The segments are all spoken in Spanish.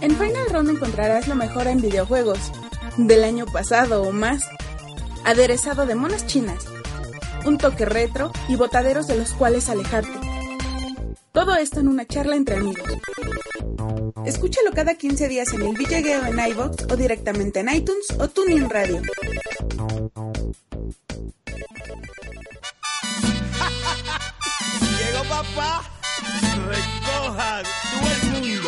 En Final Round encontrarás lo mejor en videojuegos, del año pasado o más, aderezado de monas chinas, un toque retro y botaderos de los cuales alejarte. Todo esto en una charla entre amigos. Escúchalo cada 15 días en el Villegueo en iVoox o directamente en iTunes o TuneIn Radio. Llegó papá, recojan todo el mundo.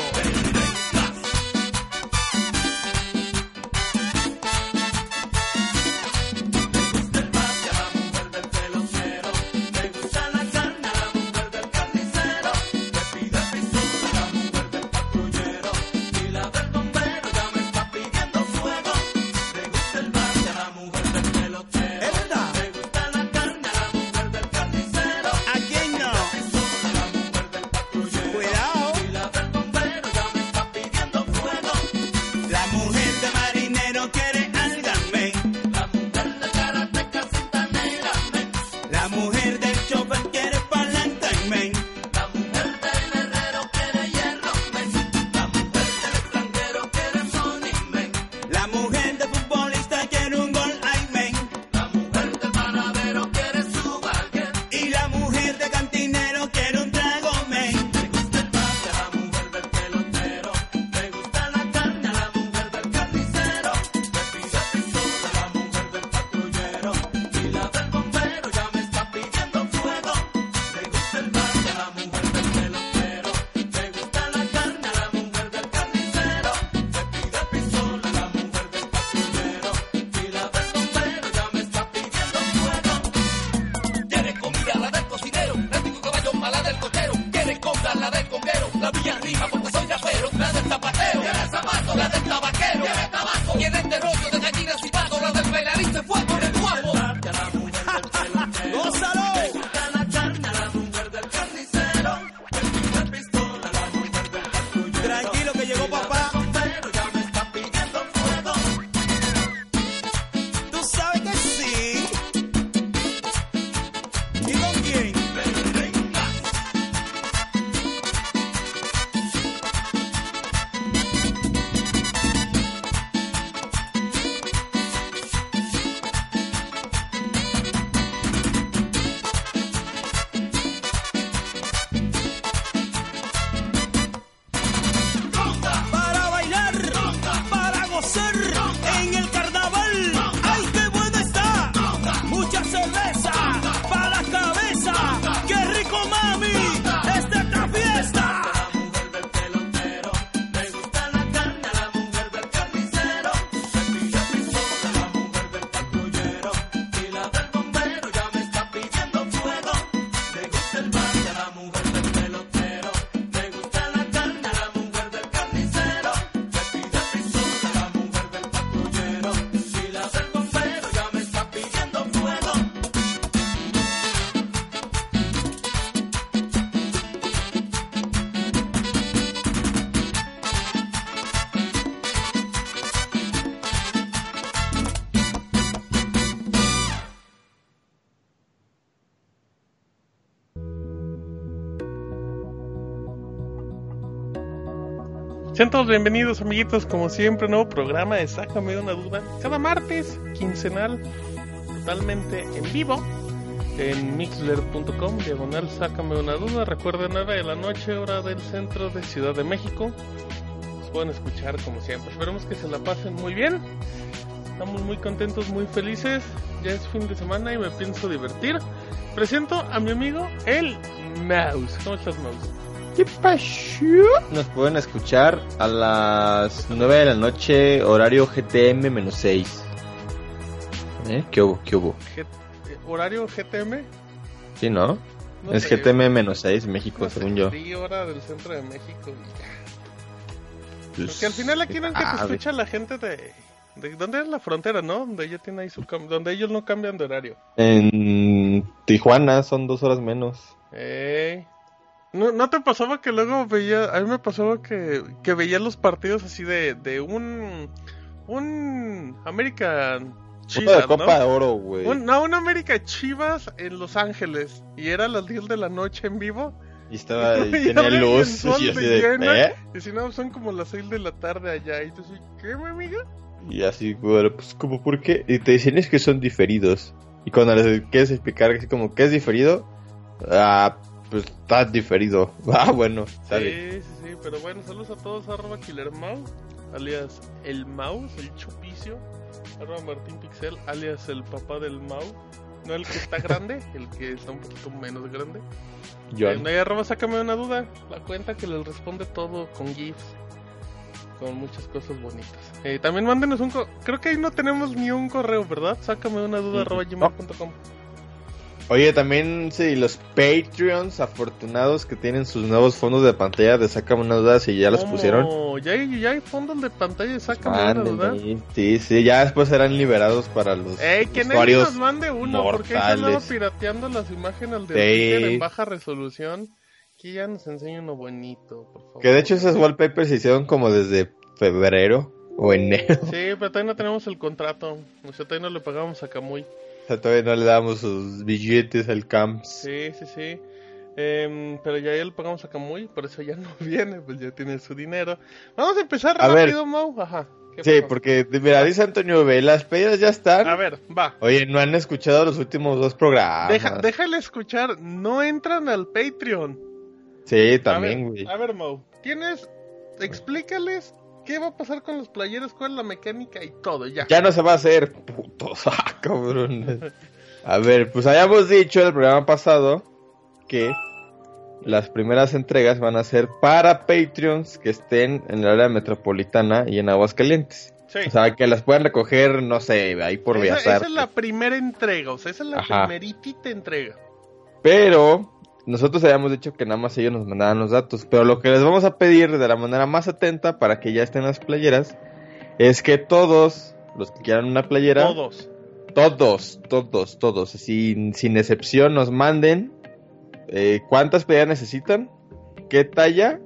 Sean bienvenidos, amiguitos, como siempre, nuevo programa de Sácame una duda. Cada martes, quincenal, totalmente en vivo, en mixler.com, diagonal Sácame una duda. Recuerden, 9 de la noche, hora del centro de Ciudad de México. Nos pueden escuchar como siempre. Esperemos que se la pasen muy bien. Estamos muy contentos, muy felices. Ya es fin de semana y me pienso divertir. Presento a mi amigo, el Mouse. ¿Cómo estás, Mouse? ¿Qué pasó? Nos pueden escuchar a las 9 de la noche, horario GTM-6. ¿Eh? ¿Qué hubo? ¿Qué hubo? Eh, ¿Horario GTM? Sí, ¿no? No es sé. GTM-6 México, No según yo. Sí, hora del centro de México. Pues, Porque al final aquí quieren que te ah, escucha la gente de... ¿De dónde es la frontera, no? Donde ella tiene ahí su donde ellos no cambian de horario. En Tijuana son dos horas menos. Ey. ¿No, ¿No te pasaba que luego veía, a mí me pasaba que, que veía los partidos así de, de un, un American Chivas, de Copa de ¿no? Oro, güey. Un, no, un América Chivas en Los Ángeles y era a las 10 de la noche en vivo Y estaba, y tenía luz. Y así de de, llena. ¿eh? Y si no, son como las 6 de la tarde allá. Y tú así, ¿qué, mi amiga? Y así, bueno, pues como, ¿por qué? Y te dicen, es que son diferidos. Y cuando les quieres explicar así como, ¿qué es diferido? Ah, pues está diferido. Ah, bueno, sale. Sí, sí, sí. Pero bueno, saludos a todos. Arroba Killer Mau, alias el Mouse, el chupicio. Arroba Martín Pixel, alias el papá del Mau. No el que está grande, el que está un poquito menos grande. John. No hay arroba, sácame una duda. La cuenta que les responde todo con GIFs. Con muchas cosas bonitas. Eh, también mándenos un co- Creo que ahí no tenemos ni un correo, ¿verdad? Sácame una duda Mm, arroba gmail.com. Oye, también sí, los Patreons afortunados que tienen sus nuevos fondos de pantalla de Sácame una duda si ya los ¿Cómo? pusieron. Ya hay, ya hay fondos de pantalla, sácame una duda. Sí, sí, ya después serán liberados para los Ey, que nadie nos mande uno, porque ahí andaba mortales. pirateando las imágenes de. Twitter en baja resolución. Que ya nos enseña uno bonito, por favor. Que de hecho esos wallpapers se hicieron como desde febrero o enero. Sí, pero todavía no tenemos el contrato. O sea, todavía no le pagamos a Camuy. Sea, todavía no le damos sus billetes al camps. Sí, sí, sí. Em, pero ya, ya le pagamos a Camuy, por eso ya no viene, pues ya tiene su dinero. Vamos a empezar A ver. rápido, Mau. Ajá. ¿qué Sí, pasó? porque mira, dice Antonio B, las pedidas ya están. A ver, va. Oye, no han escuchado los últimos dos programas. Deja, déjale escuchar, no entran al Patreon. Sí, también, ver, güey. A ver, Mau, tienes. Explícales qué va a pasar con los playeros, cuál es la mecánica y todo, ya. Ya no se va a hacer, putos, ah, cabrón. A ver, pues habíamos dicho en el programa pasado que las primeras entregas van a ser para Patreons que estén en el área metropolitana y en Aguascalientes. Sí. O sea, que las puedan recoger, no sé, ahí por Bellas esa es la primera entrega, o sea, esa es la Ajá. primeritita entrega. Pero nosotros habíamos dicho que nada más ellos nos mandaban los datos. Pero lo que les vamos a pedir de la manera más atenta para que ya estén las playeras es que todos los que quieran una playera, Todos. todos, todos, todos, sin, sin excepción, nos manden eh, cuántas playeras necesitan, qué talla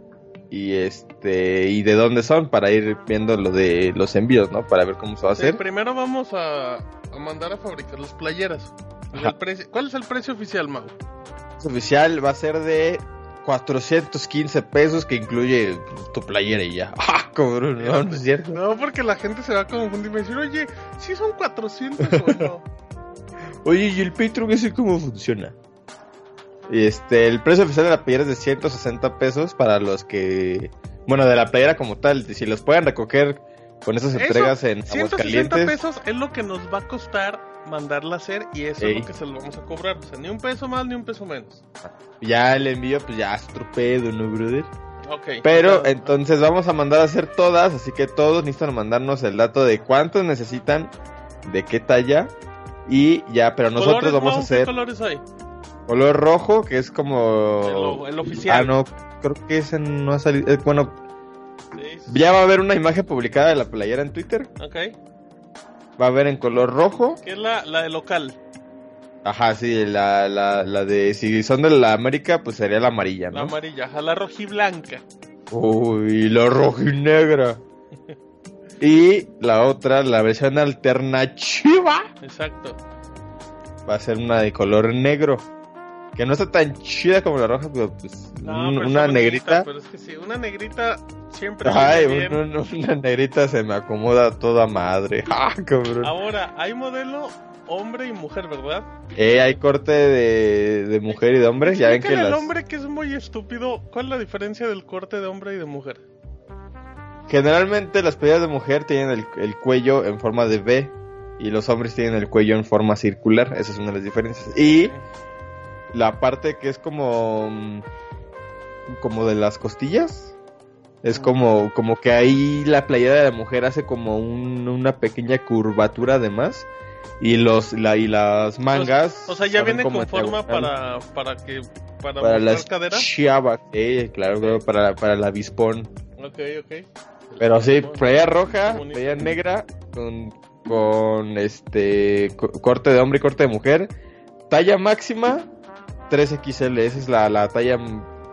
y este y de dónde son para ir viendo lo de los envíos, ¿no? Para ver cómo se va a Sí, hacer. primero vamos a, a mandar a fabricar las playeras. ¿Cuál es el precio oficial, Mau? Oficial va a ser de 415 pesos que incluye tu playera y ya. ¡Ah, cabrón! No, no es cierto. No, porque la gente se va a confundir y me va a decir, oye, si son 400 o no. Oye, ¿y el Patreon ese cómo funciona? Y Este, el precio oficial de la playera es de 160 pesos para los que... Bueno, de la playera como tal, si los pueden recoger con esas entregas Eso, en 160 Aguascalientes. pesos es lo que nos va a costar mandarla a hacer y eso Ey. es lo que se lo vamos a cobrar. O sea, ni un peso más ni un peso menos. Ya el envío, pues ya es pedo, ¿no, brother? Ok. Pero Entonces, entonces vamos a mandar a hacer todas, así que todos necesitan mandarnos el dato de cuántos necesitan, de qué talla y ya, pero nosotros ¿colores, vamos a Mau? ¿Qué hacer colores hay? color rojo, que es como... El, oficial. Ah, no, creo que ese no ha salido. eh, bueno, Sí, sí. ya va a haber una imagen publicada de la playera en Twitter. Ok. Va a haber en color rojo. Que es la, la de local. Ajá, sí, la, la, la de... Si son de la América, pues sería la amarilla, La ¿no? amarilla, ajá, la rojiblanca. Uy, la roja y negra. Y la otra, la versión alternativa, Exacto. va a ser una de color negro. Que no está tan chida como la roja, pero pues No, un- pero una negrita. Pero es que sí, una negrita siempre Ay, bien. un- un- una negrita se me acomoda toda madre. Ah, cabrón. Ahora, hay modelo hombre y mujer, ¿verdad? Eh, hay corte de, de mujer y de hombre. Ya ven que las... al hombre que es muy estúpido. ¿Cuál es la diferencia del corte de hombre y de mujer? Generalmente las playeras de mujer tienen el, el cuello en forma de V y los hombres tienen el cuello en forma circular. Esa es una de las diferencias. Y la parte que es como mm, como de las costillas es como como que ahí la playera de la mujer hace como un- una pequeña curvatura además y los la y las mangas O sea, ya salen viene como con forma para, para que para, para las cadera. chavas, eh, claro, claro, para para el avispón. Ok, ok. Pero sí, playera roja, playera negra, con, con este co- corte de hombre y corte de mujer. Talla máxima, 3XL. Esa es la, la talla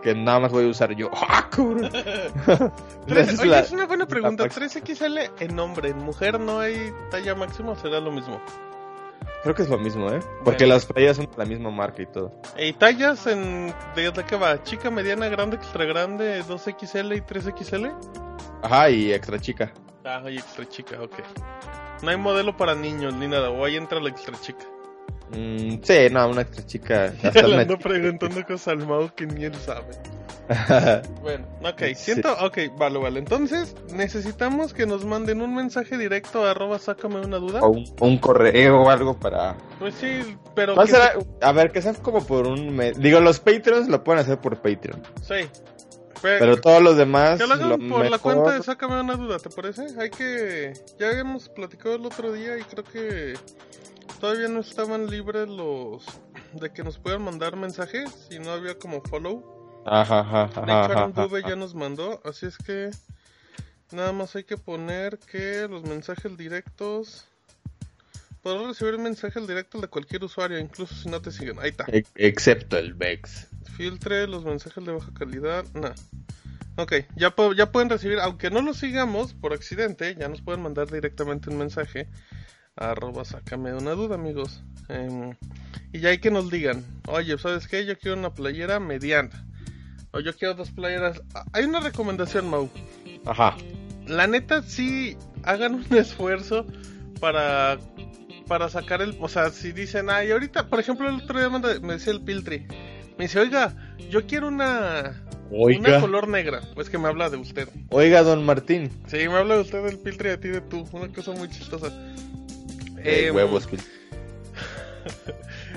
que nada más voy a usar yo. ¡Ah, es oye, la- es una buena pregunta. máxima. 3XL en hombre, en mujer no hay talla máxima o será lo mismo. Creo que es lo mismo, ¿eh? Porque Bueno. las playeras son de la misma marca y todo. ¿Y tallas en. ¿De, de qué va? ¿Chica, mediana, grande, extra grande, 2XL y 3XL? Ajá, y extra chica. Ah, y extra chica, ok. No hay modelo para niños ni nada, o ahí entra la extra chica. Mm, sí, no, una extra chica. Hasta le ando preguntando cosas al Mau que ni él sabe. Bueno, ok, Sí. siento, ok, vale, vale. Entonces, necesitamos que nos manden un mensaje directo a arroba sácame una duda. o un, un correo o algo para... Pues sí, pero a ver, que sea como por un mes. Digo, los Patreons lo pueden hacer por Patreon. sí. Pero, Pero todos los demás. que lo hagan lo por la cuenta de sácame una duda, ¿te parece? Hay que ya habíamos platicado el otro día y creo que todavía no estaban libres los de que nos puedan mandar mensajes y no había como follow. Ajá, ajá, ajá. De hecho, ajá, Aaron Dube ajá. ya nos mandó, así es que nada más hay que poner que los mensajes directos. Podrás recibir mensajes directos de cualquier usuario, incluso si no te siguen. Ahí está. Excepto el Vex. Filtre los mensajes de baja calidad. No. Ok, ya, po- ya pueden recibir, aunque no los sigamos por accidente, ya nos pueden mandar directamente un mensaje. Arroba, sácame una duda, amigos. Em, y ya hay que nos digan, oye, ¿sabes qué? Yo quiero una playera mediana. O yo quiero dos playeras. Ah, Hay una recomendación, Mau. Ajá. La neta, sí hagan un esfuerzo para para sacar el, o sea, si dicen, ay, ahorita, por ejemplo, el otro día me, decía el Piltri, me dice, oiga, yo quiero una, una Oiga. color negra, pues que me habla de usted. Oiga, don Martín. Sí, me habla de usted del Piltri, a ti de tú, una cosa muy chistosa. Eh, Em, huevos.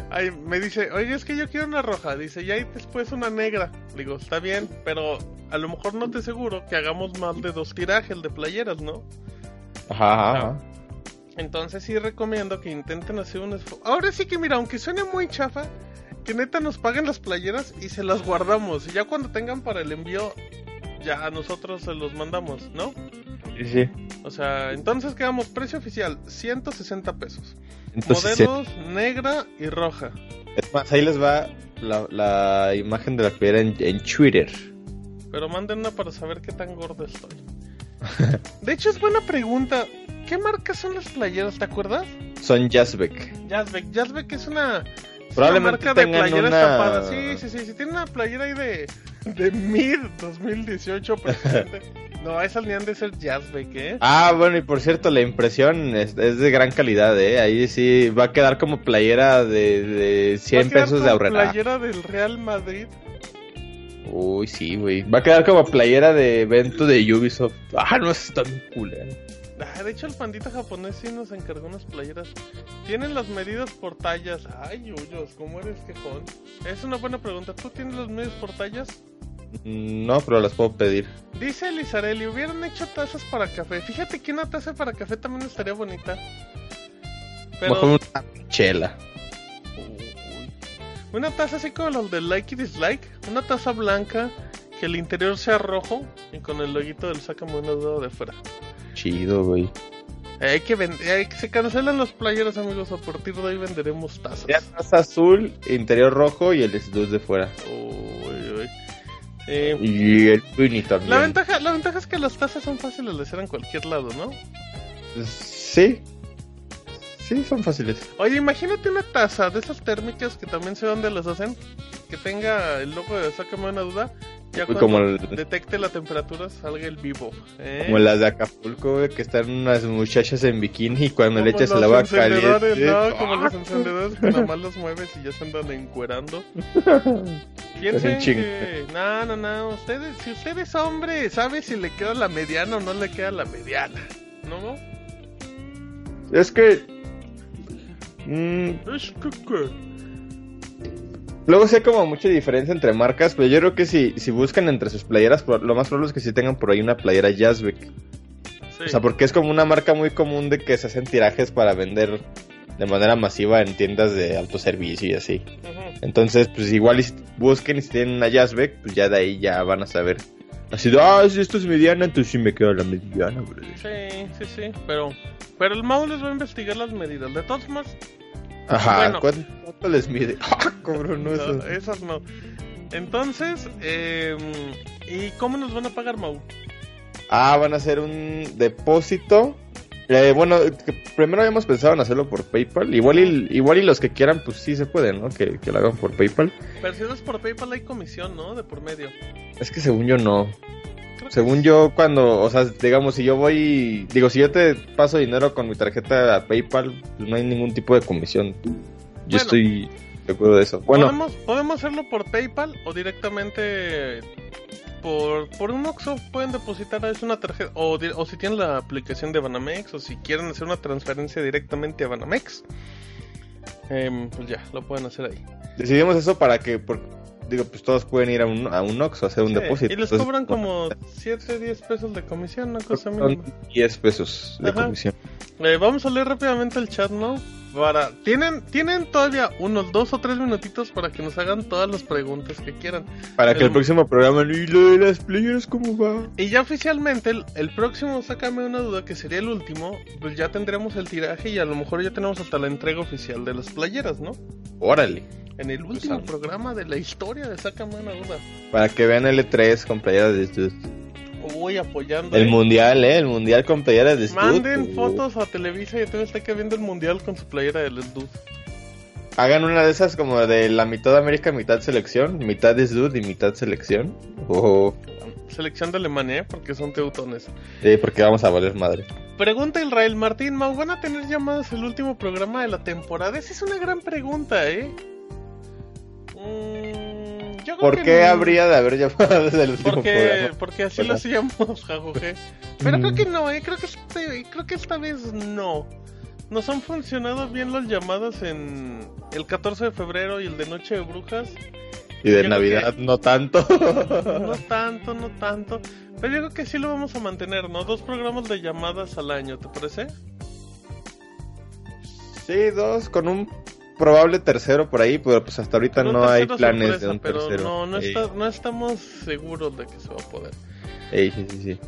Ay, me dice, oye, es que yo quiero una roja. Dice, y ahí después una negra. Digo, está bien, pero a lo mejor no te seguro que hagamos más de dos tirajes de playeras, ¿no? Ajá, ajá, ajá. Entonces sí recomiendo que intenten hacer un esfuerzo. Ahora sí que mira, aunque suene muy chafa, que neta nos paguen las playeras y se las guardamos. Y ya cuando tengan para el envío, ya a nosotros se los mandamos, ¿no? Sí, sí. O sea, entonces quedamos precio oficial, 160 pesos. Entonces, Modelos negra y roja. es más, ahí les va la, la imagen de la playera en, en Twitter. Pero manden una para saber qué tan gordo estoy. De hecho, es buena pregunta. ¿Qué marcas son las playeras? ¿Te acuerdas? Son Jazzbeck. Jazzbeck. Jazzbeck es una, Probablemente una marca de tengan playera una- estampada. Sí, sí, sí. Si tiene una playera ahí de, de mid 2018, precisamente. no, esas ni han de ser Jazzbeck, ¿eh? Ah, bueno, y por cierto, la impresión es, es de gran calidad, ¿eh? Ahí sí va a quedar como playera de, de Va 100 a quedar pesos de ahorrera. playera del Real Madrid. Uy, sí, güey. Va a quedar como playera de evento de Ubisoft. Ah, no, está bien cool, ¿eh? Ah, de hecho, el pandita japonés sí nos encargó unas playeras. Tienen las medidas por tallas. Ay, Yuyos, ¿cómo eres quejón? Es una buena pregunta. ¿Tú tienes las medidas por tallas? Mm, No, pero las puedo pedir. Dice Lizarelli, hubieran hecho tazas para café. Fíjate que una taza para café también estaría bonita. Pero Mejor una chela. Una taza así como las de like y dislike, una taza blanca que el interior sea rojo y con el loguito del sácame una duda de fuera. Chido, güey. Eh, Hay que vender, se cancelan los playeros amigos, a partir de hoy venderemos tazas. Ya taza azul, interior rojo y el S2 de fuera. Uy, uy. Sí. Y el Twinny también. La ventaja, la ventaja es que las tazas son fáciles de hacer en cualquier lado, ¿no? Sí. Sí, son fáciles. Oye, imagínate una taza de esas térmicas que también sé dónde las hacen, que tenga el logo de Sácame una duda, ya Uy, como el- detecte la temperatura salga el vivo. ¿eh? Como las de Acapulco, güey, que están unas muchachas en bikini y cuando le echas el agua caliente. ¿no? Como los encendedores que nada más los mueves y ya se andan encuerando. Piensen que... No, no, no. Ustedes, si usted es hombre, sabe si le queda la mediana o no le queda la mediana. ¿No? Es que. mm, Es que, que- luego sé como mucha diferencia entre marcas, pero yo creo que si, si buscan entre sus playeras, lo más probable es que sí tengan por ahí una playera Jazzbeck. sí. O sea, porque es como una marca muy común de que se hacen tirajes para vender de manera masiva en tiendas de autoservicio y así. Entonces, pues igual si busquen y si tienen una Jazzbeck, pues ya de ahí ya van a saber. Así de, ah, si esto es mediana, entonces sí me queda la mediana, bro. Sí, sí, sí. Pero, pero el Mau les va a investigar las medidas. De todos modos, Ajá, Bueno. ¿cuánto, cuánto les mide? Ah, cabrón, no, no, no. Entonces, eh, ¿y cómo nos van a pagar, Mau? Ah, van a hacer un depósito Eh, bueno, primero habíamos pensado en hacerlo por PayPal. Igual y, igual y los que quieran, pues sí se pueden, ¿no? Que, que lo hagan por PayPal. Pero si no es por PayPal hay comisión, ¿no? De por medio. Es que según yo no. Según yo, cuando, o sea, digamos, si yo voy, digo, si yo te paso dinero con mi tarjeta a PayPal, pues no hay ningún tipo de comisión. Yo Bueno. estoy de acuerdo de eso. Bueno, ¿Podemos, podemos hacerlo por PayPal o directamente por, por un Oxxo pueden depositar es una tarjeta o, si tienen la aplicación de Banamex o si quieren hacer una transferencia directamente a Banamex em, pues ya lo pueden hacer ahí decidimos eso para que, por- digo, pues todos pueden ir a un, a un Oxxo a hacer un Sí, depósito. y les Entonces, cobran como 7 10 pesos de comisión una cosa mínima 10 pesos de Ajá. comisión. Eh, vamos a leer rápidamente el chat, ¿no? Para... Tienen, tienen todavía unos dos o tres minutitos para que nos hagan todas las preguntas que quieran. Para que El- próximo programa, y lo de las playeras, ¿cómo va? Y ya oficialmente, el, el próximo, sácame una duda, que sería el último, pues ya tendremos el tiraje y a lo mejor ya tenemos hasta la entrega oficial de las playeras, ¿no? Órale. En el último Pues, programa de la historia de Sácame una duda. Para que vean L3 con playeras de Stud. Voy apoyando. El mundial, ¿eh? El mundial con playeras de. Manden fotos a Televisa y entonces está que viendo el mundial con su playera del Stud. Hagan una de esas como de la mitad de América, mitad selección. Mitad de Stud y mitad selección. Oh, Selección de Alemania, ¿eh? porque son teutones. sí, porque vamos a valer madre. Pregunta Israel Martín, Mau, ¿van a tener llamadas el último programa de la temporada? Esa es una gran pregunta, ¿eh? Mm, ¿Por que qué no. habría de haber llamadas del último Porque, programa? porque así lo hacíamos, jajoje. Pero Mm. creo que no, ¿eh? Creo que, este- creo que esta vez no. Nos han funcionado bien las llamadas en el 14 de febrero y el de Noche de Brujas. Y de Yo Navidad no tanto. No tanto, no tanto. Pero yo creo que sí lo vamos a mantener, ¿no? Dos programas de llamadas al año, ¿te parece? sí, dos, con un probable tercero por ahí, pero pues hasta ahorita no hay planes sorpresa, de un pero tercero. No, no, Ey, está- no estamos seguros de que se va a poder. ey, sí, sí, sí.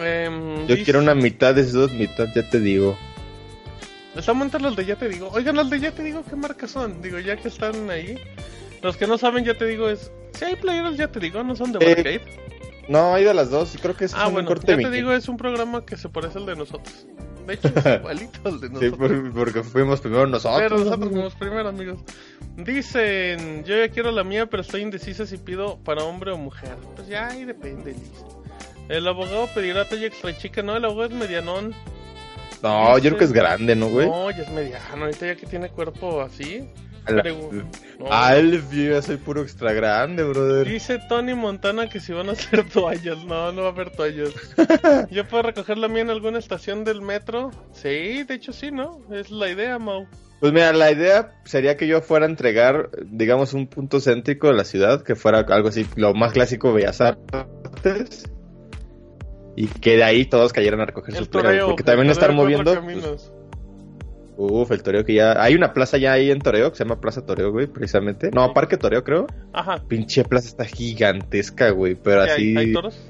Em, Yo dice- quiero una mitad de Stud, mitad, ya te digo. Están montas los de ya te digo. Oigan, los de ya te digo qué marcas son. Digo, ya que están ahí. Los que no saben, ya te digo es. Si hay playeros, ya te digo, no son de Eh, Barcade. No, hay de las dos, creo que es Ah, un bueno, corte ya te digo, es un programa que se parece al de nosotros. De hecho, es igualito al de Sí, nosotros. por- porque fuimos primero nosotros. Pero nosotros fuimos primero, amigos. Dicen, yo ya quiero la mía, pero estoy indecisa si pido para hombre o mujer. Pues ya ahí depende, Liz. El abogado pedirá talla extra chica, no, el abogado es medianón. No, Dice- yo creo que es grande, ¿no, güey? No, ya es mediano, ahorita ya que tiene cuerpo así. La- no. Soy puro extra grande, brother. Dice Tony Montana que si van a hacer toallas. No, no va a haber toallas. ¿Yo puedo recoger la mía en alguna estación del metro? Sí, de hecho sí, ¿no? Es la idea, Mau. Pues mira, la idea sería que yo fuera a entregar, digamos, un punto céntrico de la ciudad, que fuera algo así, lo más clásico, Bellas Artes. Y que de ahí todos cayeran a recoger El sus toreo. Porque también estar moviendo. pues. Uf, el toreo que ya. Hay una plaza ya ahí en Toreo que se llama Plaza Toreo, güey, precisamente. No, Parque Toreo, creo. Ajá. Pinche plaza está gigantesca, güey. Pero ¿Qué hay? así. ¿Hay toros?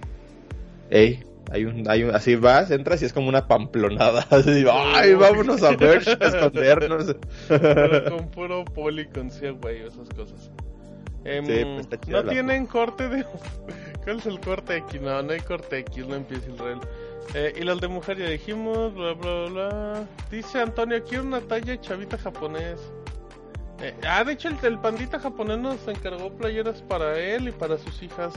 Ey, hay un, hay un, así vas, entras y es como una pamplonada. Así, ay, vámonos a ver, a escondernos. Pero con puro poli, con güey, esas cosas. Em, Sí, pues, está no tienen corte de... ¿Cuál es el corte X? No, no hay corte X, no empieza Israel. Eh, y los de mujer ya dijimos, bla, bla, bla. Dice Antonio, quiero una talla chavita japonés. Eh, ah, de hecho el, el pandita japonés nos encargó playeras para él y para sus hijas.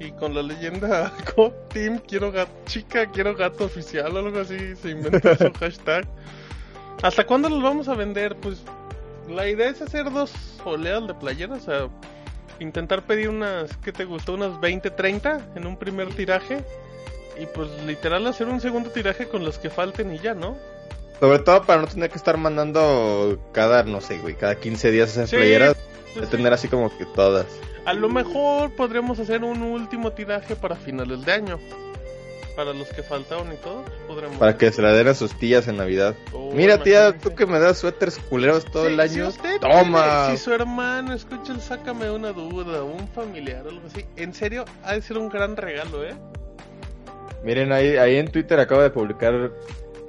Y con la leyenda Team quiero gato, chica, quiero gato oficial o algo así, se inventó su hashtag. ¿Hasta cuándo los vamos a vender? Pues la idea es hacer dos oleadas de playeras, o sea, intentar pedir unas, ¿qué te gustó? Unas 20, 30 en un primer tiraje. Y pues literal hacer un segundo tiraje con los que falten y ya, ¿no? Sobre todo para no tener que estar mandando cada, no sé, güey, cada 15 días esas Sí, playeras. Pues de tener así como que todas. A lo mejor podríamos hacer un último tiraje para finales de año. Para los que faltaron y todo, pues podremos. Para que se la den a sus tías en Navidad. Oh, Mira, tía, tú que me das suéteres culeros todo Sí, el si año. usted Toma. tiene- si su hermano escucha el sácame una duda, un familiar o algo así, en serio, ha de ser un gran regalo, ¿eh? Miren, ahí, ahí en Twitter acabo de publicar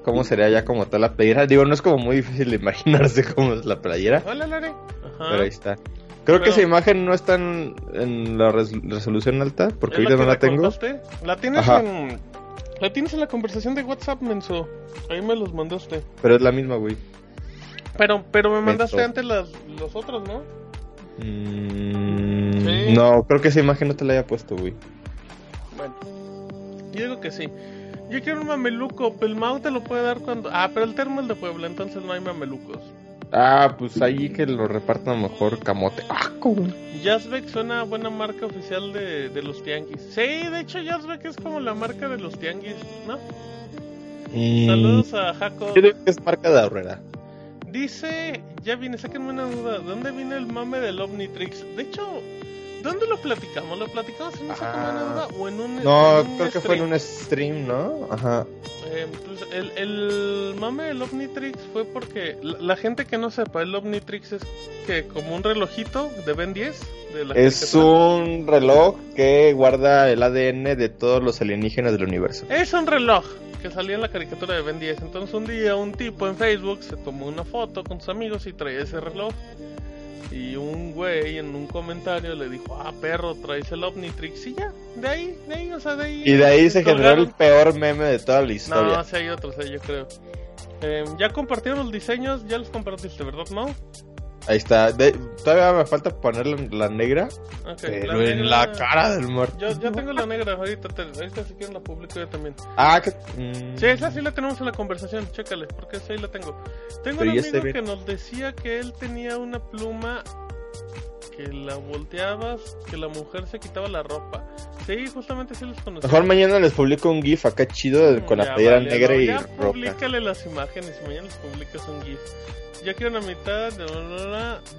cómo sería ya como tal la playera. Digo, no es como muy difícil de imaginarse cómo es la playera. Hola, Lore. Ajá. Pero ahí está. Creo que esa imagen no está en, en la res- resolución alta, porque ¿Es ahorita no la tengo. La tienes Ajá. en, La tienes en la conversación de WhatsApp, menso. Ahí me los mandaste. Pero es la misma, güey. Pero, pero me mandaste Menso. antes las, los otros, ¿no? Mm, Sí. No, creo que esa imagen no te la haya puesto, güey. Bueno, yo digo que sí. Yo quiero un mameluco, pero el Mau te lo puede dar cuando... Ah, pero el termo es de Puebla, entonces no hay mamelucos. Ah, pues ahí que lo repartan mejor camote. Ah, ¿cómo? Jazzbeck suena a buena marca oficial de, de los tianguis. Sí, de hecho Jazzbeck es como la marca de los tianguis, ¿no? Mm, Saludos a Jaco. Yo digo que es marca de Aurrera. Dice, ya viene, sáquenme una duda, ¿dónde viene el mame del Omnitrix? De hecho, ¿dónde lo platicamos? ¿Lo platicamos en una duda o en un No, en un creo que fue en un stream, ¿no? Ajá. Eh, pues, el, el mame del Omnitrix fue porque la, la gente que no sepa, el Omnitrix es que como un relojito de Ben 10 de la Es un reloj que guarda el ADN de todos los alienígenas del universo. Es un reloj que salía en la caricatura de Ben 10. Entonces un día un tipo en Facebook se tomó una foto con sus amigos y traía ese reloj. Y un güey en un comentario le dijo, ah, perro, traes el Omnitrix. Y ya, de ahí, de ahí, o sea, de ahí. Y de ahí se generó el peor meme de toda la No, historia. sí hay otros, eh, yo creo. Eh, ya compartieron los diseños, ya los compartiste, ¿verdad, Mau? Ahí está. De- todavía me falta ponerle la negra, pero la en negra- la cara del muerto. Yo, yo tengo la negra, ahorita, te- ahorita si quieren la publico yo también. Ah, que... mm, Sí, esa sí la tenemos en la conversación, chécale, porque esa ahí la tengo. Tengo Pero un amigo que nos decía que él tenía una pluma que la volteabas, que la mujer se quitaba la ropa. Sí, justamente sí los conocí. Mejor mañana les publico un GIF acá chido con la playera vale, negra no, y ya roja. Publícale las imágenes y mañana les publicas un GIF. Ya quiero una mitad de.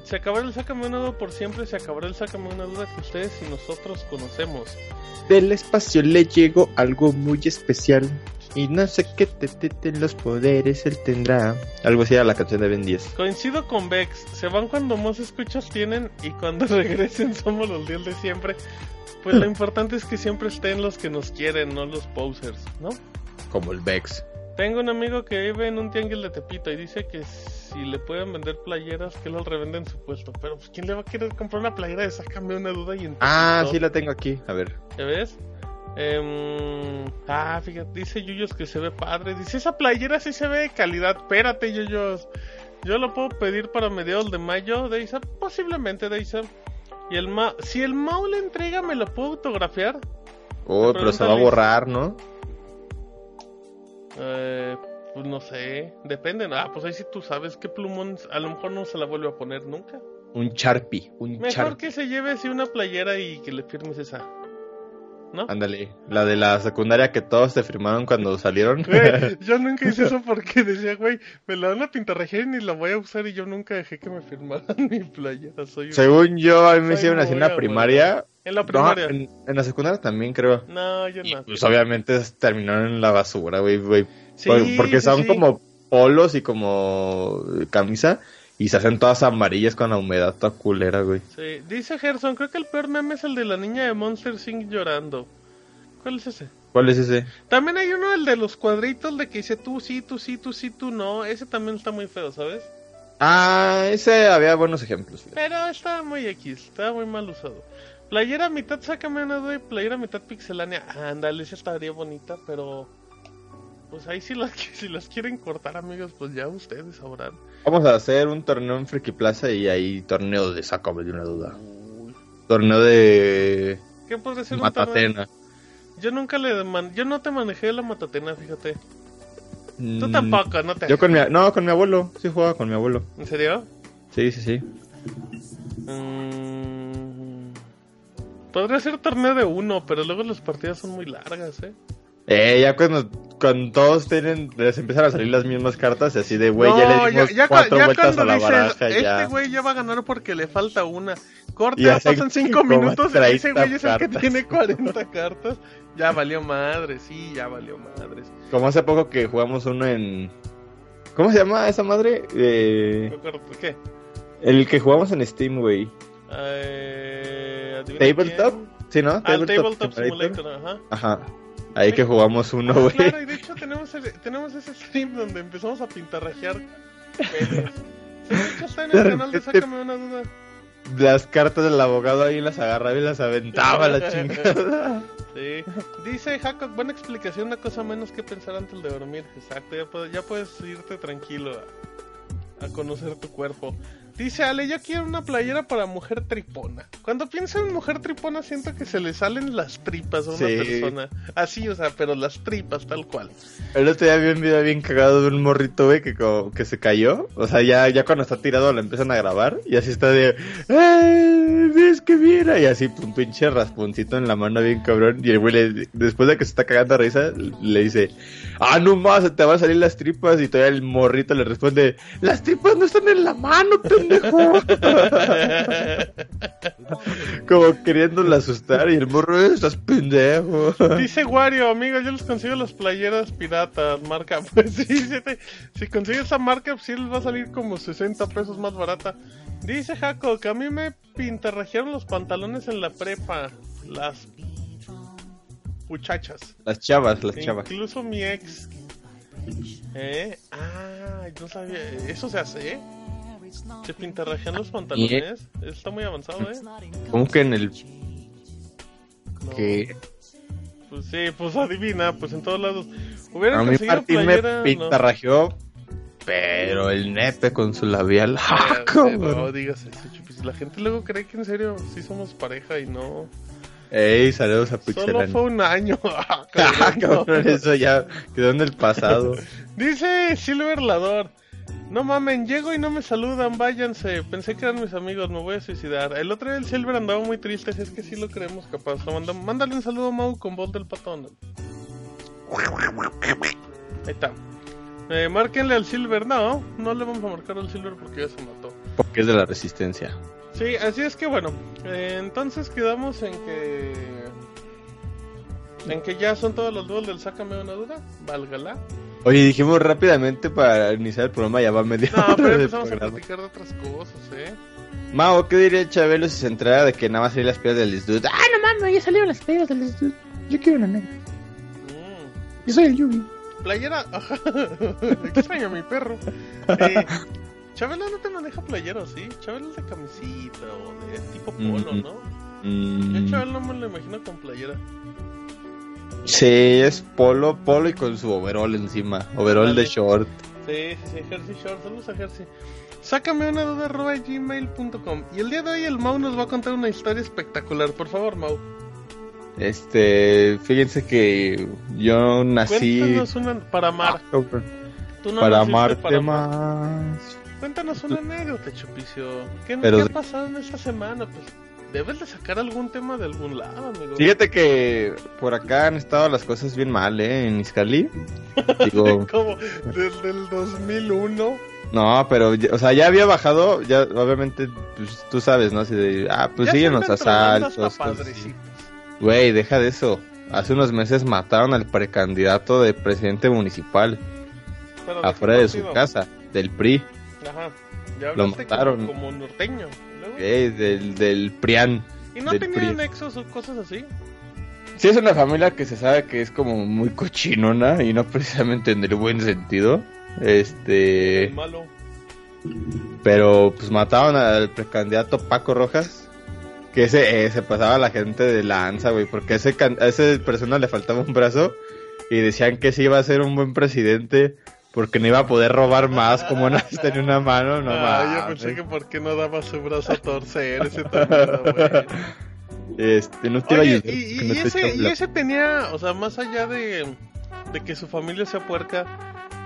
Se acabará el Sácame una duda por siempre, se acabará el Sácame una duda que ustedes y nosotros conocemos. Del espacio le llegó algo muy especial. Y no sé qué te, te- te- los poderes él tendrá. Algo así era la canción de Ben 10. Coincido con Vex, se van cuando más escuchas tienen y cuando regresen somos los días de siempre. Pues lo importante es que siempre estén los que nos quieren, no los posers, ¿no? Como el Vex. Tengo un amigo que vive en un tianguis de Tepito y dice que si le pueden vender playeras, que las revenden en su puesto. Pero pues, ¿quién le va a querer comprar una playera de Sácame una duda y en Ah, sí la tengo aquí. A ver. ¿Ya ves? Em, ah, fíjate, dice Yuyos que se ve padre. Dice, esa playera sí se ve de calidad. Espérate, Yuyos. Yo lo puedo pedir para mediados de mayo, Deisa. Posiblemente, Deisa. Y el Ma si el Mau le entrega, ¿me lo puedo autografiar? Oh, pero se va a borrar, ¿no? Eh, pues no sé, depende. Ah, pues ahí sí tú sabes qué plumón, a lo mejor no se la vuelve a poner nunca. Un Sharpie. Un Mejor Sharpie. que se lleve así una playera y que le firmes esa. ¿No? Ándale. La de la secundaria que todos te firmaron cuando salieron. Güey, yo nunca hice eso porque decía, güey, me la van a pintarrajear y ni la voy a usar y yo nunca dejé que me firmaran mi playera. Soy un- Según yo, a mí me hicieron así en la primaria. En la No, primaria. en, en la secundaria también, creo. No, yo Y no. pues obviamente terminaron en la basura, güey, güey. Sí, Por- porque sí, son sí. como polos y como camisa y se hacen todas amarillas con la humedad toda culera, güey. Sí. Dice Gerson, creo que el peor meme es el de la niña de Monster Inc. llorando. ¿Cuál es ese? ¿Cuál es ese? También hay uno, el de los cuadritos, de que dice tú sí, tú sí, tú sí, tú no. Ese también está muy feo, ¿sabes? Ah, ese había buenos ejemplos. fíjate. Pero está muy X, está muy mal usado. Playera mitad sácame una duda y playera mitad pixelánea. Ándale, esa estaría bonita, pero... Pues ahí si las, si las quieren cortar, amigos, pues ya ustedes sabrán. Vamos a hacer un torneo en Friki Plaza y ahí torneo de sácame de una duda. Torneo de ¿Qué podría ser un torneo? Matatena. Yo nunca le... man- Yo no te manejé la matatena, fíjate. Tú Mm, tampoco, no te... Yo con mi, no, con mi abuelo, sí jugaba con mi abuelo. ¿En serio? Sí, sí, sí. Mm, Podría ser torneo de uno, pero luego las partidas son muy largas, ¿eh? Eh, ya cuando, cuando todos tienen, les empiezan a salir las mismas cartas, y así de, güey, ya le dimos cua- cuatro vueltas a la dices, baraja, este ya. güey ya va a ganar porque le falta una. Corta, Y hace pasan cinco minutos y ese 30 güey es el que tiene 40 cartas. Ya valió madre, sí, ya valió madres. Como hace poco que jugamos uno en... ¿Cómo se llama esa madre? Eh, ¿Qué? el que jugamos en Steam, güey. Eh, ¿adivina ¿Tabletop? quién? Sí, ¿no? Ah, Tabletop. Simulator, ajá. Ajá. Ahí que jugamos uno, Ah, güey. claro, y de hecho tenemos, el- tenemos ese stream donde empezamos a pintarrajear. Sí, de hecho está en el canal de Sácame una duda. las cartas del abogado ahí las agarraba y las aventaba la chingada. Sí. Dice Jacob, buena explicación, una cosa menos que pensar antes de dormir. Exacto, ya puedes, ya puedes irte tranquilo a, a conocer tu cuerpo. Dice Ale, yo quiero una playera para mujer tripona. Cuando pienso en mujer tripona siento que se le salen las tripas a una Sí. persona. Así, o sea, pero las tripas tal cual. El otro día vi un video bien cagado de un morrito, güey, que, como que se cayó. O sea, ya, ya cuando está tirado lo empiezan a grabar. Y así está de... ¡Ay! ¡Es que mira! Y así, un pinche rasponcito en la mano bien cabrón. Y el güey, le- después de que se está cagando a risa, le dice... ¡Ah, no más! Se te van a salir las tripas. Y todavía el morrito le responde... ¡Las tripas no están en la mano, pendejo! Como queriéndole asustar. Y el morro... "Eh, ¡Estás pendejo! Dice Wario, amigo, yo les consigo las playeras piratas, marca. Pues sí, si, te- si consigues esa marca, pues sí les va a salir como 60 pesos más barata. Dice Jaco que a mí me pintarrajearon los pantalones en la prepa. Las muchachas. Las chavas, las chavas. Incluso mi ex. ¿Eh? Ah, no sabía. ¿Eso se hace? ¿Se pintarrajean los pantalones? Está muy avanzado, ¿eh? Como que en el... No. que Pues sí, pues adivina, pues en todos lados. Hubieran A mí Martín playera, me no. pintarrajeó, pero el nepe con su labial. ¡Ah, cabrón! No digas eso, chupis. La gente luego cree que en serio sí somos pareja y no. Ey, saludos a Solo Pixelania. fue un año. Ah, Ah, cabrón, no. cabrón, eso ya quedó en el pasado. Dice Silver Lador. No mamen, llego y no me saludan, váyanse. Pensé que eran mis amigos, me voy a suicidar. El otro día el Silver andaba muy triste, si es que sí lo creemos capaz. Manda- mándale un saludo a Mau con voz del patón. Ahí está. Eh, márquenle al Silver, no, no le vamos a marcar al Silver porque ya se mató. Porque es de la resistencia. Sí, así es que bueno, eh, entonces quedamos en que... En que ya son todos los duelos del Sácame una duda, válgala. Oye, dijimos rápidamente para iniciar el programa, ya va media No, hora pero empezamos a platicar de otras cosas, ¿eh? Mao, ¿qué diría Chabelo si se enterara de que nada más salían las piedras del Lisdud? ¡Ah, no mames! Ya salieron las piedras del Lisdud. Yo quiero una negra. Mm. Yo soy el Yugi. Playera. Extraño a mi perro. Eh, Chabela no te maneja playera, ¿sí? Chabela es de camisita o de tipo polo, Mm. ¿no? Mm, Yo a Chabela no me lo imagino con playera. Sí, es polo, polo y con su overall encima. Overall de short. Sí, sí, sí, Jersey Short, saludos a Jersey. Sácame una duda arroba gmail.com. Y el día de hoy el Mau nos va a contar una historia espectacular. Por favor, Mau. Este, fíjense que yo nací Cuéntanos una para amar. Ah. Tú no para amarte más. Cuéntanos una anécdota, Chupicio. ¿Qué, Pero qué ha pasado en esta semana? Pues debes de sacar algún tema de algún lado, amigo. Fíjate que por acá han estado las cosas bien mal, ¿eh? En Iscali. Digo, Como desde el 2001. no, pero, o sea, ya había bajado, ya, obviamente, pues tú sabes, ¿no? Así de, ah, pues tronando asaltos. Güey, deja de eso. Hace unos meses mataron al precandidato de presidente municipal Pero, ¿de qué afuera de su casa, del PRI, Ajá. Ya Lo mataron. Como, como norteño. Eh, del, del PRIAN. ¿Y no del tenía nexos o cosas así? Sí, es una familia que se sabe que es como muy cochinona y no precisamente en el buen sentido. Este. El malo. Pero pues mataron al precandidato Paco Rojas. Que ese eh, se pasaba a la gente de lanza, güey. Porque a ese, can- a ese persona le faltaba un brazo. Y decían que sí iba a ser un buen presidente. Porque no iba a poder robar más. Como no tenía una mano, no ah, yo pensé que por qué no daba su brazo a torcer ese también, güey. Este, no te iba a Oye, ayudar. y, no ese, y ese tenía, o sea, más allá de, de que su familia sea puerca,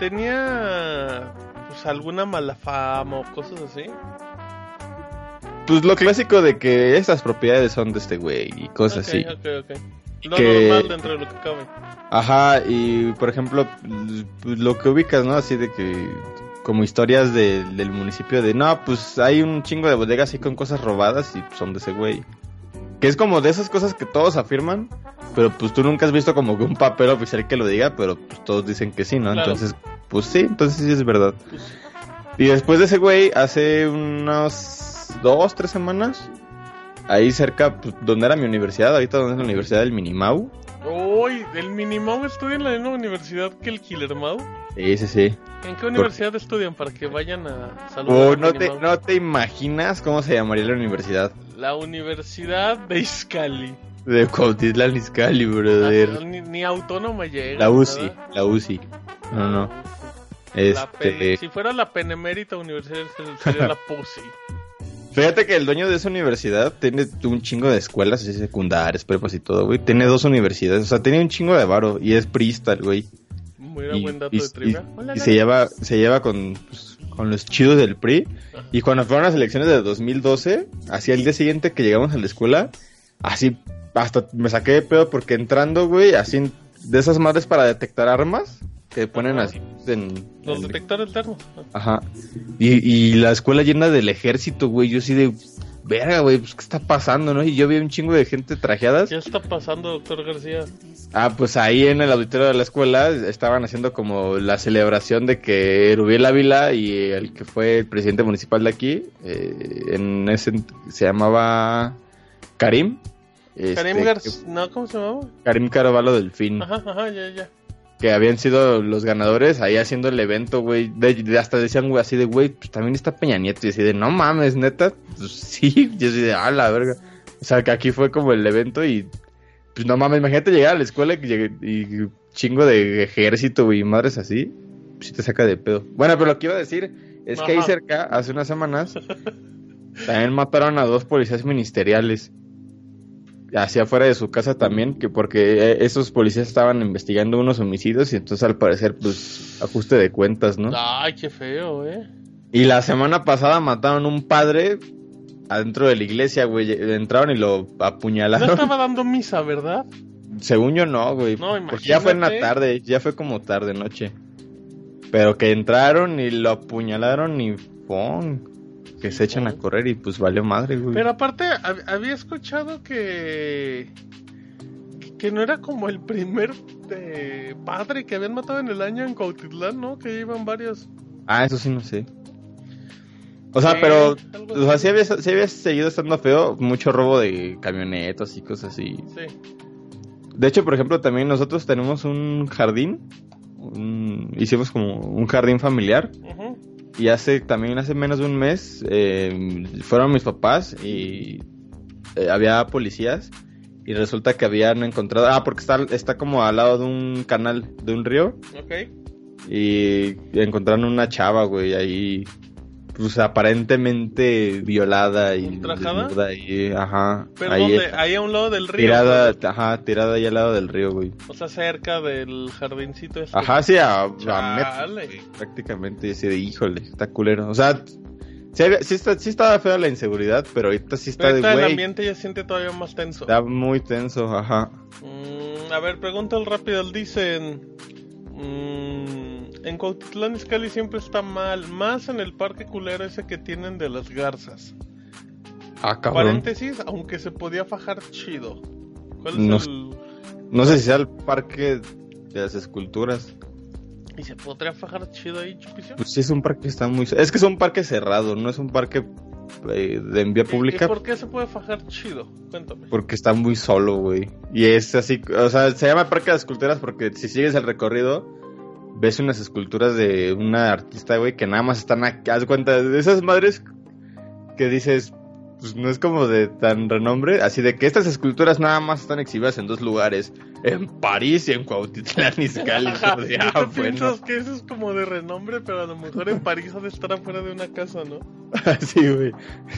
tenía pues alguna mala fama o cosas así. Pues lo clásico de que estas propiedades son de este güey y cosas Ok, así. ok, ok. Lo Que- normal dentro de lo que cabe. Ajá, y por ejemplo, pues, lo que ubicas, ¿no? Así de que, como historias de- del municipio de, no, pues hay un chingo de bodegas así con cosas robadas y son de ese güey. Que es como de esas cosas que todos afirman, pero pues tú nunca has visto como que un papel oficial que lo diga, pero pues todos dicen que sí, ¿no? Claro. Entonces, pues sí, entonces sí es verdad. Pues, Y después de ese güey, hace unos dos, tres semanas, ahí cerca, pues, donde era mi universidad, ahorita donde es la Universidad del Minimau, Uy, ¿el Minimum estudia en la misma universidad que el Killer Mau? Sí, sí, sí. ¿En qué universidad estudian para que vayan a saludar Oh, no, te, no te imaginas cómo se llamaría la universidad. La Universidad de Izcali. De Cuautitlán Izcalli, brother. Ah, ni, ni autónoma llega. La UCI, ¿verdad? la UCI. No, no. Este, si fuera la Penemérita Universidad sería la PUSI. fíjate que el dueño de esa universidad tiene un chingo de escuelas así secundarias, prepas y todo, güey. Tiene dos universidades, o sea, tiene un chingo de varo y es priista, el güey. Muy Y, buen dato y- de y-. Hola, se lleva, se lleva con, pues, con los chidos del PRI. Y cuando fueron las elecciones de 2012, así el día siguiente que llegamos a la escuela, así hasta me saqué de pedo porque entrando, güey, así de esas madres para detectar armas que ponen Ajá. así en, Los en- detectores termos. Ajá. Y, y la escuela llena del ejército, güey. Yo así de, verga, güey, pues, ¿qué está pasando, no? Y yo vi un chingo de gente trajeadas. ¿Qué está pasando, doctor García? Ah, pues ahí en el auditorio de la escuela estaban haciendo como la celebración de que Rubiel Ávila y el que fue el presidente municipal de aquí, eh, en ese se llamaba Karim. este, Karim Gar... que- No, ¿cómo se llamaba? Karim Carvalho Delfín. Ajá, ajá, ya, ya. Que habían sido los ganadores ahí haciendo el evento, güey. De, de- hasta decían, güey, así de, güey, pues también está Peña Nieto. Y así de, no mames, neta. Pues sí, yo así de, ah, la verga. O sea, que aquí fue como el evento y, pues no mames, imagínate llegar a la escuela y, y chingo de ejército, güey, madres así. Pues sí te saca de pedo. Bueno, pero lo que iba a decir es que ahí cerca, hace unas semanas, también mataron a dos policías ministeriales hacia afuera de su casa también, que porque eh, esos policías estaban investigando unos homicidios y entonces al parecer pues ajuste de cuentas, ¿no? Ay, qué feo, eh. Y la semana pasada mataron un padre adentro de la iglesia, güey, entraron y lo No apuñalaron. estaba dando misa, ¿verdad? Según yo no, güey, No, porque ya fue en la imagínate. tarde, ya fue como tarde noche. Pero que entraron y lo apuñalaron y ¡pum! Que se echan a correr y pues valió madre, güey. Pero aparte, hab- había escuchado que. que no era como el primer eh, padre que habían matado en el año en Cuautitlán, ¿no? Que iban varios. Ah, eso sí no sé. O sea, pero, o sea, así. sí había, sí había seguido estando feo, mucho robo de camionetas y cosas así. Sí. De hecho, por ejemplo, también nosotros tenemos un jardín, un- hicimos como un jardín familiar, Ujú. Y hace también, hace menos de un mes, eh, fueron mis papás y eh, había policías, y resulta que habían encontrado, ah, porque está, está como al lado de un canal, de un río, Ok. y encontraron una chava, güey, ahí, pues aparentemente violada y ¿Ultrajada? ajá, Pero ahí ¿dónde? Ahí a un lado del río. tirada, ajá, tirada ahí al lado del río, güey. O sea, cerca del jardincito ese. Ajá, sí, a, a metros, güey, prácticamente, y así de, híjole, está culero. O sea, sí, había- sí, está, sí estaba fea la inseguridad, pero ahorita sí está Pero de, ahorita el güey, ambiente ya siente todavía más tenso. está muy tenso, ajá. Mm, a ver, pregunta el rápido. Dicen. mm, en Cuautitlán Izcalli siempre está mal. Más en el parque culero ese que tienen de las garzas. Ah, cabrón. Paréntesis, aunque se podía fajar chido. ¿Cuál es No el.? No sé si sea el parque de las esculturas. ¿Y se podría fajar chido ahí, chupicio? Pues sí, es un parque que está muy... Es que es un parque cerrado, no es un parque eh, de en vía ¿Y- pública ¿Y por qué se puede fajar chido? Cuéntame. porque está muy solo, güey. Y es así, o sea, se llama Parque de las Esculturas porque si sigues el recorrido, ves unas esculturas de una artista, güey, que nada más están acá. Haz cuenta, de esas madres que dices, pues no es como de tan renombre, así de que estas esculturas nada más están exhibidas en dos lugares, en París y en Cuautitlán Izcalli. De, ¿y tú ah, bueno. piensas que eso es como de renombre, pero a lo mejor en París ha de estar afuera de una casa, ¿no? Sí, güey.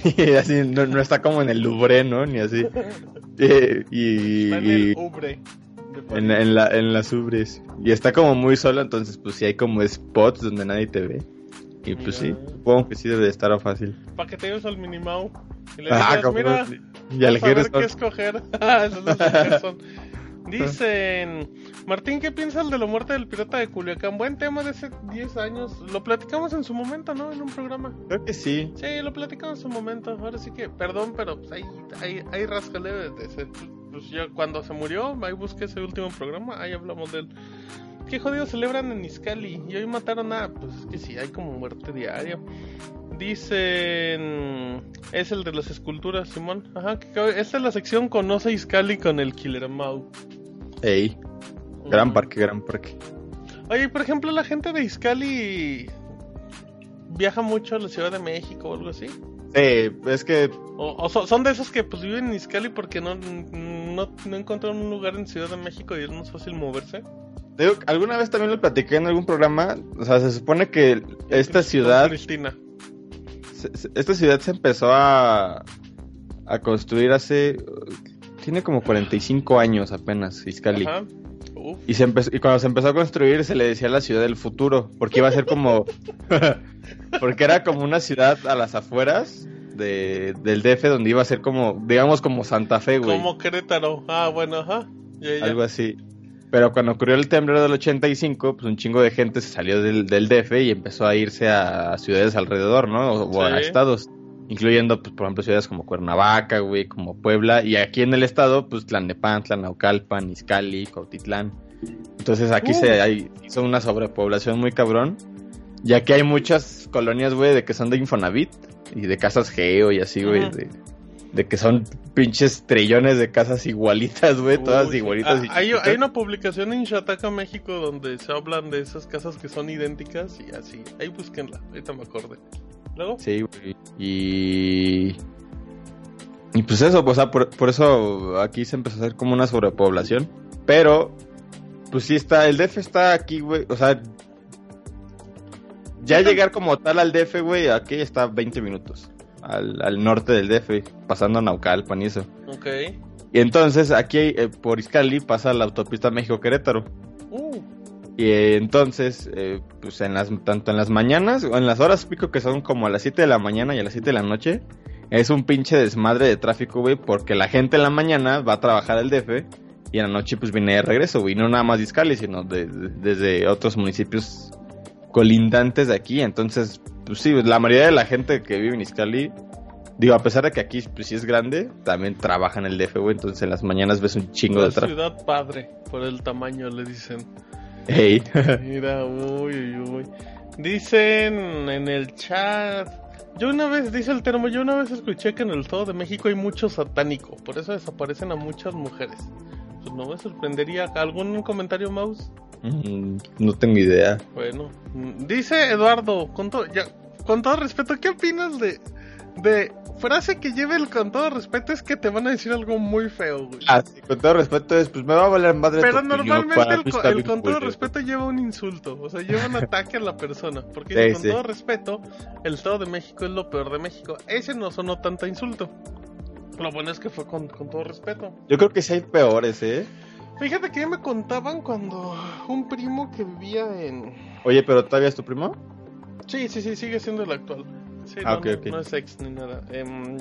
Y así no, no está como en el Louvre, ¿no? Ni así. Eh, y Está en el Ubre. De en, en la, en las ubres. Y está como muy solo, entonces pues sí hay como spots donde nadie te ve. Y pues sí, Mira. supongo que sí debe de estar fácil. Para que te lleves al Minimau. Y le Ah, digas, mira, y al qué escoger. Dicen, Martín, ¿qué piensas de la muerte del pirata de Culiacán? Buen tema de hace 10 años. Lo platicamos en su momento, ¿no? En un programa. Creo que sí. Sí, lo platicamos en su momento. Ahora sí que, perdón, pero pues, ahí, ahí, ahí rascale desde ese- Pues yo cuando se murió, ahí busqué ese último programa, ahí hablamos de él. ¿Qué jodido celebran en Izcali? Y hoy mataron a. Pues es que sí, hay como muerte diaria. Dicen. Es el de las esculturas, Simón. Ajá, que cabe- esta es la sección Conoce Izcali con el Killer Mau. Ey, gran parque, gran parque. Oye, por ejemplo, la gente de Izcali viaja mucho a la Ciudad de México o algo así. Sí, es que O, o so- son de esos que pues viven en Izcali porque no, no, no encontraron un lugar en Ciudad de México y es más fácil moverse. digo, alguna vez también lo platiqué en algún programa, o sea, se supone que esta ciudad, Cristina. se- se- esta ciudad se empezó a, a construir hace, tiene como 45 años apenas, Izcali. Ajá. Y, se y cuando se empezó a construir se le decía la ciudad del futuro, porque iba a ser como... porque era como una ciudad a las afueras de, del DF donde iba a ser como, digamos como Santa Fe, güey. Como Querétaro. Ah, bueno, ajá. Ya, ya. Algo así. Pero cuando ocurrió el temblor del 85, pues un chingo de gente se salió del, del DF y empezó a irse a ciudades alrededor, ¿no? O, o a estados. Incluyendo, pues, por ejemplo, ciudades como Cuernavaca, güey, como Puebla. Y aquí en el estado, pues, Tlalnepantla, Naucalpan, Izcali, Cautitlán. Entonces aquí Uh. se hay, hizo una sobrepoblación muy cabrón. Y aquí hay muchas colonias, güey, de que son de Infonavit y de casas geo y así, güey. De, de que son pinches trillones de casas igualitas, güey, todas igualitas. Ah, y hay, chiquitas. hay una publicación en Shataka, México, donde se hablan de esas casas que son idénticas y así. Ahí búsquenla, ahorita me acordé. Luego, Sí, güey. Y. Y pues eso, o sea, por, por eso aquí se empezó a hacer como una sobrepoblación. Pero, pues sí está, el DF está aquí, güey. O sea, ya llegar como tal al DF, güey, aquí está 20 minutos. Al, al norte del DF, pasando a Naucalpan y eso. ok. Y entonces aquí eh, por Izcali pasa la autopista México-Querétaro. Uh, Y eh, entonces, eh, pues en las, tanto en las mañanas o en las horas pico que son como a las 7 de la mañana y a las 7 de la noche, es un pinche desmadre de tráfico, güey, porque la gente en la mañana va a trabajar al DF y en la noche pues viene de regreso, güey, no nada más de sino de- de- desde otros municipios colindantes de aquí. Entonces, pues sí, la mayoría de la gente que vive en Izcali, digo, a pesar de que aquí pues sí es grande, también trabaja en el DF, güey, entonces en las mañanas ves un chingo la de tráfico. ciudad padre, por el tamaño le dicen. Hey. Mira, uy, uy, uy. Dicen en el chat. Yo una vez, dice el termo, yo una vez escuché que en el Estado de México hay mucho satánico, por eso desaparecen a muchas mujeres. Pues no me sorprendería. ¿Algún comentario, Mouse? Mm, no tengo idea. Bueno, mm, dice Eduardo, con, to- ya, con todo respeto, ¿qué opinas de, de frase que lleve el con todo respeto? Es que te van a decir algo muy feo, güey. Ah, sí, con todo respeto, es, pues me va a valer madre Pero normalmente el, co- con todo respeto lleva un insulto, o sea, lleva un ataque a la persona. Porque Sí, con sí. todo respeto, el Estado de México es lo peor de México. Ese no sonó tanta insulto. Lo bueno es que fue con, con todo respeto. Yo creo que sí hay peores, ¿eh? Fíjate que me contaban cuando un primo que vivía en... Oye, pero ¿todavía es tu primo? Sí, sí, sí, sigue siendo el actual. Sí, Ah, no, es ex ni nada. Em,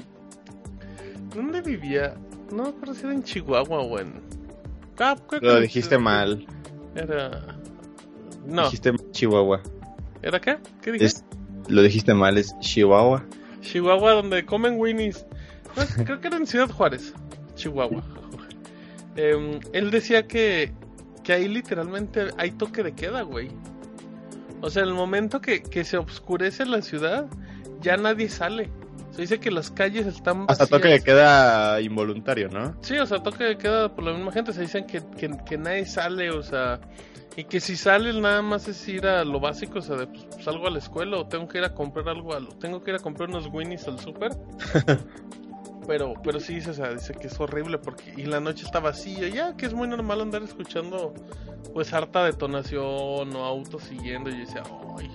¿Dónde vivía? No me acuerdo si era en Chihuahua o en... Ah, Lo dijiste mal. Era... No, Dijiste Chihuahua. ¿era qué? ¿Qué? Es, lo dijiste mal, es Chihuahua. Chihuahua, donde comen Winnie's. No, creo que era en Ciudad Juárez, Chihuahua. Em, él decía que, que ahí literalmente hay toque de queda, güey. O sea, el momento que, que se oscurece la ciudad, ya nadie sale. Se dice que las calles están Hasta toque que queda involuntario, ¿no? Sí, o sea, toque de queda por la misma gente. Se dicen que, que, que nadie sale, o sea, y que si sale nada más es ir a lo básico, o sea, de, pues, salgo a la escuela o tengo que ir a comprar algo, a lo- tengo que ir a comprar unos Winnies al súper. pero, pero sí, dice, o sea, dice que es horrible porque y la noche está vacía, ya que es muy normal andar escuchando pues harta detonación o autos siguiendo y yo decía, ay,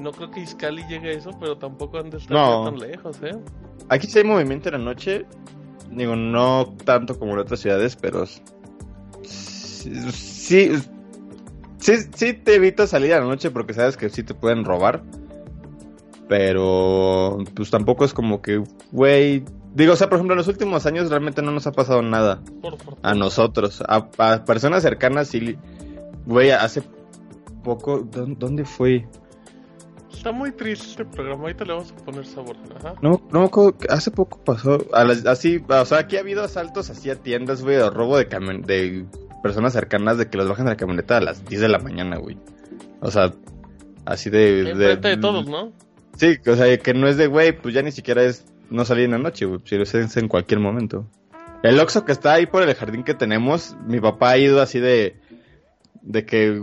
no creo que Iscali llegue a eso, pero tampoco han de estar No. tan lejos, ¿eh? Aquí sí hay movimiento en la noche. Digo, no tanto como en otras ciudades, pero sí, sí, sí, te evitas salir a la noche porque sabes que sí te pueden robar. Pero pues tampoco es como que, güey, digo, o sea, por ejemplo, en los últimos años realmente no nos ha pasado nada Por a nosotros, a, a personas cercanas sí, güey, hace poco, ¿dó- ¿dónde fue? Está muy triste este programa, ahorita le vamos a poner sabor. Ajá. No, no, me acuerdo que hace poco pasó, a las- así, o sea, aquí ha habido asaltos así a tiendas, güey, o robo de de personas cercanas de que los bajan de la camioneta a las 10 de la mañana, güey. O sea, así de... Enfrente de todos, ¿no? Sí, o sea, que no es de, güey, pues ya ni siquiera es no salir en la noche, güey, si lo es en cualquier momento. El Oxxo que está ahí por el jardín que tenemos, mi papá ha ido así de, de que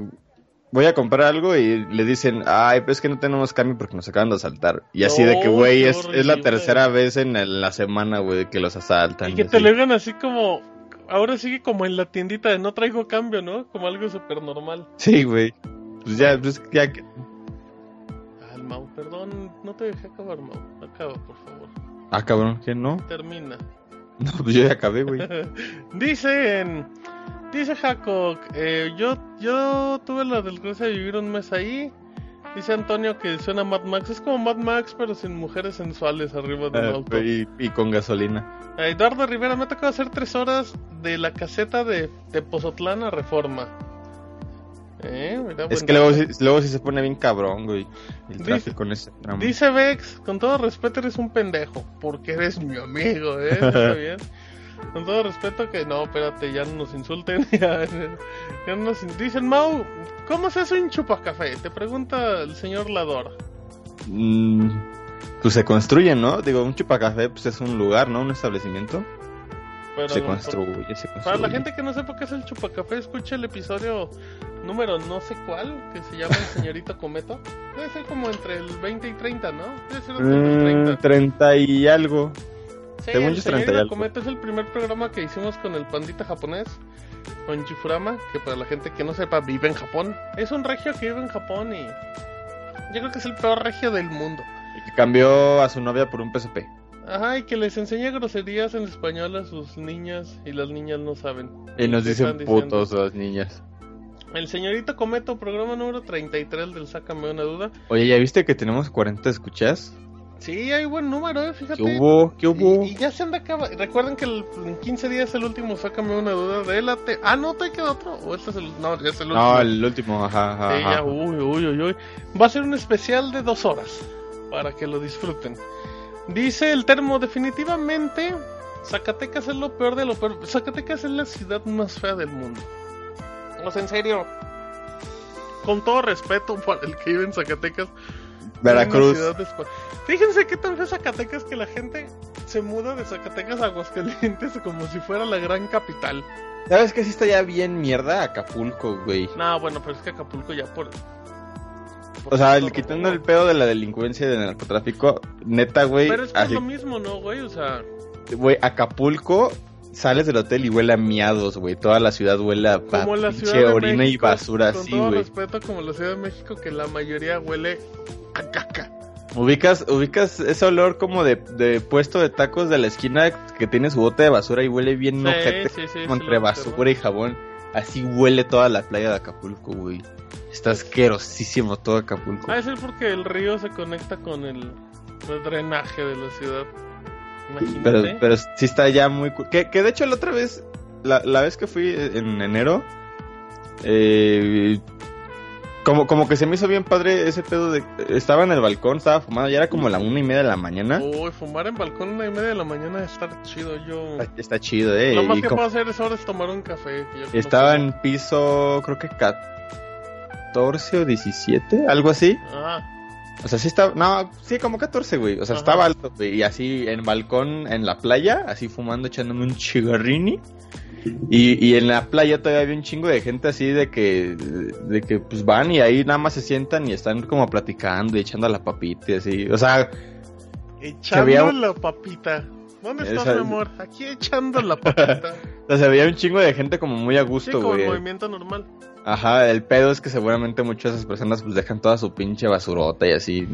voy a comprar algo y le dicen, ay, pues es que no tenemos cambio porque nos acaban de asaltar. Y así de que, güey, es, es la tercera vez en el- la semana, güey, que los asaltan. Y que te lo así como. Ahora sigue como en la tiendita de no traigo cambio, ¿no? Como algo súper normal. Sí, güey. Pues ya, pues ya que... El Mau, perdón, no te dejé acabar, Mau. Acaba, por favor. Ah, cabrón, ¿qué no? Termina. No, pues yo ya acabé, güey. Dicen, dice Jacob, eh, yo, yo tuve la desgracia de vivir un mes ahí. Dice Antonio que suena Mad Max. Es como Mad Max, pero sin mujeres sensuales arriba de un Ah, auto. y, y con gasolina. A Eduardo Rivera, me ha tocado hacer tres horas de la caseta de, de Pozotlán a Reforma. Eh, mira, Es que luego, luego sí se pone bien cabrón, güey. El Dice- tráfico en ese tramo. Dice Vex, con todo respeto eres un pendejo, porque eres mi amigo, ¿eh? Está bien. Con todo respeto que no, espérate, ya no nos insulten. Ya, ya no nos Dicen, Mau, ¿cómo se hace un chupacafé? Te pregunta el señor Lador. Mm, pues se construye, ¿no? Digo, un chupacafé pues es un lugar, ¿no? Un establecimiento. Pero se construye, se construye. Para la gente que no sepa qué es el chupacafé, escucha el episodio número no sé cuál, que se llama El Señorito Cometo. Debe ser como entre el 20 y 30, ¿no? Debe ser entre el Mm, 30. 30 y algo. Sí, Según el yo, Señorito 30 y algo. Cometo es el primer programa que hicimos con el pandita japonés, con Chifurama, que para la gente que no sepa vive en Japón. Es un regio que vive en Japón y yo creo que es el peor regio del mundo. Y que cambió a su novia por un PSP. Ajá, y que les enseña groserías en español a sus niñas y las niñas no saben. Y nos ¿Qué dicen diciendo? putos las niñas. El señorito Cometo, programa número 33 del Sácame una duda. Oye, ¿ya viste que tenemos 40 escuchas? Sí, hay buen número, eh, fíjate. ¿Qué hubo? ¿Qué hubo? Y, y ya se anda acabando. Recuerden que el- en 15 días el último, sácame una duda de la te- Ah, no, te queda otro. O este es el. No, ya es el último. No, el último, ajá, ajá. Sí, ajá. ya, uy, uy, uy, uy. Va a ser un especial de dos horas. Para que lo disfruten. Dice el termo, definitivamente. Zacatecas es lo peor de lo peor. Zacatecas es la ciudad más fea del mundo. O sea, en serio. Con todo respeto para el que vive en Zacatecas. Veracruz. Fíjense qué tan es Zacatecas que la gente se muda de Zacatecas a Aguascalientes como si fuera la gran capital. ¿Sabes qué sí está ya bien mierda? Acapulco, güey. No, bueno, pero es que Acapulco ya por. por O sea, el, quitando el pedo de la delincuencia y del narcotráfico, neta, güey. Pero es que es lo mismo, ¿no, güey? O sea, güey, Acapulco, sales del hotel y huele a miados, güey. Toda la ciudad huele a como la pinche Ciudad de orina México. y basura con así, todo güey. respeto, como la Ciudad de México, que la mayoría huele a caca. Ubicas, ubicas ese olor como de, de puesto de tacos de la esquina que tiene su bote de basura y huele bien Sí, ojete, sí, sí, como sí, entre basura y jabón. Así huele toda la playa de Acapulco, güey. Está asquerosísimo todo Acapulco. De ser porque el río se conecta con el, el drenaje de la ciudad. Imagínate. Pero, pero sí está ya muy... Que, que de hecho la otra vez, la, la vez que fui en enero, eh, como, como que se me hizo bien padre ese pedo de... Estaba en el balcón, estaba fumando, ya era como la una y media de la mañana. Uy, fumar en balcón una y media de la mañana es estar chido. Yo. Está, está chido, eh. Lo más que como- puedo hacer es ahora es tomar un café. que yo no estaba en piso, creo que 14 o 17, algo así. Ah, O sea, sí estaba, no, sí, como 14, güey. O sea, Ajá. estaba alto, güey. Y así en balcón, en la playa, así fumando, echándome un chigarrini. Y, y en la playa todavía había un chingo de gente así de que, de que pues van y ahí nada más se sientan y están como platicando y echando la papita y así. O sea, echando un- la papita. ¿Dónde estás, Esa- mi amor? Aquí echando la papita. o sea, se veía un chingo de gente como muy a sí, gusto, como el güey. movimiento normal. Ajá, el pedo es que seguramente muchas de esas personas pues dejan toda su pinche basurota y así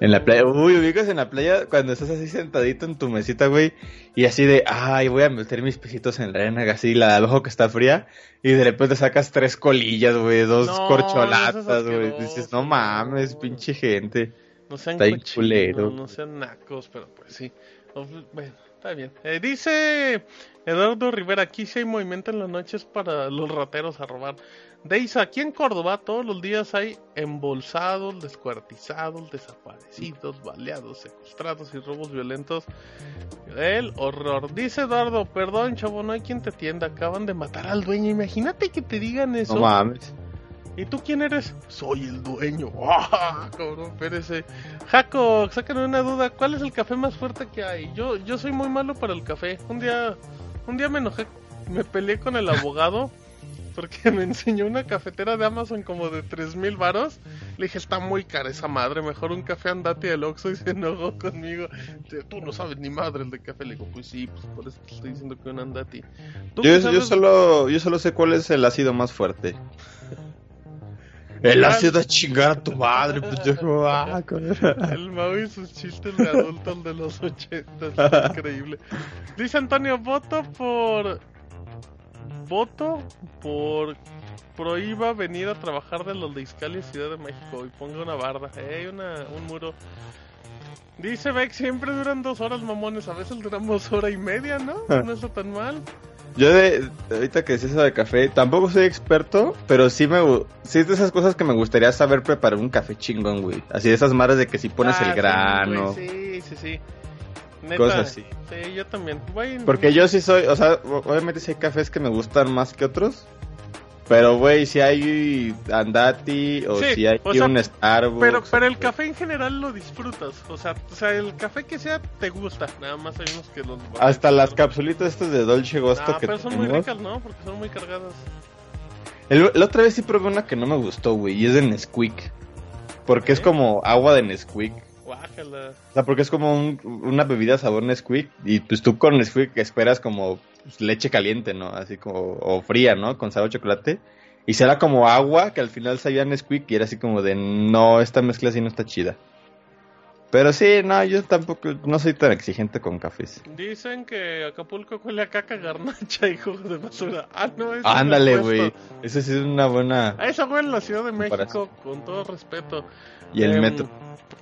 en la playa. Uy, ubicas en la playa cuando estás así sentadito en tu mesita, güey, y así de, ay, voy a meter mis pisitos en la arena, así la de abajo que está fría, y de repente sacas tres colillas, güey, dos No, corcholatas, güey. Dices, no mames, no. pinche gente. No sean Está culero. no sean nacos, pero pues sí. O- Bueno, está bien. Eh, dice Eduardo Rivera, aquí sí hay movimiento en las noches para los rateros a robar. Deisa, aquí en Córdoba todos los días hay embolsados, descuartizados, desaparecidos, baleados, secuestrados y robos violentos. El horror. Dice Eduardo, perdón chavo, no hay quien te atienda, acaban de matar al dueño. Imagínate que te digan eso. No mames. ¿Y tú quién eres? Soy el dueño. ¡Ah! Cabrón, espérese. Jaco, sácame una duda. ¿Cuál es el café más fuerte que hay? Yo, yo soy muy malo para el café. Un día Un día me enojé, me peleé con el abogado porque me enseñó una cafetera de Amazon como de 3000 varos. Le dije, está muy cara esa madre, mejor un café andati del Oxxo y se enojó conmigo. Dice, Tú no sabes ni madre el de café. Le digo, pues sí, pues por eso te estoy diciendo que un andati. ¿Tú Yo, solo, yo solo sé cuál es el ácido más fuerte. El ácido a chingar a tu madre, pues yo, ah, El Mau y sus chistes de adultos de los 80, es increíble. Dice Antonio, voto por... Voto por... Prohíba venir a trabajar de los de Izcali, Ciudad de México, y ponga una barda, eh, una, un muro. Dice Beck, siempre duran dos horas, mamones, a veces duramos hora y media, ¿no? No está tan mal. Yo de, ahorita que decís eso de café, tampoco soy experto, pero sí me sí es de esas cosas que me gustaría saber preparar un café chingón, güey. Así de esas madres de que si pones Ah, el sí, grano. güey, Sí, sí, sí. Neta, Cosas así. Sí, yo también. Porque yo sí soy, o sea, obviamente sí hay cafés que me gustan más que otros. Pero, güey, si hay Andati o Sí, si hay o sea, un Starbucks. Pero, pero el café en general lo disfrutas. O sea, o sea, el café que sea te gusta. Nada más hay unos que los. Hasta las capsulitas estas de Dolce Gusto Ah, que pero son muy ricas, ¿no? Porque son muy cargadas. El- la otra vez sí probé una que no me gustó, güey, y es de Nesquik. Porque es como agua de Nesquik. O sea, porque es como un- una bebida sabor Nesquik. Y pues tú con Nesquik esperas como leche caliente, ¿no? Así como, o fría, ¿no? Con sabor chocolate. Y será como agua que al final sabía Nesquik y era así como de, no, esta mezcla así no está chida. Pero sí, no, yo tampoco, no soy tan exigente con cafés. Dicen que Acapulco huele a caca garnacha y jugo de basura. Ah, no, eso Ándale, güey. Eso sí es una buena... A esa huele en la Ciudad de México, con todo respeto. Y el Em, metro.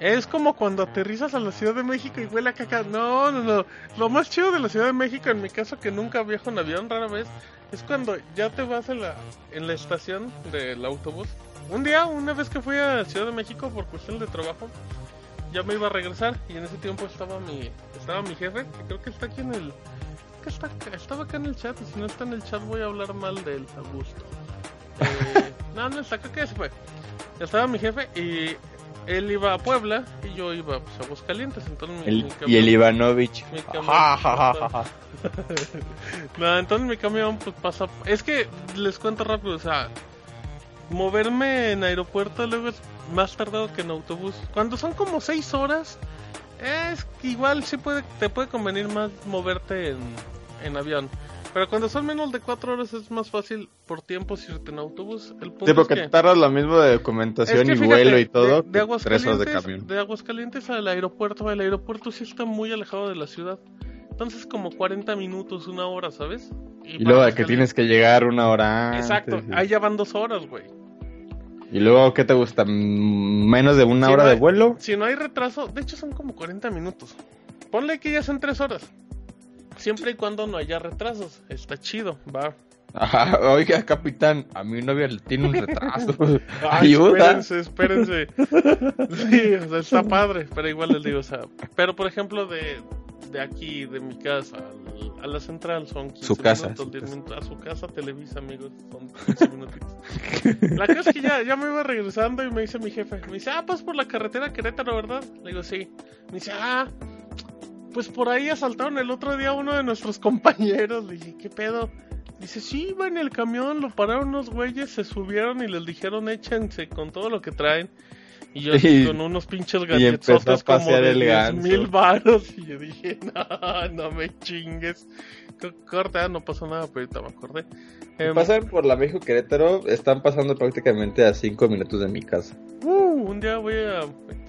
Es como cuando aterrizas a la Ciudad de México y huele a caca. No, no, no. Lo más chido de la Ciudad de México, en mi caso, que nunca viajo en avión rara vez, es cuando ya te vas en la, en la estación del autobús. Un día, una vez que fui a Ciudad de México por cuestión de trabajo, ya me iba a regresar y en ese tiempo estaba mi, estaba mi jefe, que creo que está aquí en el... que está acá- estaba acá en el chat y si no está en el chat voy a hablar mal de él, a gusto. Eh, no, no está, creo que se fue. Estaba mi jefe y él iba a Puebla y yo iba pues, a Aguascalientes. Entonces mi, El- mi y el Ivanovich. mi camión-. No, entonces mi camión pues pasa... Es que les cuento rápido, o sea... Moverme en aeropuerto luego es más tardado que en autobús. Cuando son como 6 horas, es que igual sí puede, te puede convenir más moverte en, en avión. Pero cuando son menos de 4 horas es más fácil por tiempo si irte en autobús. El punto Sí, es porque que- tardas lo mismo de documentación es que y fíjate, vuelo y todo. De, de horas de Aguascalientes, camión. de Aguascalientes al aeropuerto, el aeropuerto sí está muy alejado de la ciudad. Entonces como 40 minutos, una hora, ¿sabes? Y para luego de que Aguascalientes- tienes que llegar una hora antes. Exacto, y- ahí ya van dos horas, güey. Y luego, ¿qué te gusta? ¿Menos de una Si hora no de vuelo? Si no hay retraso, de hecho son como 40 minutos. Ponle que ya son tres horas. Siempre y cuando no haya retrasos. Está chido, va. Ajá, oiga, capitán, a mi novia le tiene un retraso. Ay, Ayuda. Espérense, espérense. Sí, o sea, está padre, pero igual les digo, o sea, pero por ejemplo de, de aquí, de mi casa, a la central son 15 Su casa, minutos, su 10 casa. minutos. A su casa, Televisa, amigos, son 15 minutitos. La cosa es que ya, ya me iba regresando y me dice mi jefe, me dice, ah, pues por la carretera Querétaro, ¿verdad? Le digo, sí. Me dice, ah, pues por ahí asaltaron el otro día a uno de nuestros compañeros. Le dije, ¿qué pedo? Dice, sí, iba en el camión, lo pararon unos güeyes, se subieron y les dijeron, échense con todo lo que traen. Y yo con unos pinches galletzotes como de el 10 ganso. mil varos. Y yo dije, no, no me chingues. Co- Corta, no pasó nada, pero ahorita me acordé. Em, Pasan por la México Querétaro, están pasando prácticamente a 5 minutos de mi casa. uh, un día voy a...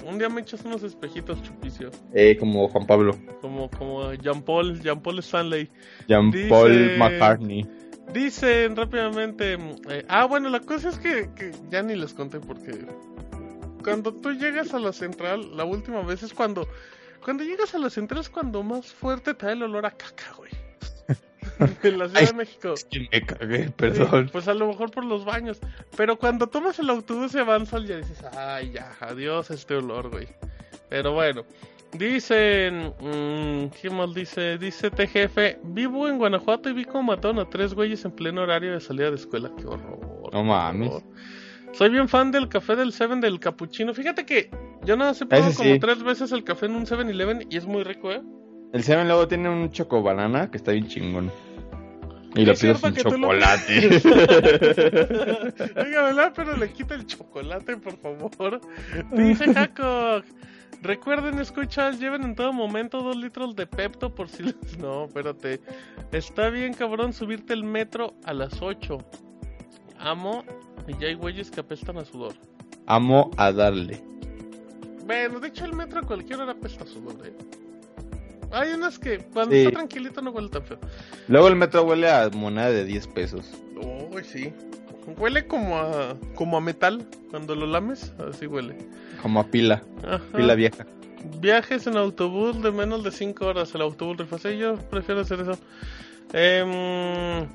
Un día me echas unos espejitos chupicio. Eh, como Juan Pablo, Como, como Jean Paul, Jean Paul Stanley. Jean-Paul Dice- McCartney. Dicen rápidamente. eh, ah, bueno, la cosa es que, que ya ni les conté porque. Cuando tú llegas a la central, la última vez es cuando. Cuando llegas a la central es cuando más fuerte te da el olor a caca, güey. en la Ciudad Ay, de México. Es que me cagué, Sí, perdón. pues a lo mejor por los baños. Pero cuando tomas el autobús y avanzas, ya dices, ay, ya, adiós este olor, güey. Pero bueno, dicen, mm, ¿qué más dice? Dice jefe vivo en Guanajuato y vi cómo mataron a tres güeyes en pleno horario de salida de escuela. Qué horror. No mames. horror. Soy bien fan del café del Seven del capuchino. Fíjate que yo nada más he probado como sí. tres veces el café en un 7-Eleven y es muy rico, ¿eh? El Seven luego tiene un choco banana que está bien chingón. Y lo pido sin tú lo- chocolate. Oiga, ¿verdad? Pero le quita el chocolate, por favor. Dice Jacob. Recuerden, escuchas, lleven en todo momento dos litros de Pepto por si les... No, espérate. Está bien, cabrón, subirte el metro a las 8. Amo y ya hay güeyes que apestan a sudor. Amo a darle. Bueno, de hecho el metro a cualquier hora apesta a sudor, eh. Hay unas que cuando Sí. está tranquilito no huele tan feo. Luego el metro huele a moneda de 10 pesos. Uy, sí. Huele como a, como a metal. Cuando lo lames, así huele. Como a pila. Ajá. Pila vieja. Viajes en autobús de menos de 5 horas. El autobús rifa. Sí, yo prefiero hacer eso. Em,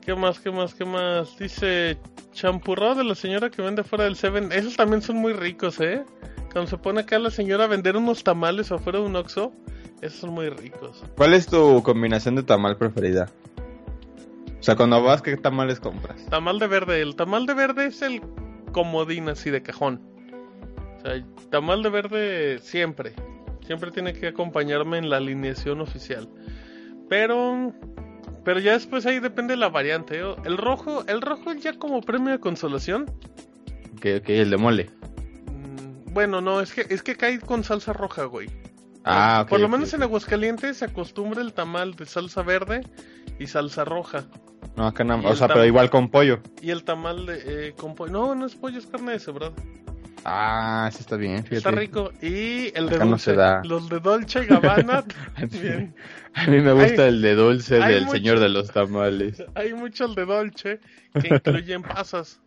¿Qué más? ¿Qué más? ¿Qué más? Dice champurrado de la señora que vende fuera del Seven. Esos también son muy ricos, ¿eh? Cuando se pone acá la señora a vender unos tamales afuera de un Oxxo. Esos son muy ricos. ¿Cuál es tu combinación de tamal preferida? O sea, cuando vas, ¿qué tamales compras? Tamal de verde. El tamal de verde es el comodín así de cajón. O sea, tamal de verde siempre. Siempre tiene que acompañarme en la alineación oficial. Pero pero ya después ahí depende la variante. ¿eh? El rojo, el rojo ya como premio de consolación. Ok, ok, el de mole. mm, Bueno, no, es que es que cae con salsa roja, güey. Ah, ok. Por lo menos en Aguascalientes se acostumbra el tamal de salsa verde y salsa roja. No, acá nada. O sea, pero igual con pollo. Y el tamal de, eh, con pollo. No, no es pollo, es carne deshebrada. Ah, sí está bien, fíjate. Está rico. Y el de Acá no dulce. se da. Los de Dolce Gabbana también. A mí me gusta Hay- el de dulce del mucho- señor de los tamales. Hay muchos de Dolce que incluyen pasas.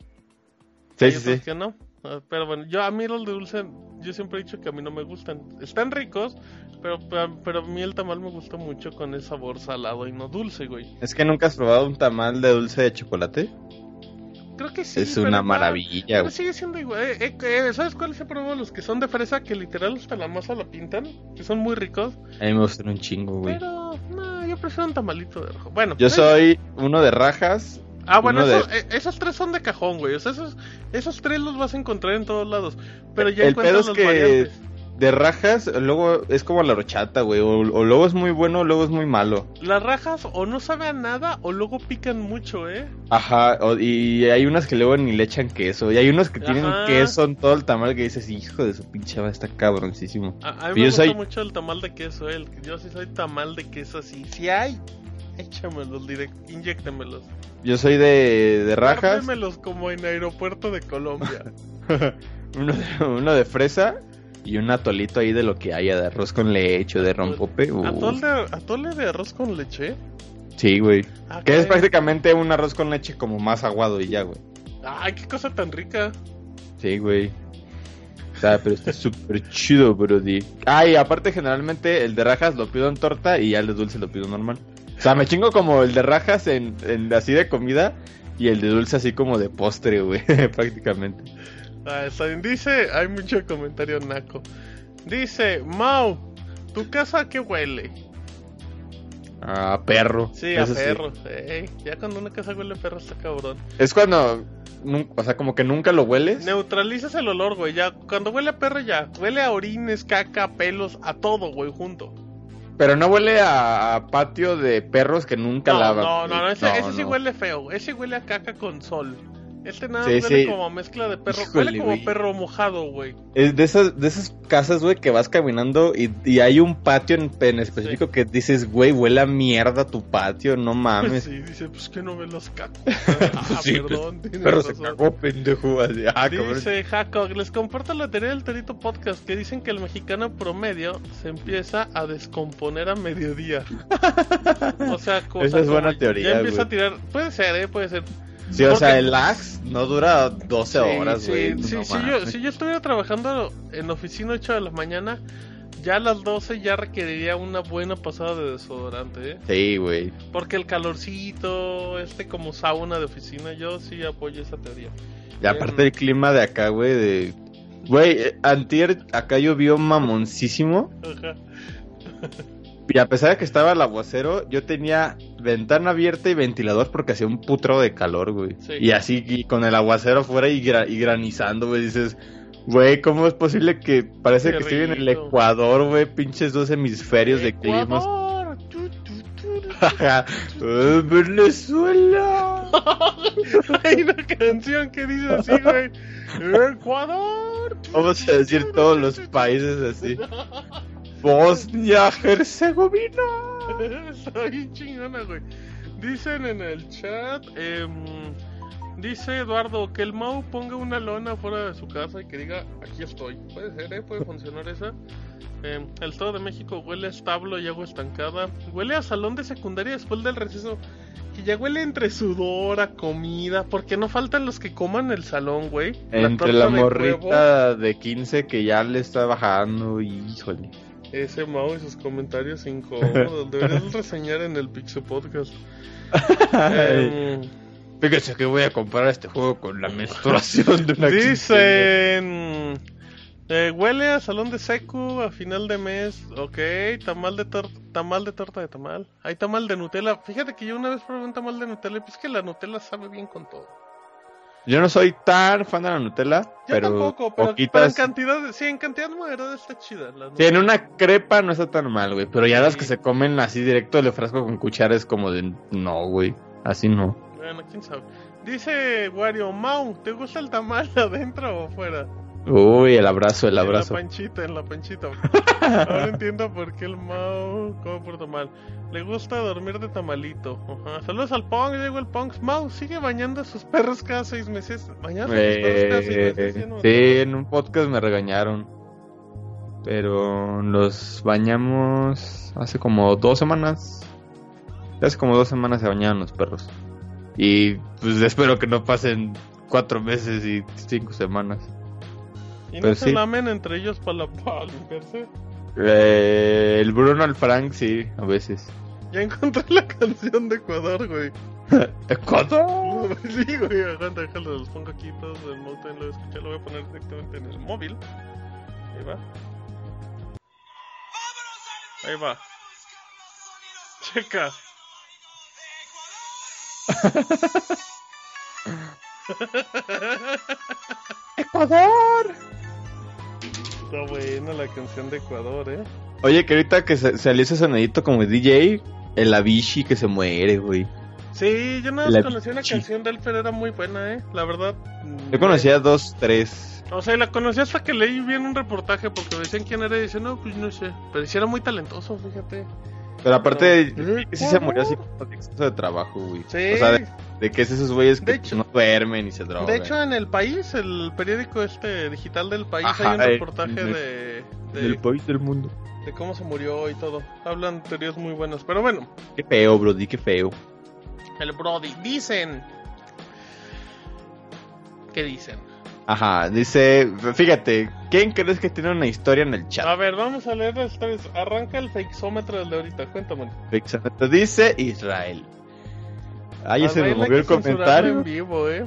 Sí, sí, sí. que no. Ah, Pero bueno, yo a mí los de dulce, yo siempre he dicho que a mí no me gustan. Están ricos, pero, pero, pero a mí el tamal me gusta mucho con ese sabor salado y no dulce, güey. Es que nunca has probado un tamal de dulce de chocolate. Creo que sí. es una maravilla, güey. sigue siendo igual. eh, eh, eh, ¿Sabes cuáles he probado? Los que son de fresa, que literal hasta la masa la pintan. Que son muy ricos. A mí me gustan un chingo, güey. Pero, no, yo prefiero un tamalito de rojo. Bueno, Yo pues, soy uno de rajas. Ah, bueno, de- esos, eh, esos tres son de cajón, güey. O sea, esos, esos tres los vas a encontrar en todos lados. Pero ya El pedo encuentras es los que variantes. De rajas, luego es como la horchata, güey. O, o luego es muy bueno, o luego es muy malo. Las rajas o no saben a nada o luego pican mucho, ¿eh? Ajá, o- y hay unas que luego ni le echan queso. Y hay unos que tienen Ajá. queso en todo el tamal que dices, hijo de su pinche va, está cabroncísimo. A, a mí me gusta soy- mucho el tamal de queso, ¿eh? Yo sí soy tamal de queso así. Si hay, échamelos, direct, inyéctemelos. Yo soy de, de rajas, Guárdemelos como en aeropuerto de Colombia. uno de, uno de fresa y un atolito ahí de lo que haya, de arroz con leche o de rompope. uh, ¿Atole de, atole de arroz con leche? Sí, güey. Ah, Que es prácticamente un arroz con leche como más aguado y ya, güey. Ay, qué cosa tan rica. Sí, güey. O sea, pero está súper chido, brody. Ah, y aparte generalmente el de rajas lo pido en torta y ya el de dulce lo pido normal. O sea, me chingo como el de rajas en, en así de comida y el de dulce así como de postre, güey, prácticamente. Ah, está bien. Dice, hay mucho comentario naco. Dice, Mau, ¿tu casa a qué huele? Ah, perro. Sí, a perro. Ey, ya cuando una casa huele a perro está cabrón. Es cuando, o sea, como que nunca lo hueles. Neutralizas el olor, güey. Ya, cuando huele a perro ya. Huele a orines, caca, pelos, a todo, güey, junto. Pero no huele a, a patio de perros que nunca No, lavan. no, no, no, ese, No, ese sí no. huele feo. Ese huele a caca con sol. Este nada Sí, más huele sí. como mezcla de perro. Híjole, huele como güey. perro mojado, güey. Es de esas, de esas casas, güey, que vas caminando y, y hay un patio en, en específico que dices, güey, huele a mierda tu patio, no Pues mames. sí, dice, pues que no ve los cacos. Ah, Sí, perdón, tienes Pero se razón. cagó, pendejo. Así, ah. Dice Jacob, les comparto la teoría del Torito Podcast que dicen que el mexicano promedio se empieza a descomponer a mediodía. O sea, cosa Esa es buena como teoría, Ya empieza güey. a tirar. Puede ser, ¿eh? Puede ser. Sí, o Porque- sea, el lax no dura 12 Sí, horas, güey. sí, no si, yo, si yo estuviera trabajando en oficina 8 de la mañana, ya a las 12 ya requeriría una buena pasada de desodorante, ¿eh? Sí, güey. Porque el calorcito, este como sauna de oficina, yo sí apoyo esa teoría. Y aparte el clima de acá, güey, de... Güey, eh, antier acá llovió mamoncísimo. Ajá. Y a pesar de que estaba el aguacero, yo tenía ventana abierta y ventilador porque hacía un putro de calor, güey. Sí. Y así y con el aguacero afuera y, gra- y granizando, güey, dices, güey, ¿cómo es posible que parece Qué que estoy en el. Ecuador, güey? Pinches dos hemisferios de climas. Venezuela. Hay una canción que dice así, güey. Ecuador. Vamos a decir todos los países así. Bosnia, Herzegovina. Está bien chingona, güey. Dicen en el chat, em, dice Eduardo, que el Mau ponga una lona fuera de su casa y que diga, aquí estoy. Puede ser, ¿eh? Puede funcionar esa. Em, el Estado de México huele a establo y agua estancada. Huele a salón de secundaria después del receso. Que ya huele entre sudor, a comida, porque no faltan los que coman el salón, güey. Entre la de morrita de 15 que ya le está bajando híjole. Ese Mau y sus comentarios incómodos. Deberías reseñar en el Pixel Podcast. Em, Fíjese que voy a comparar este juego con la menstruación de una. Dicen. eh, huele a salón de secu a final de mes. Ok, tamal de, tor- tamal de torta de tamal. Hay tamal de Nutella. Fíjate que yo una vez probé un tamal de Nutella y pues que la Nutella sabe bien con todo. Yo no soy tan fan de la Nutella, Yo pero tampoco, pero, pero en poquitas. cantidad, de- sí, en cantidad moderada está chida. la Sí, en una crepa no está tan mal, güey. Pero ya las que se comen así directo del frasco con cuchara es como de no, güey. Así no. Bueno, quién sabe. Dice Wario, Mau, ¿te gusta el tamal adentro o afuera? Uy, el abrazo, el abrazo. En la panchita, en la panchita. Ahora entiendo por qué el Mau come por tamal. Le gusta dormir de tamalito. Ajá. Saludos al Pong, llegó el Pong. Mau sigue bañando a sus perros cada seis meses. ¿Bañar a sus perros cada seis meses? Eh, Ya no me sí, en un podcast me regañaron. Pero los bañamos hace como dos semanas. Hace como dos semanas se bañaron los perros. Y pues espero que no pasen cuatro meses y cinco semanas. Y no pues se sí. lamen entre ellos para, la, para limpiarse. Eh, el Bruno al Frank, sí, a veces. Ya encontré la canción de Ecuador, güey. ¿Ecuador? Sí, güey, aguanta, déjalo, los pongo aquí todos el mountain, lo escuché, lo voy a poner directamente en el móvil. Ahí va. Ahí va. Checa. ¡Ecuador! Está buena la canción de Ecuador, eh. Oye, que ahorita que salió ese sonidito como DJ, el Avicii que se muere, güey. Sí, yo nada La más conocí una bichi. canción de él, pero era muy buena, eh. La verdad. mm, Yo conocía dos, tres. O sea, la conocí hasta que leí bien un reportaje porque me decían quién era y dice, no, pues no sé. Pero sí era muy talentoso, fíjate. Pero aparte, Pero- que sí se murió así por exceso de trabajo, güey. Sí. O sea, de, de que es esos güeyes que hecho- no duermen y se drogan. De hecho, en el país, el periódico este digital del país, Ajá, hay un el- reportaje el- de, de, del país del mundo. de cómo se murió y todo. Hablan teorías muy buenas. Pero bueno, Qué feo, Brody, qué feo. el Brody. Dicen. ¿Qué dicen? Ajá, dice, fíjate, ¿quién crees que tiene una historia en el chat? A ver, vamos a leer las tres. Arranca el fakesómetro del de ahorita. Cuéntame. Exacto, Dice Israel. Ahí se me movió el comentario. en vivo, eh.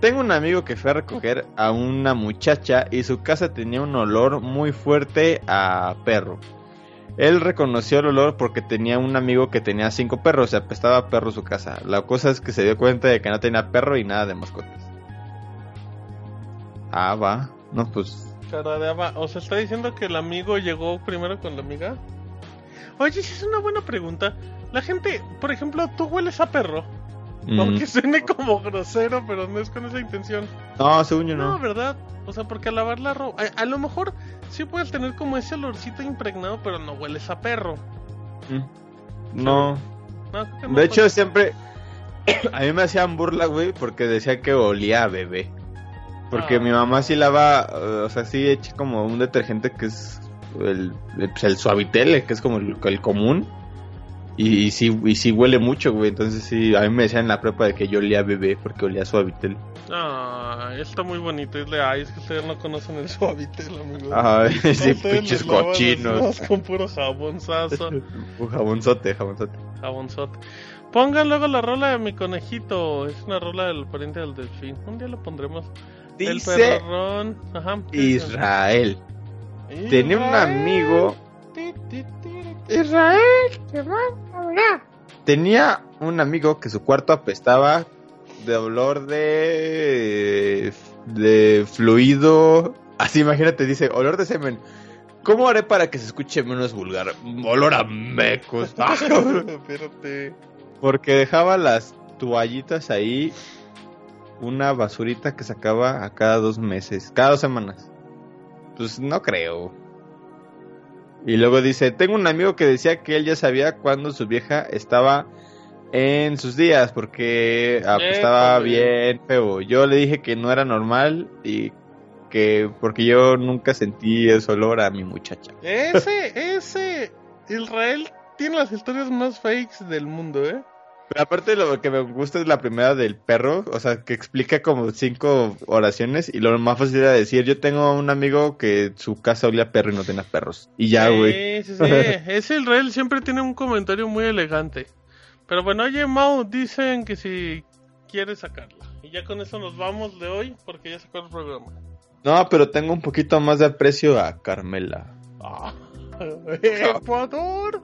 Tengo un amigo que fue a recoger a una muchacha y su casa tenía un olor muy fuerte a perro. Él reconoció el olor porque tenía un amigo que tenía cinco perros, se apestaba a perro su casa. La cosa es que se dio cuenta de que no tenía perro y nada de mascotas. Ah, va. No, pues. Cara de aba- O sea, está diciendo que el amigo llegó primero con la amiga. Oye, sí es una buena pregunta. La gente, por ejemplo, tú hueles a perro. mm, Aunque suene como grosero, pero no es con esa intención. No, según yo No, no. ¿verdad? O sea, porque al lavar la ropa. A, a lo mejor sí puedes tener como ese olorcito impregnado, pero no hueles a perro. Mm. No. No, De hecho, siempre. A mí me hacían burla, güey, porque decía que olía a bebé. Porque Ah. mi mamá sí lava, eh, o sea, sí echa como un detergente que es el, el, el suavitel, que es como el, el común. Y, y sí, y sí huele mucho, güey. Entonces sí, a mí me decían en la prepa de que yo olía a bebé porque olía a suavitel. Ah, está muy bonito. Es de, ay, es que ustedes no conocen el suavitel, amigo. Ay, sí, pinches cochinos. Con puro jabonzazo. Jabonzote, jabonzote. Jabonzote. Pongan luego la rola de mi conejito. Es una rola del pariente del delfín. Un día lo pondremos. El Dice. Israel. Tenía un amigo. Israel. Tenía un amigo que su cuarto apestaba de olor de de fluido. Así imagínate, dice olor de semen. ¿Cómo haré para que se escuche menos vulgar? Olor a mecos. Ah. Espérate. Porque dejaba las toallitas ahí, una basurita que sacaba a cada dos meses, cada dos semanas. Pues no creo. Y luego dice, tengo un amigo que decía que él ya sabía cuando su vieja estaba en sus días, porque ah, pues, estaba bien feo. Yo le dije que no era normal y que porque yo nunca sentí ese olor a mi muchacha. Ese, ese. Israel tiene las historias más fakes del mundo, ¿eh? Pero aparte lo que me gusta es la primera del perro, o sea, que explica como cinco oraciones y lo más fácil era decir, yo tengo un amigo que su casa olía a perro y no tenía perros. Y ya, güey. Sí, sí, sí. Ese Israel siempre tiene un comentario muy elegante. Pero bueno, oye, Mau, dicen que si quiere sacarla. Y ya con eso nos vamos de hoy porque ya sacó el programa. No, pero tengo un poquito más de aprecio a Carmela. Ah, Ecuador.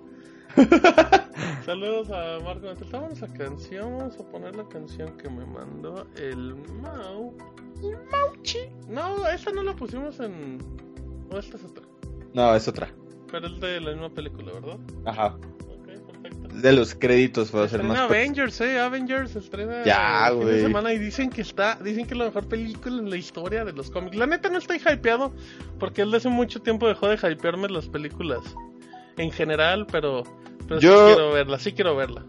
Saludos a Marco. Vamos a canción. Vamos a poner la canción que me mandó el Mau. Mauchi. No, esa no la pusimos en. No, esta es otra. No, es otra. Pero es de la misma película, ¿verdad? Ajá. Perfecto. De los créditos, para ser más... Avengers, eh, Avengers estrena Ya, el fin de güey. semana y dicen que está, dicen que es la mejor película en la historia de los cómics. La neta no estoy hypeado porque él hace mucho tiempo dejó de hypearme las películas en general, pero, pero Yo- sí quiero verla, sí quiero verla.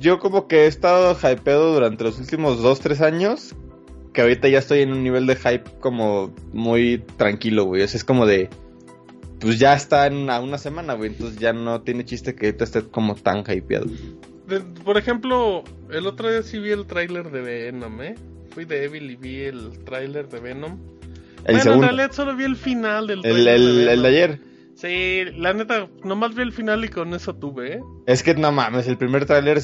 Yo como que he estado hypeado durante los últimos dos, tres años, que ahorita ya estoy en un nivel de hype como muy tranquilo, güey. O sea, es como de... Pues ya está en una, una semana, güey. Entonces ya no tiene chiste que ahorita esté como tan hypeado. De- por ejemplo, el otro día sí vi el tráiler de Venom, ¿eh? Fui débil y vi el tráiler de Venom. El bueno, segundo. en realidad solo vi el final del El, el, de el de ayer. Sí, la neta, nomás vi el final y con eso tuve, ¿eh? Es que no mames, el primer tráiler,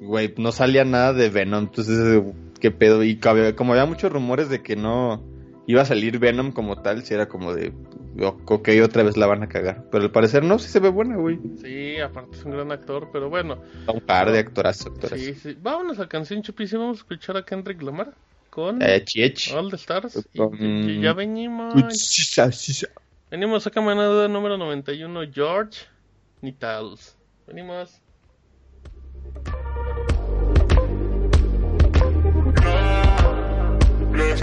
güey, no salía nada de Venom. Entonces, eh, qué pedo. Y como había muchos rumores de que no iba a salir Venom como tal, si era como de, ok, otra vez la van a cagar. Pero al parecer no, sí se ve buena, güey. Sí, aparte es un gran actor, pero bueno. Un par de actorazos, actoras. Sí, sí. Vámonos a canción chupísima. Vamos a escuchar a Kendrick Lamar con Eh. All the Stars. Y, y ya venimos. Venimos a cámara duda número 91, George Nitals. Venimos. Let's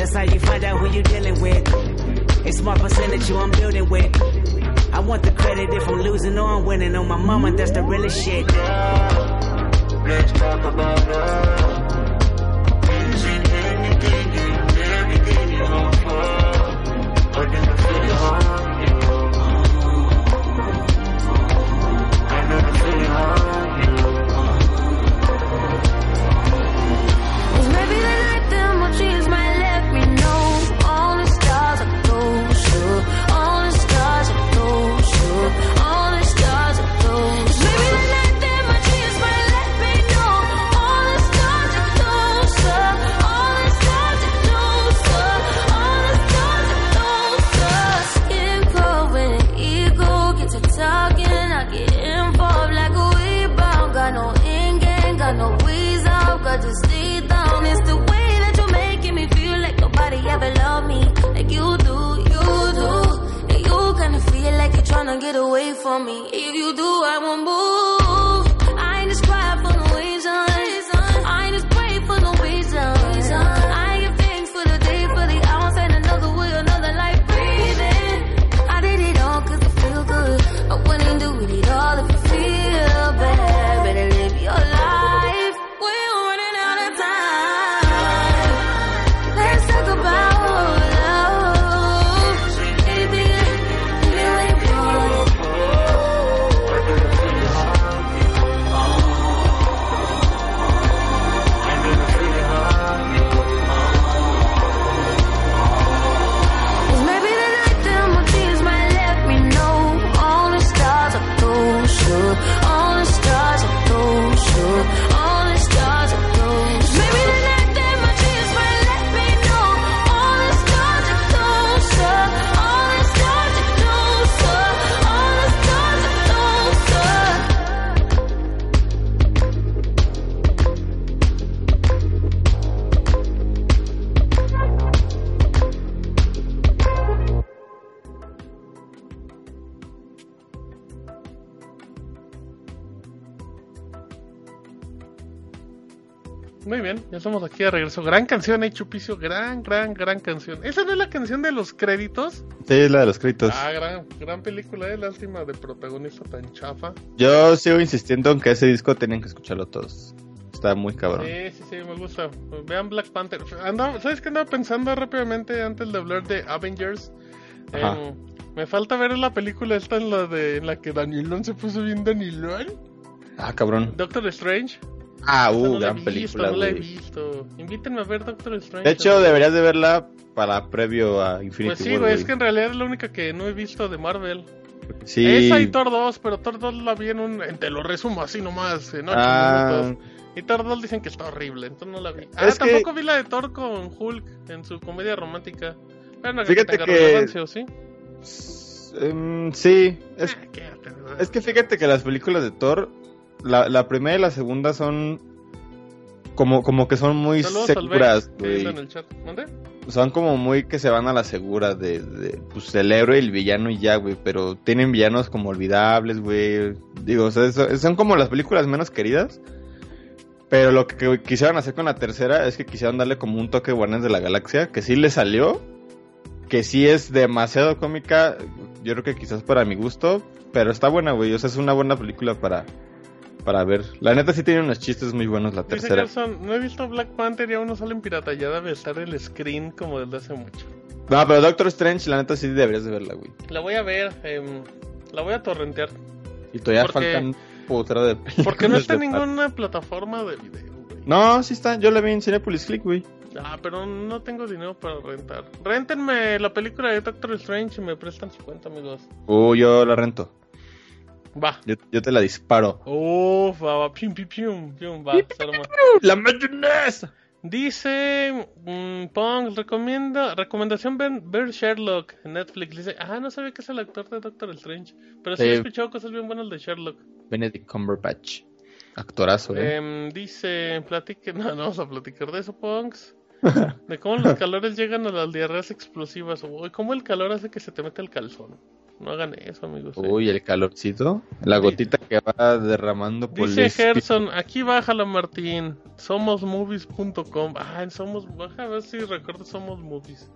That's how you find out who you're dealing with. A smart percentage you I'm building with. I want the credit if I'm losing or I'm winning. On my mama, that's the realest shit. Let's talk about love. Aquí de regreso. Gran canción, eh, Chupicio. Gran, gran, gran canción. ¿Esa no es la canción de los créditos? Sí, es la de los créditos. Ah, gran, gran película, eh. Lástima de protagonista tan chafa. Yo sigo insistiendo en que ese disco tenían que escucharlo todos. Está muy cabrón. Sí, sí, sí, me gusta. Vean Black Panther. Andaba- ¿Sabes qué andaba pensando rápidamente antes de hablar de Avengers? Em, me falta ver la película esta en la de en la que Danilón se puso bien Danilón. Ah, cabrón. Doctor Strange. Ah, uh, no la he gran visto, película, no la he visto. Invítenme a ver Doctor Strange. De hecho, deberías de verla para previo a Infinity Pues sí, War, güey, es que en realidad es la única que no he visto de Marvel. Sí. Esa y Thor 2, pero Thor 2 la vi en un... Te lo resumo así nomás, en 8 Ah. minutos. Y Thor 2 dicen que está horrible, entonces no la vi. Ah, Es que- tampoco vi la de Thor con Hulk en su comedia romántica. Bueno, Fíjate que- relevancia, ¿o sí? Em, sí, es, Ah, quédate, es que fíjate que las películas de Thor, la, la primera y la segunda son como, como que son muy Saludos seguras, güey. Son como muy que se van a la segura de, de, pues el héroe y el villano y ya, güey. Pero tienen villanos como olvidables, güey. Digo, o sea, eso- son como las películas menos queridas. Pero lo que, quisieron hacer con la tercera es que quisieron darle como un toque Guardianes de la Galaxia, que sí le salió, que sí es demasiado cómica, yo creo que quizás para mi gusto, pero está buena, güey, o sea, es una buena película para, para ver. La neta sí tiene unos chistes muy buenos la Dice tercera. No he visto Black Panther y aún no sale en pirata. Ya debe estar el screen como desde hace mucho. No, pero Doctor Strange, la neta sí deberías de verla, güey. La voy a ver, em, la voy a torrentear. Y todavía Porque- faltan putero de Porque no está en ninguna plataforma de video, güey. No, sí está, yo la vi en Cinepolis Click, güey. Ah, pero no tengo dinero para rentar. Réntenme la película de Doctor Strange y me prestan 50 amigos. Uh, yo la rento. Va. Yo, yo te la disparo. Uf, va, va, pium, pium, pium, pium, va. ¡La mayonesa! Dice mm, Pong, recomienda, recomendación ver, ver Sherlock en Netflix. Dice, ah, no sabía que es el actor de Doctor Strange. Pero sí, he escuchado cosas bien buenas de Sherlock. Benedict Cumberbatch. Actorazo, eh. Em, dice, platique, no, no vamos a platicar de eso, Pongs. De cómo los calores llegan a las diarreas explosivas. O cómo el calor hace que se te meta el calzón. No hagan eso, amigos. eh. Uy, el calorcito. La gotita que va derramando por Dice el Gerson, aquí bájala Martín, somosmovies.com. Ah, en Somos, baja a ver si recuerdo Somos Movies.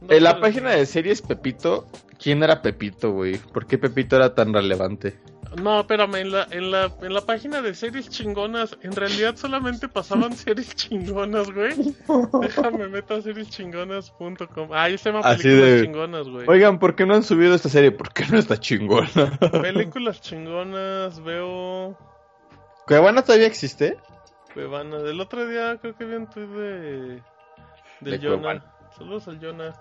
No En la página de series Pepito, ¿quién era Pepito, güey? ¿Por qué Pepito era tan relevante? No, espérame, en la, en, la, en la página de series chingonas, en realidad solamente pasaban series chingonas, güey. Déjame meter a serieschingonas.com. Ah, ahí se llama Así películas de- chingonas, güey. Oigan, ¿por qué no han subido esta serie? ¿Por qué no está chingona? Películas chingonas, veo... ¿Cuevana todavía existe? Cuevana. Del otro día creo que vi un tweet de. Del De Jonah. Cuevana. Saludos al Jonah.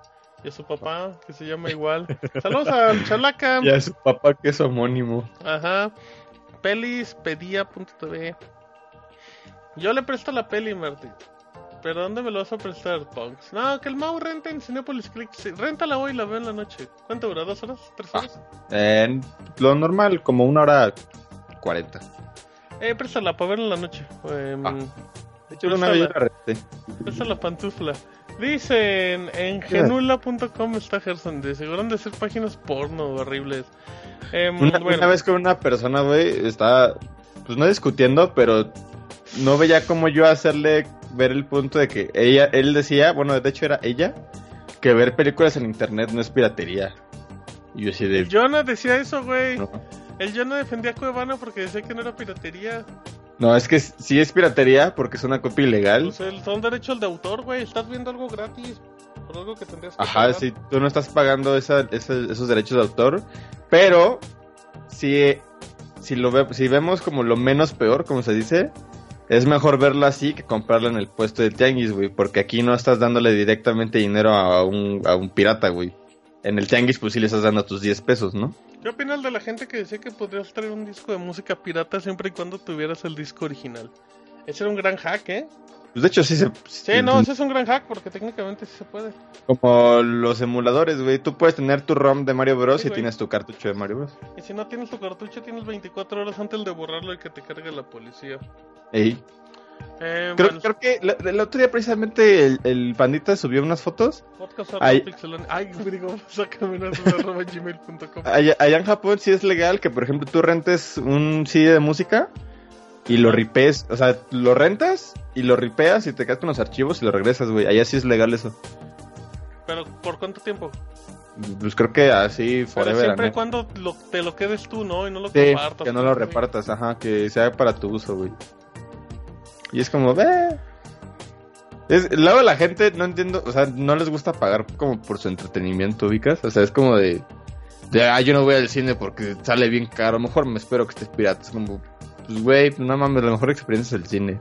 Y a su papá, que se llama igual. Saludos al Chalaca. Y a su papá que es homónimo. Ajá. Pelispedia.tv. Yo le presto la peli, Martín. ¿Pero dónde me lo vas a prestar, Punks? No, que el Mau renta en Cinepolis Click. Sí, réntala hoy y la veo en la noche. ¿Cuánto dura? ¿Dos horas? ¿Tres horas? En lo normal, como una hora cuarenta. Eh, préstala para verla en la noche. Em, Ah. De hecho, una vez la renté. Esa es la pantufla. Dicen en genula.com está Gerson. De seguro han de ser páginas porno horribles. Em, Una, bueno, una vez con una persona, güey, estaba, pues no discutiendo, pero no veía cómo yo hacerle ver el punto de que ella, él decía, bueno, de hecho era ella, que ver películas en internet no es piratería. Y yo así de... el Jonah decía eso, güey. No. El Jonah defendía a Cuevana porque decía que no era piratería. No, es que sí es piratería porque es una copia ilegal. Pues el- son derechos de autor, güey. Estás viendo algo gratis. Por algo que tendrías que Ajá, pagar. sí, tú no estás pagando esa, esa- esos derechos de autor, pero si, si, lo ve- si vemos como lo menos peor, como se dice, es mejor verla así que comprarla en el puesto de tianguis, güey, porque aquí no estás dándole directamente dinero a un, a un pirata, güey. En el tianguis, pues sí le estás dando tus 10 pesos, ¿no? ¿Qué opinas de la gente que decía que podrías traer un disco de música pirata siempre y cuando tuvieras el disco original? Ese era un gran hack, ¿eh? Pues de hecho sí se... Sí, no, ese es un gran hack porque técnicamente sí se puede. Como los emuladores, güey. Tú puedes tener tu ROM de Mario Bros. Sí, y tienes tu cartucho de Mario Bros. Y si no tienes tu cartucho, tienes 24 horas antes de borrarlo y que te cargue la policía. Ey. Eh, Creo, bueno, creo que la- el otro día precisamente el, el pandita subió unas fotos Ay. arroba pixelania. Ay, digo, sácame una duda, arroba gmail.com. Allá, allá en Japón sí es legal que, por ejemplo, tú rentes un CD de música y lo ripees, o sea, lo rentas y lo ripeas y te quedas con los archivos y lo regresas, güey. Allá sí es legal eso. Pero ¿por cuánto tiempo? Pues creo que así Pero forever. siempre y cuando lo, te lo quedes tú, ¿no? Y no lo Sí, compartas. que no lo Sí. repartas, ajá, que sea para tu uso, güey. Y es como, ve. Es, luego la gente, no entiendo, o sea, no les gusta pagar como por su entretenimiento, ubicas. O sea, es como de, de ah, yo no voy al cine porque sale bien caro, mejor me espero que estés pirata. Es como, pues, güey, no mames, la mejor experiencia es el cine.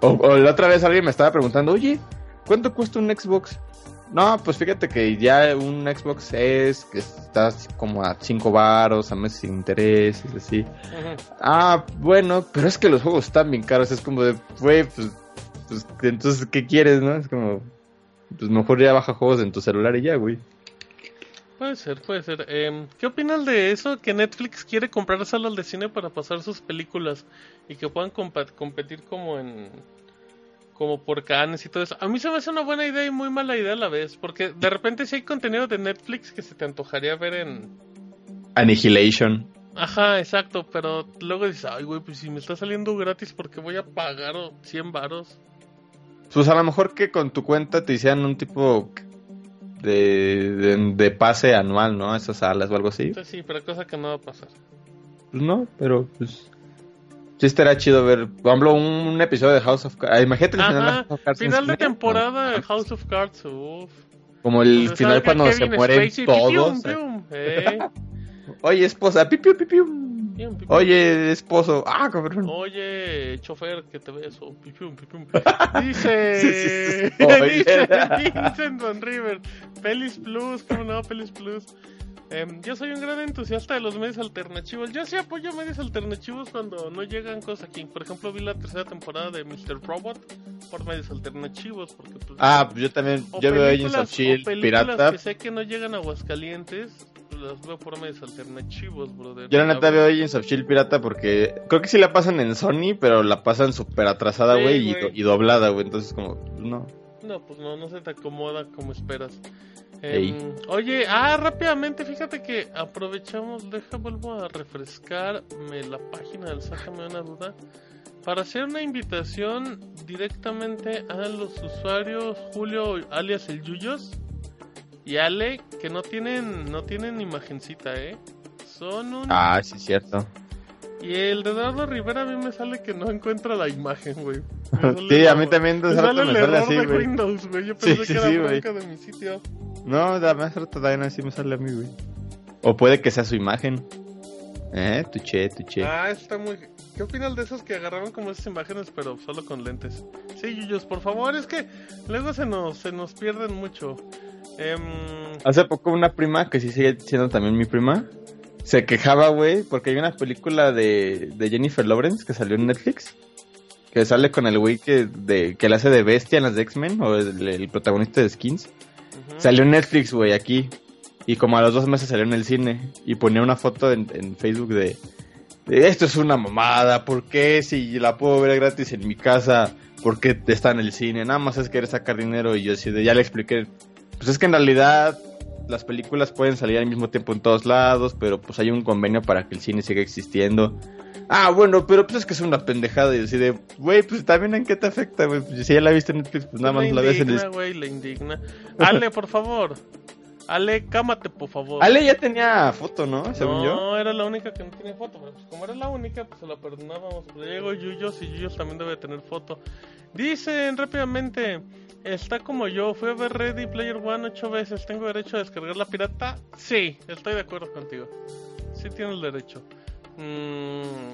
O, o la otra vez alguien me estaba preguntando, oye, ¿cuánto cuesta un Xbox? No, pues fíjate que ya un Xbox es que está así como a 5 varos, a meses sin intereses, así. Ah, bueno, pero es que los juegos están bien caros. Es como de, güey, pues, pues, entonces, ¿qué quieres, no? Es como, pues mejor ya baja juegos en tu celular y ya, güey. Puede ser, puede ser. Em, ¿Qué opinas de eso? Que Netflix quiere comprar salas de cine para pasar sus películas y que puedan competir como en como por canes y todo eso. A mí se me hace una buena idea y muy mala idea a la vez, porque de repente si hay contenido de Netflix que se te antojaría ver en Annihilation. Ajá, exacto, pero luego dices, ay, güey, pues si me está saliendo gratis, ¿por qué voy a pagar o 100 varos? Pues a lo mejor que con tu cuenta te hicieran un tipo de, de, de pase anual, ¿no? A esas salas o algo así. Entonces sí, pero cosa que no va a pasar. Pues no, pero pues. Sí estaría chido ver, por ejemplo, un, un episodio de House of Cards. Imagínate el final de Ajá, House of Cards. final de temporada de. House of Cards, uff. Como el final cuando se Kevin mueren Spacey, todos. pipium, pium, eh. Oye, esposa, pipiu, pipiu. Pipium, pipium. Oye, esposo, ah, cabrón. Oye, chofer, que te beso. Pipium, pipium. Dice. Sí, sí, sí, dice Vincent Von River. Pelis Plus, ¿cómo no? Pelis Plus. Em, yo soy un gran entusiasta de los medios alternativos. Yo sí apoyo medios alternativos cuando no llegan cosas aquí. Por ejemplo, vi la tercera temporada de Mr. Robot por medios alternativos. Porque, pues, Ah, yo también, yo veo Agents of Shield pirata. que sé que no llegan a Aguascalientes, las veo por medios alternativos, brother. Yo la neta veo Agents of Shield pirata porque creo que sí la pasan en Sony, pero la pasan súper atrasada, Sí, güey, y, y doblada, güey. Entonces, como, no. No, pues no, no se te acomoda como esperas. Em, oye, ah, rápidamente, fíjate que aprovechamos, deja, vuelvo a refrescarme la página del Sácame una duda. Para hacer una invitación directamente a los usuarios Julio alias el Yuyos y Ale, que no tienen, no tienen imagencita, eh. Son un... Ah, sí, cierto. Y el de Eduardo Rivera a mí me sale que no encuentra la imagen, güey. Sí, a mí también de me sale me el sale así, güey. Windows, güey. Yo pensé sí, que era sí, de mi sitio. No, da más rato también así me sale a mí, güey. O puede que sea su imagen. Eh, tuche, tuche. Ah, está muy... ¿Qué opinas de esos que agarraron como esas imágenes pero solo con lentes? Sí, Yuyos, por favor, es que luego se nos, se nos pierden mucho. Em, Hace poco una prima, que sí sigue siendo también mi prima, se quejaba, güey, porque hay una película de, de Jennifer Lawrence que salió en Netflix. Que sale con el güey que, de, que le hace de bestia en las de X-Men, o el, el protagonista de Skins. Salió en Netflix, güey, aquí. Y como a los dos meses salió en el cine. Y ponía una foto en, en Facebook de, de, Esto es una mamada. ¿Por qué si la puedo ver gratis en mi casa? ¿Por qué está en el cine? Nada más es querer sacar dinero. Y yo así de, ya le expliqué. Pues es que en realidad las películas pueden salir al mismo tiempo en todos lados. Pero pues hay un convenio para que el cine siga existiendo. Ah, bueno, pero pues es que es una pendejada. Y así de, güey, pues también en qué te afecta, güey. Pues, si ya la viste en Netflix, pues nada más Le la ves en el indigna, güey, le indigna. Ale, por favor. Ale, cámate, por favor. Ale ya tenía foto, ¿no? Según no, yo. era la única que no tenía foto. Pero pues como era la única, pues se la perdonábamos. Pero llegó Yuyos y Yuyos también debe tener foto. Dicen rápidamente: Está como yo, fui a ver Ready Player One ocho veces. ¿Tengo derecho a descargar la pirata? Sí, estoy de acuerdo contigo. Sí tienes derecho. Mm,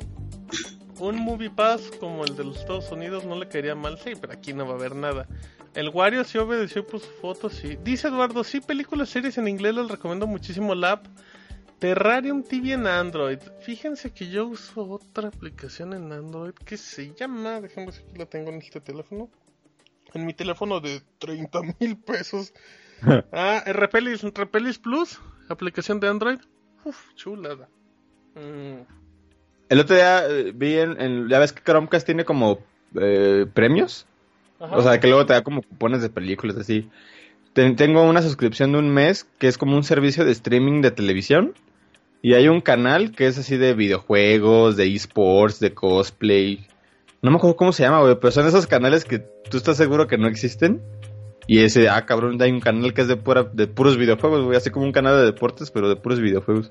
un Movie Pass como el de los Estados Unidos no le caería mal, sí, pero aquí no va a haber nada. El Wario sí obedeció pues fotos, sí. Dice Eduardo, sí, películas, series en inglés les recomiendo muchísimo la app Terrarium TV en Android. Fíjense que yo uso otra aplicación en Android que se llama, si aquí la tengo en este teléfono. En mi teléfono de 30 mil pesos. ah, Repelis, Repelis Plus, aplicación de Android. Uf, chulada. Mm, El otro día eh, vi en, en- ya ves que Chromecast tiene como eh, premios, ajá. o sea que luego te da como cupones de películas así. Ten- tengo una suscripción de un mes que es como un servicio de streaming de televisión Y hay un canal que es así de videojuegos, de esports, de cosplay. No me acuerdo cómo se llama, güey, pero son esos canales que tú estás seguro que no existen. Y ese, ah, cabrón, hay un canal que es de, pura, de puros videojuegos, güey, así como un canal de deportes, pero de puros videojuegos.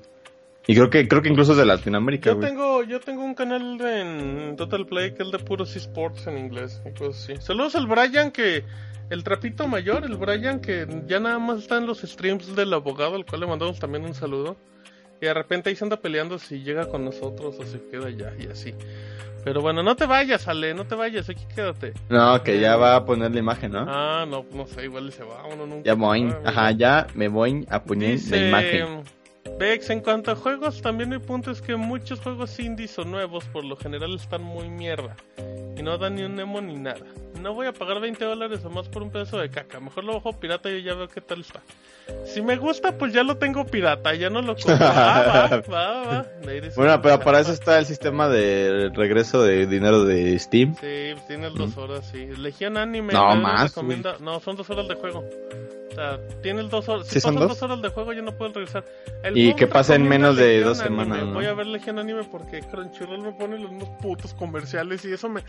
Y creo que creo que incluso es de Latinoamérica, Yo güey. tengo, yo tengo un canal en Total Play que es de puros esports en inglés y cosas así. Saludos al Brian que el trapito mayor, el Brian que ya nada más está en los streams del abogado, al cual le mandamos también un saludo. Y de repente ahí se anda peleando si llega con nosotros o se queda allá y así. Pero bueno, no te vayas, Ale, no te vayas, aquí quédate. No, que ya va a poner la imagen, ¿no? Ah, no, no sé, igual se va, uno nunca ya voy, ajá, ya me voy a poner Dice, la imagen. Vex, en cuanto a juegos, también mi punto es que muchos juegos indies o nuevos por lo general están muy mierda y no dan ni un emo ni nada. No voy a pagar 20 dólares o más por un pedazo de caca, mejor lo bajo pirata y ya veo qué tal está. Si me gusta, pues ya lo tengo pirata, ya no lo compro. Ah, va, va, va. Bueno, pero para eso está el sistema de regreso de dinero de Steam. Sí, pues tienes dos horas, sí. Legión Anime. No, más, recomienda- No, son dos horas de juego. O sea, tienes dos horas. Si ¿Sí son pasan dos? dos horas de juego, ya no puedes regresar. El Y que pasa en menos de dos semanas, ¿no? Voy a ver Legión Anime porque Crunchyroll me pone los unos putos comerciales y eso me.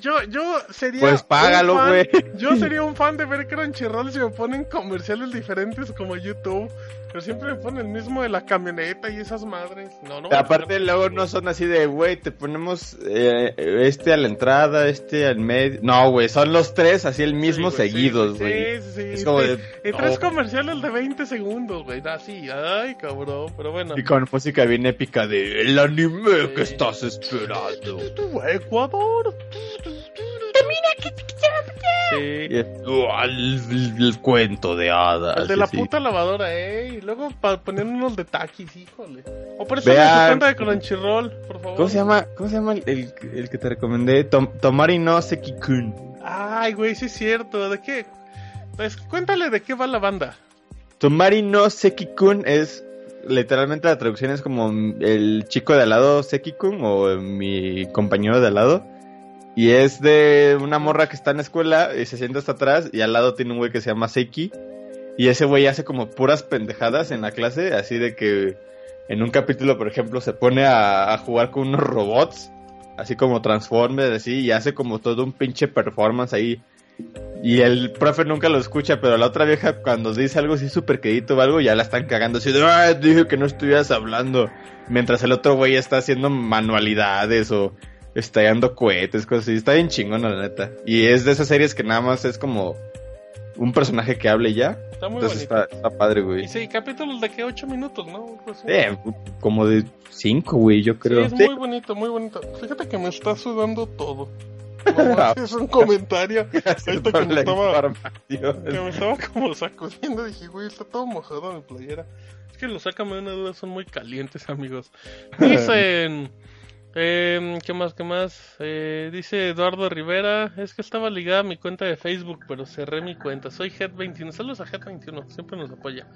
Yo, yo sería. Pues págalo, güey. Yo sería un fan de ver Crunchyroll si me ponen comerciales diferentes como YouTube. Pero siempre me ponen el mismo de la camioneta y esas madres. No, no. Aparte luego no son así de, güey, te ponemos eh, este a la entrada, este al medio. No, güey, son los tres así el mismo Sí, güey, sí, seguidos, sí, güey. Sí, sí, Es sí. como Y- de- Y tres no. comerciales de 20 segundos, güey. Así, ay, cabrón. Pero bueno. Y con música bien épica de el anime Sí. que estás esperando. Ecuador. Sí. Y es, "Oh, el, el cuento de hadas. El de la puta lavadora, eh. Y luego pa- poniendo unos de taquis, híjole. O por eso Vean. su cuenta de Crunchyroll, por favor. ¿Cómo se llama? ¿Cómo se llama el, el- el que te recomendé? Tom- Tomari no Seki-kun. Ay, güey, sí es cierto. ¿De qué? Pues cuéntale de qué va la banda. Tomari no Seki-kun es literalmente la traducción es como el chico de al lado Seki-kun o mi compañero de al lado. Y es de una morra que está en la escuela y se sienta hasta atrás y al lado tiene un güey que se llama Seki. Y ese güey hace como puras pendejadas en la clase, así de que en un capítulo, por ejemplo, se pone a, a jugar con unos robots, así como Transformers, así, y hace como todo un pinche performance ahí. Y el profe nunca lo escucha, pero la otra vieja cuando dice algo así súper quedito o algo, ya la están cagando así de, "Ah, dije que no estuvieras hablando. Mientras el otro güey está haciendo manualidades o estallando cohetes, cosas así. Está bien chingona, la neta. Y es de esas series que nada más es como un personaje que hable ya. Está muy Entonces bonito. está, está padre, güey. Y sí, capítulos de que 8 minutos, ¿no? Eh, como de cinco, güey, yo Sí, creo. es muy bonito, muy bonito. Fíjate que me está sudando todo. Es un comentario. Ahorita que me estaba, que me estaba como sacudiendo, dije, güey, está todo mojado mi playera. Es que los sácame de una duda, son muy calientes, amigos. Dicen, em, ¿qué más, qué más? Eh, dice Eduardo Rivera, es que estaba ligada a mi cuenta de Facebook, pero cerré mi cuenta. Soy Head21, saludos a Head21, siempre nos apoya.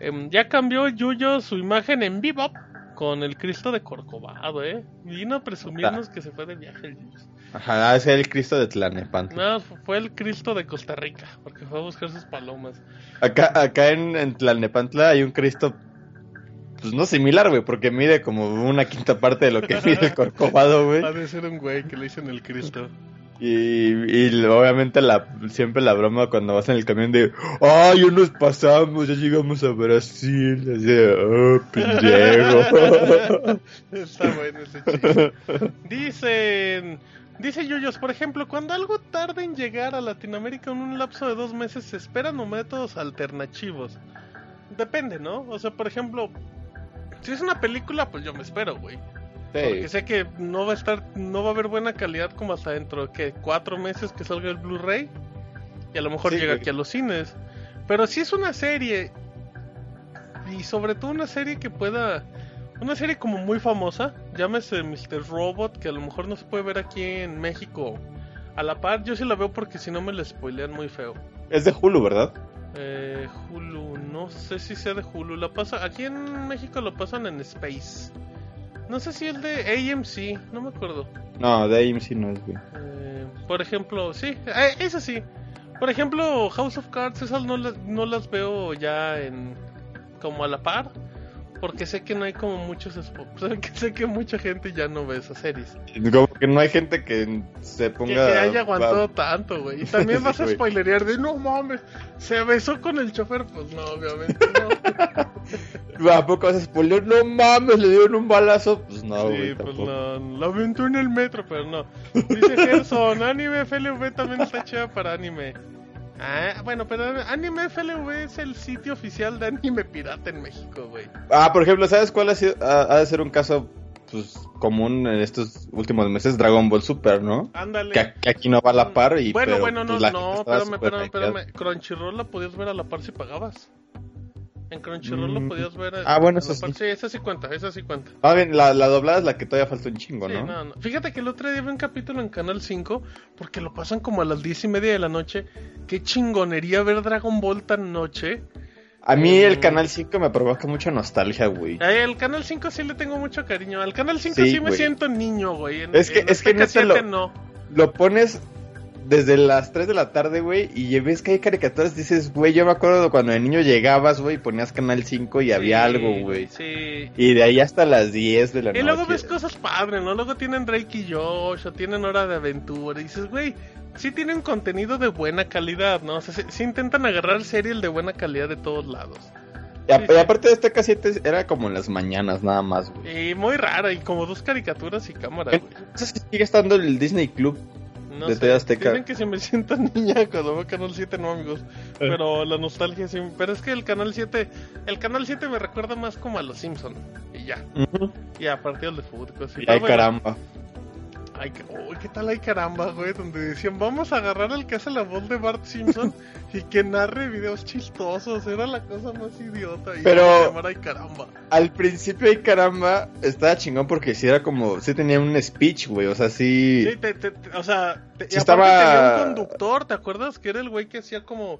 Em, ya cambió Yuyo su imagen en vivo con el Cristo de Corcovado, ¿eh? Vino a presumirnos que se fue de viaje el Yuyo. Ajá, es el Cristo de Tlanepantla. No, fue el Cristo de Costa Rica, porque fue a buscar sus palomas. Acá, acá en, en Tlalnepantla hay un Cristo, pues no similar, güey, porque mide como una quinta parte de lo que mide el Corcovado, güey. Ha de ser un güey que le dicen el Cristo. Y, y obviamente la, siempre la broma cuando vas en el camión de, ¡ah, ya nos pasamos, ya llegamos a Brasil! Así de, ¡oh, pendejo! Está bueno ese chiste. Dicen, dice Yuyos, por ejemplo, cuando algo tarda en llegar a Latinoamérica en un lapso de dos meses, se esperan o métodos alternativos. Depende, ¿no? O sea, por ejemplo, si es una película, pues yo me espero, güey. Porque sé que no va a estar, no va a haber buena calidad como hasta dentro de que cuatro meses que salga el Blu-ray y a lo mejor Sí, llega güey. aquí a los cines. Pero si es una serie y sobre todo una serie que pueda, una serie como muy famosa, llámese Mr. Robot, que a lo mejor no se puede ver aquí en México a la par. Yo sí la veo porque si no me la spoilean muy feo. Es de Hulu, ¿verdad? Eh, Hulu, no sé si sea de Hulu. La pasa, aquí en México lo pasan en Space. No sé si el de AMC, no me acuerdo. No, de AMC no es, güey. Eh, por ejemplo, sí, eh, eso sí. Por ejemplo, House of Cards, esas no las, no las veo ya en como a la par. Porque sé que no hay como muchos sé que, mucha gente ya no ve esas series. Como que no hay gente que se ponga. que haya aguantado tanto, güey. Y también vas a Sí, spoilerear de no mames, se besó con el chofer. Pues no, obviamente no. ¿A poco vas a spoiler? No mames, le dieron un balazo. Pues no, sí, güey. pues tampoco. no. Lo aventó en el metro, pero no. Dice Gerson, anime FLV también está chida para anime. Ah, bueno, pero Anime FLV es el sitio oficial de anime pirata en México, güey. Ah, por ejemplo, ¿sabes cuál ha, sido, ha, ha de ser un caso pues, común en estos últimos meses? Dragon Ball Super, ¿no? Ándale. Que, aquí no va a la par y bueno, pero, bueno, no, pues, no, espérame, espérame, espérame. Crunchyroll la podías ver a la par si pagabas. En Crunchyroll Mm. lo podías ver a, Ah, bueno, eso par. sí. Sí, esa sí cuenta, esa sí cuenta. Ah, bien, la, la doblada es la que todavía falta un chingo, Sí, ¿no? no, no. Fíjate que el otro día vi un capítulo en Canal 5 porque lo pasan como a las diez y media de la noche. Qué chingonería ver Dragon Ball tan noche. A mí el Mm. Canal 5 me provoca mucha nostalgia, güey. Ay, al Canal 5 sí le tengo mucho cariño. Al Canal 5 Sí, sí, me siento niño, güey. En- Es que- en es que neta lo- 7 no. Lo pones desde las 3 de la tarde, güey, y ves que hay caricaturas, dices, güey, yo me acuerdo cuando de niño llegabas, güey, y ponías Canal 5 y había algo, güey. Sí. Y de ahí hasta las 10 de la Y noche. luego ves cosas padres, ¿no? Luego tienen Drake y Josh, o tienen Hora de Aventura. Y dices, güey, sí tienen contenido de buena calidad, ¿no? O sea, sí, sí intentan agarrar serial de buena calidad de todos lados. Y, a- y aparte de este K7 era como en las mañanas nada más, güey. Y muy rara, y como dos caricaturas y cámara, güey. No sé si sigue estando el Disney Club. No de sé, Azteca. Dicen que se me siento niña cuando veo Canal 7, no, amigos. Pero la nostalgia sí. Pero es que el Canal 7, el Canal 7 me recuerda más como a los Simpson Y ya. Y a partidos de fútbol. Y ay, bueno, caramba. Ay, uy, ¿qué tal hay caramba, güey? Donde decían, vamos a agarrar al que hace la voz de Bart Simpson y que narre videos chistosos. Era la cosa más idiota. Y Pero- llamar ay caramba. Al principio, ay, caramba, estaba chingón porque sí era como, sí tenía un speech, güey, o sea, sí... Sí, te- te- te- o sea, Sí estaba- tenía un conductor, ¿te acuerdas? Que era el güey que hacía como.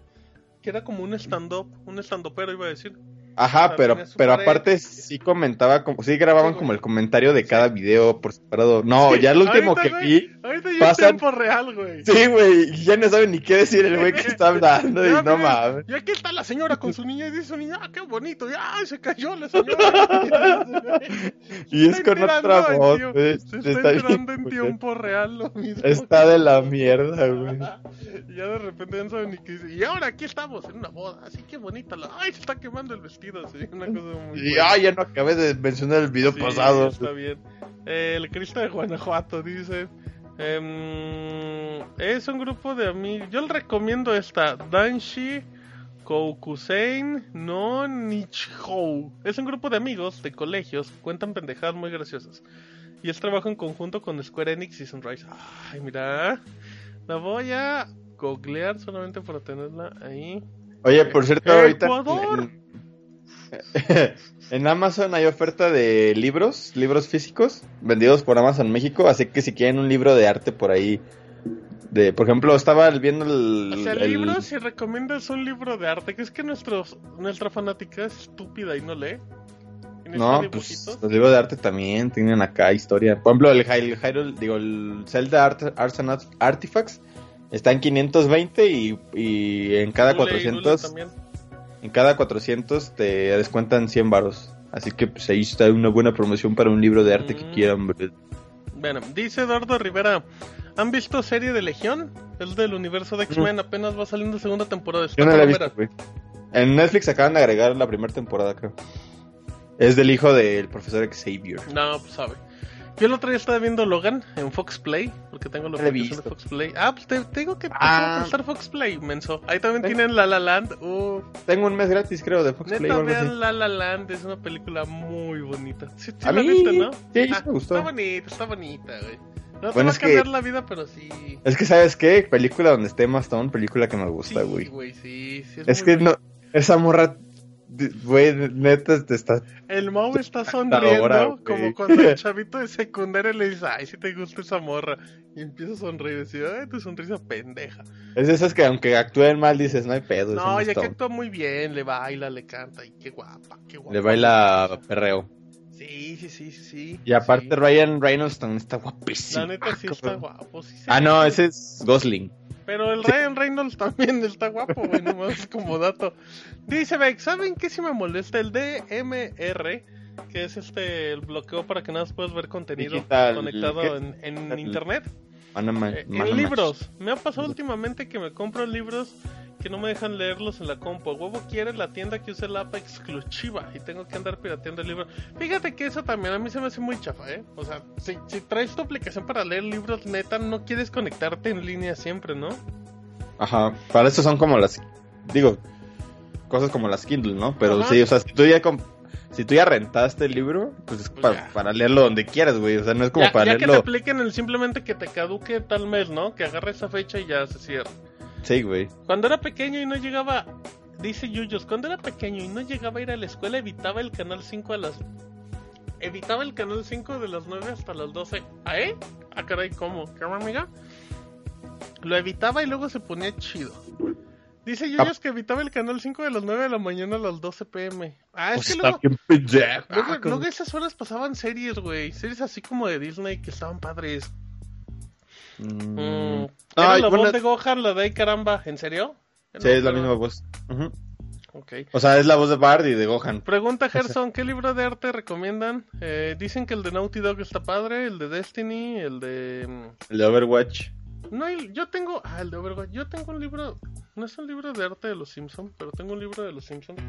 Que era como un stand-up, un stand-upero, iba a decir. Ajá, pero, pero aparte sí comentaba, como, sí grababan como el comentario de cada video por separado. No, Sí, ya el último que güey, vi, Ahorita ya pasan- en tiempo real, güey. sí, güey, y ya no saben ni qué decir el güey que está hablando y no mames. Y aquí está la señora con su niña y dice su niña, ah, qué bonito, ya ay, se cayó la señora. Y es con otra voz, Se está está enterando en tiempo real lo mismo. Está de la mierda, güey. Y ya de repente ya no saben ni qué dice. Y ahora aquí estamos en una boda, así que bonita la. Ay, se está quemando el vestido, así, una cosa muy. Y buena. ah, ya no acabé de mencionar el video Sí, pasado. Está bien. Eh, el Cristo de Guanajuato dice. em, es un grupo de amigos. Yo le recomiendo esta. Danshi Koukusein no Nichihou. Es un grupo de amigos de colegios. Cuentan pendejadas muy graciosas. Y es trabajo en conjunto con Square Enix y Sunrise. Ay, mira. La voy a googlear solamente para tenerla ahí. Oye, por cierto, ahorita Ecuador. en, en Amazon hay oferta de libros, libros físicos, vendidos por Amazon México, así que si quieren un libro de arte por ahí, de, por ejemplo, estaba viendo el... O sea, el- libros, si recomiendas un libro de arte, que es que nuestros, nuestra fanática es estúpida y no lee. No, pues los libros de arte también tienen acá historia. Por ejemplo, el, el Hyrule- digo, el Zelda Art, and Artifacts está en 520 y, y en cada Dule y Dule 400 también. En cada 400 te descuentan 100 varos. Así que pues ahí está una buena promoción para un libro de arte que Mm. quieran ver. Bueno, dice Eduardo Rivera, ¿han visto serie de Legión? Es del universo de X-Men, apenas va saliendo segunda temporada. Yo no la he palomera. visto, güey. En Netflix acaban de agregar la primera temporada, creo. Es del hijo del profesor Xavier. No, pues sabe. Yo el otro día estaba viendo Logan en Fox Play, porque tengo aplicación de. Fox Play. Ah, pues te, te digo que te Ah. prestar Fox Play, menso. Ahí también tienen La La Land. Uh, Tengo un mes gratis, creo, de Fox Play vean La La Land, es una película muy bonita. Sí, sí A la mí, viste, ¿no? sí, sí me gustó. Está bonita, está bonita, güey. No te Bueno, va es a que- cambiar la vida, pero sí. Es que, ¿sabes qué? Película donde esté Emma Stone, película que me gusta, Sí, güey. güey, sí, sí. es que no, esa morra, güey, neta, te está... El Mau está sonriendo como cuando el chavito de secundaria le dice, ay, si te gusta esa morra. Y empieza a sonreír y decir, ay, tu sonrisa pendeja. Es de esas que aunque actúen mal dices, no hay pedo. No, ya que Stone". actúa muy bien, le baila, le canta, y qué guapa, qué guapa. Le baila perreo. Sí, sí, sí, sí. Y aparte sí. Ryan Reynolds también está guapísimo. La neta sí está guapo, sí Ah, no, ese es Gosling. Pero el Ryan Reynolds también está guapo, güey, nomás como dato. Dice Beck, ¿saben qué si me molesta? El DMR que es este el bloqueo para que nada más puedas ver contenido Digital, conectado en, en internet. Manama- Eh, Manamash. en libros. Me ha pasado últimamente que me compro libros que no me dejan leerlos en la compu. Huevo quiere la tienda que use la app exclusiva y tengo que andar pirateando el libro. Fíjate que eso también a mí se me hace muy chafa, ¿eh? O sea, si, si traes tu aplicación para leer libros, neta, no quieres conectarte en línea siempre, ¿no? Ajá, para eso son como las, digo, cosas como las Kindle, ¿no? Pero Ajá. sí, o sea, si tú ya si tú ya rentaste el libro, pues es Pues para leerlo donde quieras, güey. O sea, no es como ya, para ya que te leerlo. apliquen el simplemente que te caduque tal mes, ¿no? Que agarre esa fecha y ya se cierra. Sí, güey. Cuando era pequeño y no llegaba, dice Yuyos, cuando era pequeño y no llegaba a ir a la escuela, evitaba el canal 5 a las. Evitaba el canal 5 de las 9 hasta las 12. ¿Ah, eh? Ah, caray, ¿cómo? ¿Qué amiga? Lo evitaba y luego se ponía chido. Dice Yuyos que evitaba el canal 5 de las 9 de la mañana a las 12 pm. Ah, es Pues que luego. Luego, Ah, luego esas horas pasaban series, güey. Series así como de Disney que estaban padres. Mm. Mm. Ay, Era la bueno, voz de Gohan, la de Ay caramba. ¿En serio? Sí, es la misma voz. Ujú. Ok. O sea, es la voz de Bard y de Gohan. Pregunta Gerson, ¿qué libro de arte recomiendan? Eh, dicen que el de Naughty Dog está padre, el de Destiny, el de... mm, El de Overwatch. No, hay- yo tengo... Ah, el de Overwatch. Yo tengo un libro... No es un libro de arte de los Simpsons, pero tengo un libro de los Simpsons.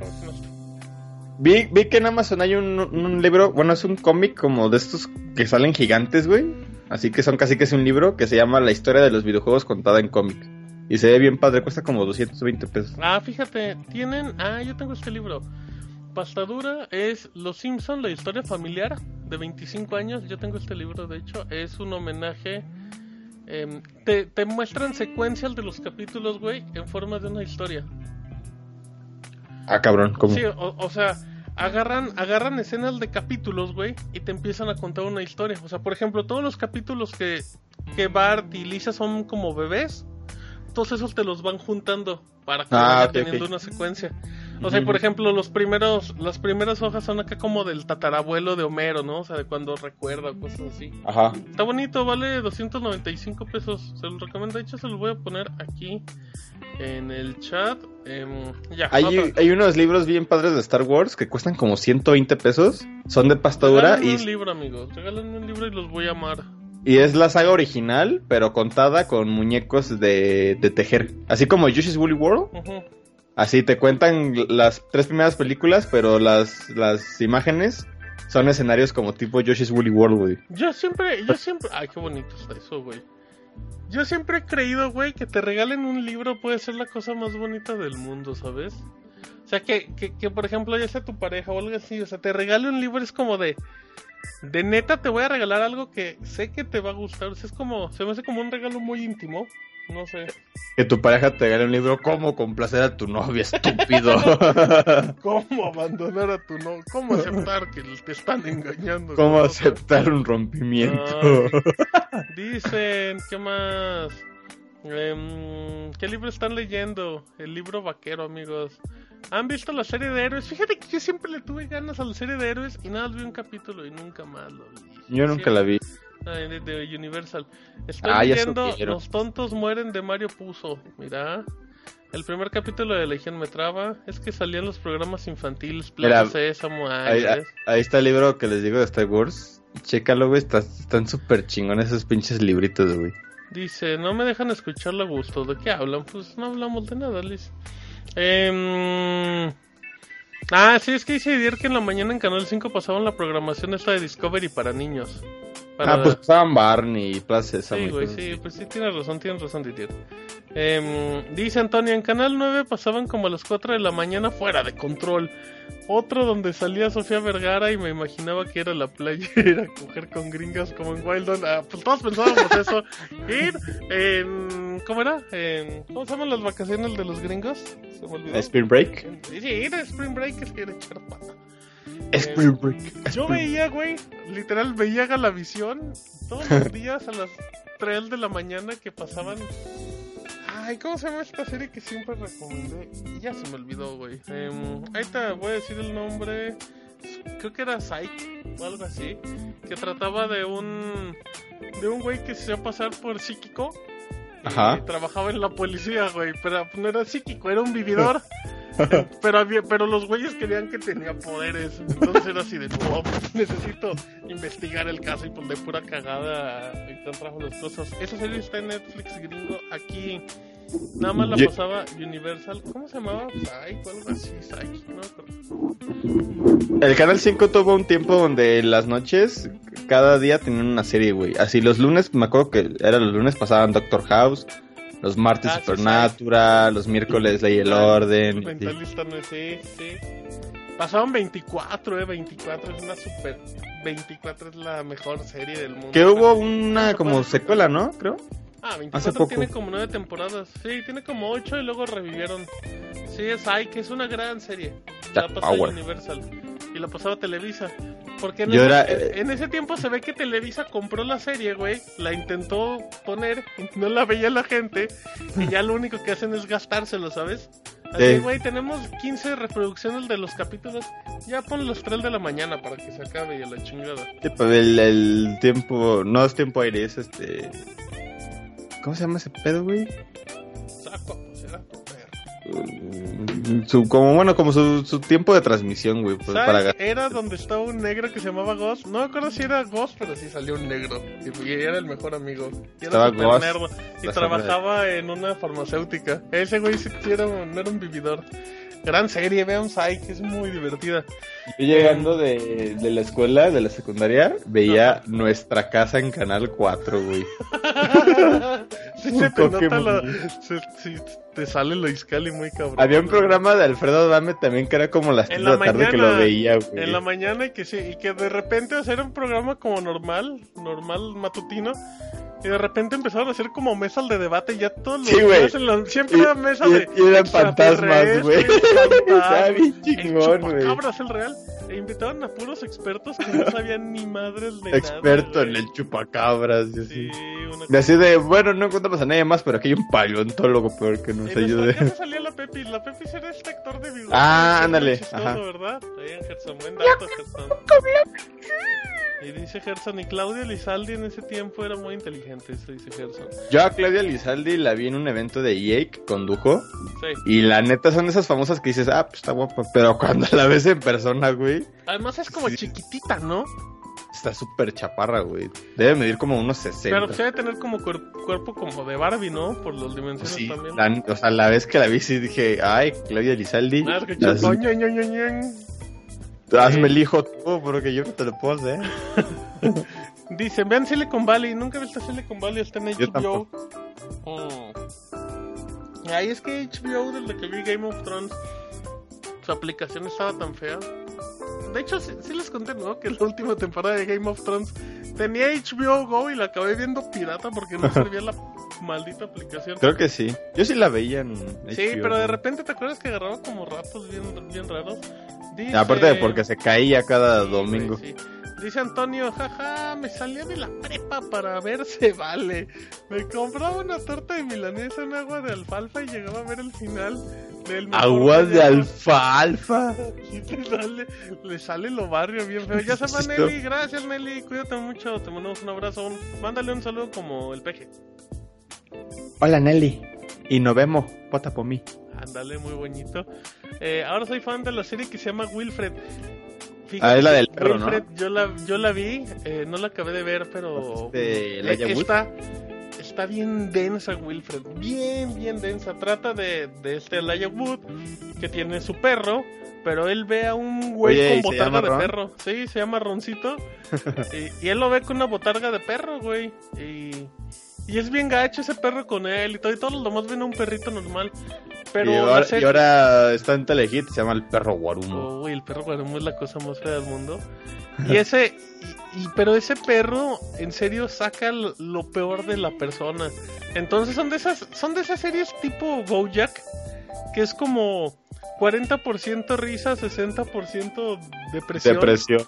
Vi, vi que en Amazon hay un, un libro, bueno, es un cómic como de estos que salen gigantes, güey. Así que son casi que es un libro que se llama La historia de los videojuegos contada en cómic. Y se ve bien padre, cuesta como 220 pesos. Ah, fíjate, tienen... Ah, yo tengo este libro. Pastadura es Los Simpsons, la historia familiar de 25 años. Yo tengo este libro, de hecho, es un homenaje. em, te, te muestran secuencial de los capítulos, güey, en forma de una historia. Ah, cabrón, como... Sí, o, o sea, agarran, agarran escenas de capítulos, güey, y te empiezan a contar una historia. O sea, por ejemplo, todos los capítulos que, que Bart y Lisa son como bebés, todos esos te los van juntando para que Ah, vaya teniendo una secuencia. O sea, por ejemplo, los primeros, las primeras hojas son acá como del tatarabuelo de Homero, ¿no? O sea, de cuando recuerda, cosas así. Ajá. Está bonito, vale 295 pesos. Se los recomiendo. De hecho, se los voy a poner aquí en el chat. Ya, Hay, unos libros bien padres de Star Wars que cuestan como 120 pesos. Son de pastadura Regálenme un y, libro, amigos. Regálenme un libro y los voy a amar. y es la saga original, pero contada con muñecos de, de tejer. Así como Yoshi's Woolly World. Así te cuentan las tres primeras películas, pero las, las imágenes son escenarios como tipo Yoshi's Woolly World, güey. Yo siempre, yo siempre. Ay, qué bonito está eso, güey. Yo siempre he creído, güey, que te regalen un libro puede ser la cosa más bonita del mundo, ¿sabes? O sea, que, que, que por ejemplo, ya sea tu pareja o algo así, o sea, te regale un libro es como de. De neta te voy a regalar algo que sé que te va a gustar. O sea, es como. Se me hace como un regalo muy íntimo. No sé. Que tu pareja te regale un libro, ¿Cómo complacer a tu novia, estúpido? ¿Cómo abandonar a tu no? ¿Cómo aceptar que te están engañando? ¿Cómo aceptar un rompimiento? Dicen, ¿qué más? Em, ¿Qué libro están leyendo? El libro vaquero, amigos. ¿Han visto la serie de héroes? Fíjate que yo siempre le tuve ganas a la serie de héroes y nada, más vi un capítulo y nunca más lo vi. Yo nunca la vi. De, de Universal. Estoy Ah, supieron. Los tontos mueren de Mario Puzo. Mira. El primer capítulo de Legión me traba. Es que salían los programas infantiles. Plaza Sésamo. Ahí, ¿ves? ahí está el libro que les digo de Star Wars. Chécalo, güey. está- Están súper chingones esos pinches libritos, güey. Dice, no me dejan escucharla a gusto. ¿De qué hablan? Pues no hablamos de nada, Liz. Em, Ah, sí, es que hice ayer que en la mañana en Canal 5 pasaban la programación esta de Discovery para niños. Para- Ah, pues pasaban Barney y Plaza Sí, güey, sí, así. pues sí, tienes razón, tienes razón, Didier. Em, dice Antonio, en Canal 9 pasaban como a las 4 de la mañana fuera de control. Otro donde salía Sofía Vergara y me imaginaba que era la playa ir a coger con gringas como en Wild On. Ah, pues todos pensábamos eso. Ir en... ¿Cómo era? En, ¿Cómo se llaman las vacaciones de los gringos? Se me olvidó. Spring Break. Sí, sí, ir a Spring Break es que ir a echar pata. Spring Break. Yo veía, güey, literal, veía Galavisión todos los días a las 3 de la mañana que pasaban. Ay, ¿cómo se llama esta serie que siempre recomendé? Ya se me olvidó, güey. Em, ahí te voy a decir el nombre. Creo que era Psych o algo así. Que trataba de un. de un güey que se iba a pasar por psíquico. Ajá. Y trabajaba en la policía, güey. Pero no era psíquico, era un vividor. pero, había, pero los güeyes querían que tenía poderes. Entonces era así de, no, pues, necesito investigar el caso y pues de pura cagada trajo las cosas. Esa serie está en Netflix gringo. Aquí nada más la pasaba Universal. ¿Cómo se llamaba? Psych o algo así. Psych, no El Canal 5 tuvo un tiempo donde las noches, cada día tenían una serie, güey. Así los lunes, me acuerdo que era los lunes pasaban Doctor House, los martes Ah, sí, Supernatural, los miércoles Ley y el Orden. Mentalista no es sí, sí. Pasaban 24, eh. 24 es una super. 24 es la mejor serie del mundo. Que hubo una como secuela, ¿no? Creo. Ah, 24 Hace poco. tiene como 9 temporadas. Sí, tiene como 8 y luego revivieron. Sí, es Ike, es una gran serie. La Jack pasaba. Universal. Y la pasaba Televisa. Porque en, Yo ese, era, eh, en ese tiempo se ve que Televisa compró la serie, güey. La intentó poner, no la veía la gente. Y ya lo único que hacen es gastárselo, ¿sabes? Así, Eh. güey, tenemos 15 reproducciones de los capítulos. Ya pon los 3 de la mañana para que se acabe y a la chingada. Sí, pues, el, el tiempo, no es tiempo aire, es este... ¿Cómo se llama ese pedo, güey? Saco, pues era tu perro. Mm, Su, como bueno, como su, su tiempo de transmisión, güey, pues, Era donde estaba un negro que se llamaba Ghost. No me acuerdo si era Ghost, pero sí salió un negro. Y, y era el mejor amigo. Y era Estaba super Ghost, nerdo. Y trabajaba en una farmacéutica. Ese güey sí era, un- no era un vividor. Gran serie, vean Psyche, es muy divertida. Yo llegando de, de la escuela, de la secundaria, veía Ajá. nuestra casa en Canal 4, güey. sí Un se te toque nota la... muy- se- sí, te sale lo iscali muy cabrón. Había un programa de Alfredo Dame también que era como las 3 En de la la tarde que mañana, lo veía, güey. En la mañana y que sí, y que de repente hacer un programa como normal, normal matutino, y de repente empezaron a hacer como mesas de debate y ya todos los Sí, güey. días en la- siempre Y- era mesa y- de y eran fantasmas, güey. Estaba bien chingón, el güey. chupacabras el real. E invitaban a puros expertos que no sabían ni madres de Experto nada. en el chupacabras y así. Sí, una Y así de, bueno, no encontramos a nadie más, pero aquí hay un paleontólogo peor que nos En ayude. casa salía la Pepi, la Pepi era este actor de bigote. Ah, ándale, chistoso, ajá. ¿verdad? Ahí en Gerson, buen dato, Gerson. Y dice Gerson, y Claudia Lizaldi en ese tiempo era muy inteligente, eso dice Gerson. Yo a Claudia Lizaldi la vi en un evento de EA que condujo. Sí. Y la neta son esas famosas que dices, ah, pues está guapa. Pero cuando la ves en persona, güey, Además es como Sí. chiquitita, ¿no? está súper chaparra, güey. Debe medir como unos 60. Pero pues debe tener como cuer- cuerpo como de Barbie, ¿no? Por las dimensiones Sí, también. la- o sea, la vez que la vi sí dije, ay, Claudia Lizaldi, hazme el hijo tú, porque yo no te lo puedo hacer. Dicen, vean Silicon Valley. Nunca he visto Silicon Valley, está en HBO. Mm. Ay, es que HBO, desde que vi Game of Thrones, su aplicación estaba tan fea. De hecho, sí, sí les conté, ¿no? Que la última temporada de Game of Thrones tenía HBO Go y la acabé viendo pirata porque no servía la maldita aplicación. Creo que sí. Yo sí la veía en Sí, HBO. pero de repente te acuerdas que agarraba como ratos bien, bien raros. Dice... Aparte de porque se caía cada Sí, domingo. sí. Dice Antonio, jaja, me salía de la prepa para ver se vale. Me compraba una torta de milanesa en agua de alfalfa y llegaba a ver el final del mejor Agua de alfalfa. Sí, le sale, le sale lo barrio bien feo. Ya se va Nelly, gracias Nelly, cuídate mucho, te mandamos un abrazo. Un- Mándale un saludo como el peje. Hola Nelly. Y nos vemos. Pota por mí. Ándale, muy bonito. Eh, ahora soy fan de la serie que se llama Wilfred. Ah, es la del perro, ¿no? Wilfred, yo la, yo la vi, eh, no la acabé de ver, pero De eh, Elijah Wood. está, está bien densa Wilfred, bien, bien densa. Trata de, de este Elijah Wood que tiene su perro, pero él ve a un güey Oye, ¿y con botarga de Ron? perro. Sí, se llama Roncito. y, y él lo ve con una botarga de perro, güey. Y, y es bien gacho ese perro con él y todo. Y todos los demás ven a un perrito normal. Pero y, ahora, serie- y ahora está en Telehit, se llama El Perro Guarumo. Oh, güey, el perro guarumo es la cosa más fea del mundo. Y ese, y, y- pero ese perro, en serio, saca lo, lo peor de la persona. Entonces son de esas, son de esas series tipo BoJack, que es como 40% risa, 60% depresión. Depresión.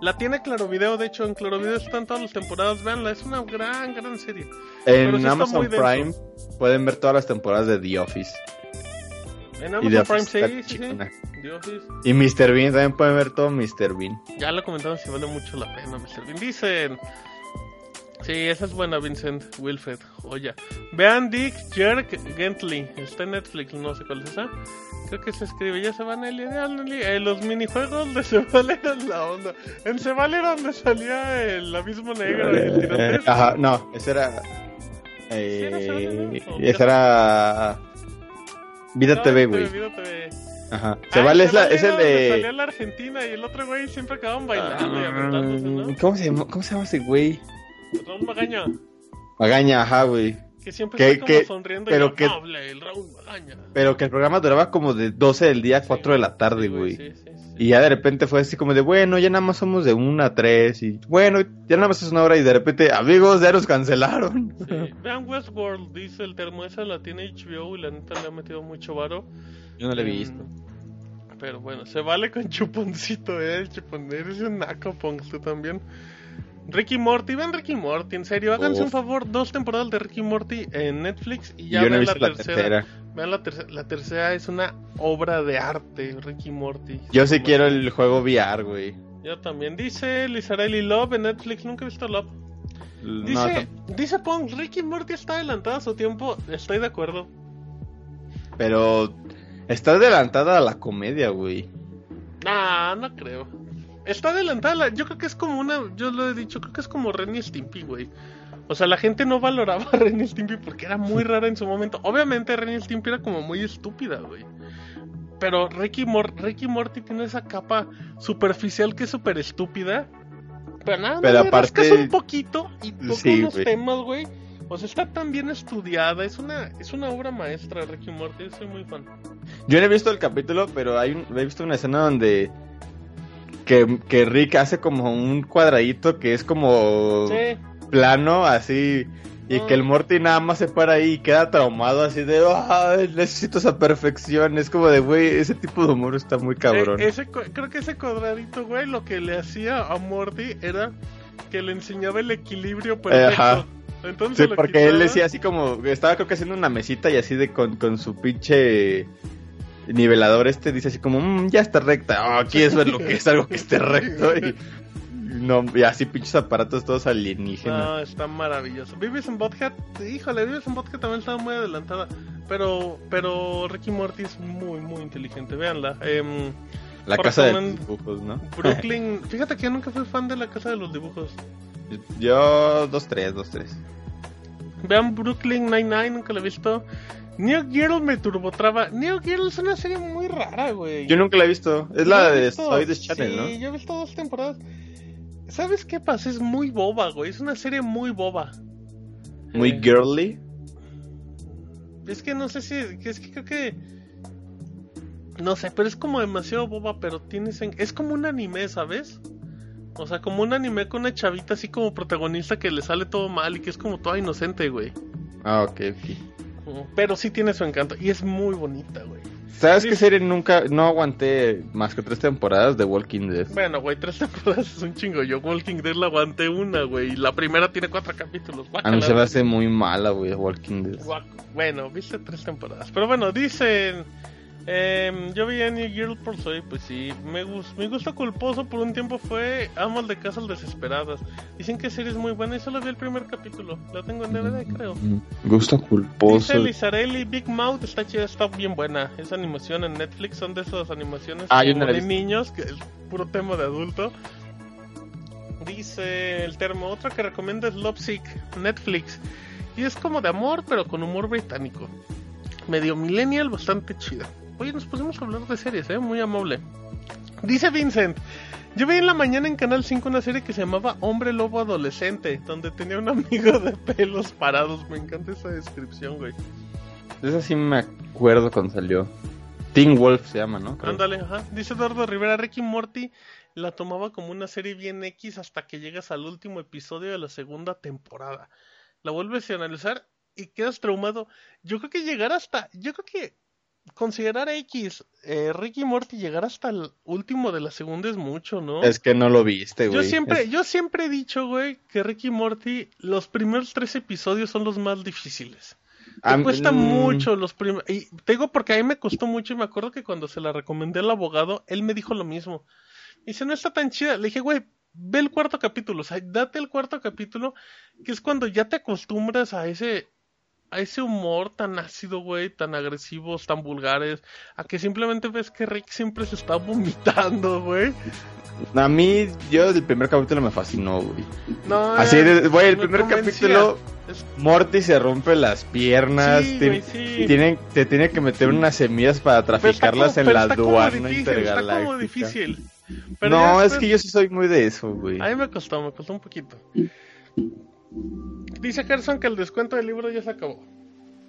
La tiene Claro Video, de hecho en Claro Video están todas las temporadas, veanla, es una gran, gran serie. En sí Amazon. Prime pueden ver todas las temporadas de The Office. En Y Amazon Prime, sí, sí. The Office. Y Mr. Bean también pueden ver todo Mr. Bean. Ya lo comentamos si vale mucho la pena, Mr. Bean. Dicen. Sí, esa es buena, Vincent Wilfred. Oye, vean Dick Jerk Gently. Está en Netflix, no sé cuál es esa. Creo que se escribe, ya se van a eh, Los minijuegos de Sebal eran la onda. En Sebal era donde salía el abismo negro y el Eh, tiroteo. ajá, no, ese era. Eh, ese era. Vida No, TV, güey. Vida TV. Ajá. Ah, Sebal es, la, es el donde Salía de. la Argentina y el otro güey siempre acababan bailando y aventándose, ¿no? Ah, ¿Cómo se llama, cómo se llama ese güey? Raúl Magaña. Magaña, ajá, güey. Que siempre Que- está como que- sonriendo pero y que- amable, el Raúl Magaña. Pero que el programa duraba como de 12 del día a Sí, 4 de la tarde, güey. Sí, sí, sí. Y ya de repente fue así como de, bueno, ya nada más somos de 1 a 3. Y bueno, ya nada más es una hora. Y de repente, amigos, ya nos cancelaron. Sí. Vean Westworld, dice el termo, esa la tiene HBO y la neta le ha metido mucho varo. Yo no lo he Mm, visto. Pero bueno, se vale con chuponcito, eh, el chupón, eres un naco, Pong, tú también. Ricky Morty, vean Ricky Morty, en serio, háganse Uf. un favor, dos temporadas de Ricky Morty en Netflix y ya Yo no vean visto la, la tercera. tercera. Vean la tercera, la tercera es una obra de arte, Ricky Morty. Yo sí quiero el juego VR, güey. Yo también, dice Lizarelli Love en Netflix, nunca he visto Love. No, Dice, dice Pong, Ricky Morty está adelantado a su tiempo, estoy de acuerdo. pero está adelantada a la comedia, güey. Nah, no creo. Está adelantada, la- yo creo que es como una, yo lo he dicho, creo que es como Ren y Stimpy, güey. O sea, la gente no valoraba a Ren y Stimpy porque era muy rara en su momento. Obviamente Ren y Stimpy era como muy estúpida, güey. Pero Ricky, Mor Ricky Morty tiene esa capa superficial que es súper estúpida. Pero nada, Pero aparte- un poquito y toca Sí, unos güey. temas, güey. O sea, está tan bien estudiada, es una, es una obra maestra Ricky Morty, yo soy muy fan. Yo no he visto el capítulo, pero hay un- he visto una escena donde que, que Rick hace como un cuadradito que es como Sí, plano, así, y que el Morty nada más se para ahí y queda traumado así de, "Ay, necesito esa perfección. Es como de, güey, ese tipo de humor está muy cabrón. Eh, ese, creo que ese cuadradito, güey, lo que le hacía a Morty era que le enseñaba el equilibrio perfecto. Ajá. Entonces Sí, porque él quitaba. decía así como, estaba creo que haciendo una mesita y así de con, con su pinche nivelador este, dice así como, "Mm, ya está recta, oh, ¿quieres ver lo que es algo que esté recto? Y, no, y así pinches aparatos todos alienígenas. No, está maravilloso. Vives en Butthead, híjole, Vives en Butthead también estaba muy adelantada. Pero, pero Ricky Morty es muy, muy inteligente. Véanla. Em, La casa de los dibujos, ¿no? Brooklyn. Fíjate que yo nunca fui fan de la casa de los dibujos. Yo, dos, tres, dos, tres. Vean Brooklyn Nine-Nine, nunca lo he visto. Neo Girl me turbotraba. Neo Girl es una serie muy rara, güey. Yo nunca la he visto. Es Yo la de Soy Channel, sí, ¿no? yo he visto dos temporadas. ¿Sabes qué pasa? Es muy boba, güey. Es una serie muy boba. Muy Eh, girly. Es que no sé si. Es que creo que. No sé, pero es como demasiado boba, pero tienes. en- Es como un anime, ¿sabes? O sea, como un anime con una chavita así como protagonista que le sale todo mal y que es como toda inocente, güey. Ah, ok, ok. Pero sí tiene su encanto y es muy bonita, güey. ¿Sabes Sí. qué serie nunca, no aguanté más que tres temporadas de Walking Dead? Bueno, güey, tres temporadas es un chingo. Yo Walking Dead la aguanté una, güey. y La primera tiene cuatro capítulos. A mí se me hace muy mala, güey, Walking Dead. Bueno, viste tres temporadas. Pero bueno, dicen. Em, yo vi a New Girl por soy, pues sí. Me gus- mi gusto culposo por un tiempo fue Amo de Casas Desesperadas. Dicen que serie es muy buena y solo vi el primer capítulo. La tengo en DVD, creo. Mm, Gusto culposo. Dice Lizarelli, Big Mouth está chida, está bien buena. Esa animación en Netflix son de esas animaciones Ah, como de niños, que es puro tema de adulto. Dice el termo, otra que recomiendo es Lovesick, Netflix. Y es como de amor, pero con humor británico. Medio millennial, bastante chida. Oye, nos pusimos a hablar de series, ¿eh? Muy amable. Dice Vincent, yo vi en la mañana en Canal 5 una serie que se llamaba Hombre Lobo Adolescente, donde tenía un amigo de pelos parados. Me encanta esa descripción, güey. Esa sí me acuerdo cuando salió. Teen Wolf se llama, ¿no? Ándale, ajá. Dice Eduardo Rivera, Ricky Morty la tomaba como una serie bien X hasta que llegas al último episodio de la segunda temporada. La vuelves a analizar y quedas traumado. Yo creo que llegar hasta, yo creo que considerar X, eh, Ricky Morty llegar hasta el último de la segunda es mucho, ¿no? Es que no lo viste, güey. Yo siempre, Es- yo siempre he dicho, güey, que Ricky Morty, los primeros tres episodios son los más difíciles. Mí- cuesta mm, mucho los primeros. Y te digo porque a mí me costó mucho y me acuerdo que cuando se la recomendé al abogado, él me dijo lo mismo. Dice, no está tan chida. Le dije, güey, ve el cuarto capítulo, o sea, date el cuarto capítulo, que es cuando ya te acostumbras a ese a ese humor tan ácido, güey, tan agresivos, tan vulgares, a que simplemente ves que Rick siempre se está vomitando, güey. A mí, yo el primer capítulo me fascinó, güey. No, Así, eh, de- güey, el me primer convencía. capítulo, Morty se rompe las piernas, Sí, tiene- güey, sí. tienen- te tiene que meter unas semillas para está traficarlas como- en la está aduana difícil, Está como intergaláctica. difícil. Pero ya No, es que yo sí soy muy de eso, güey. A mí me costó, me costó un poquito. Dice Gerson que el descuento del libro ya se acabó.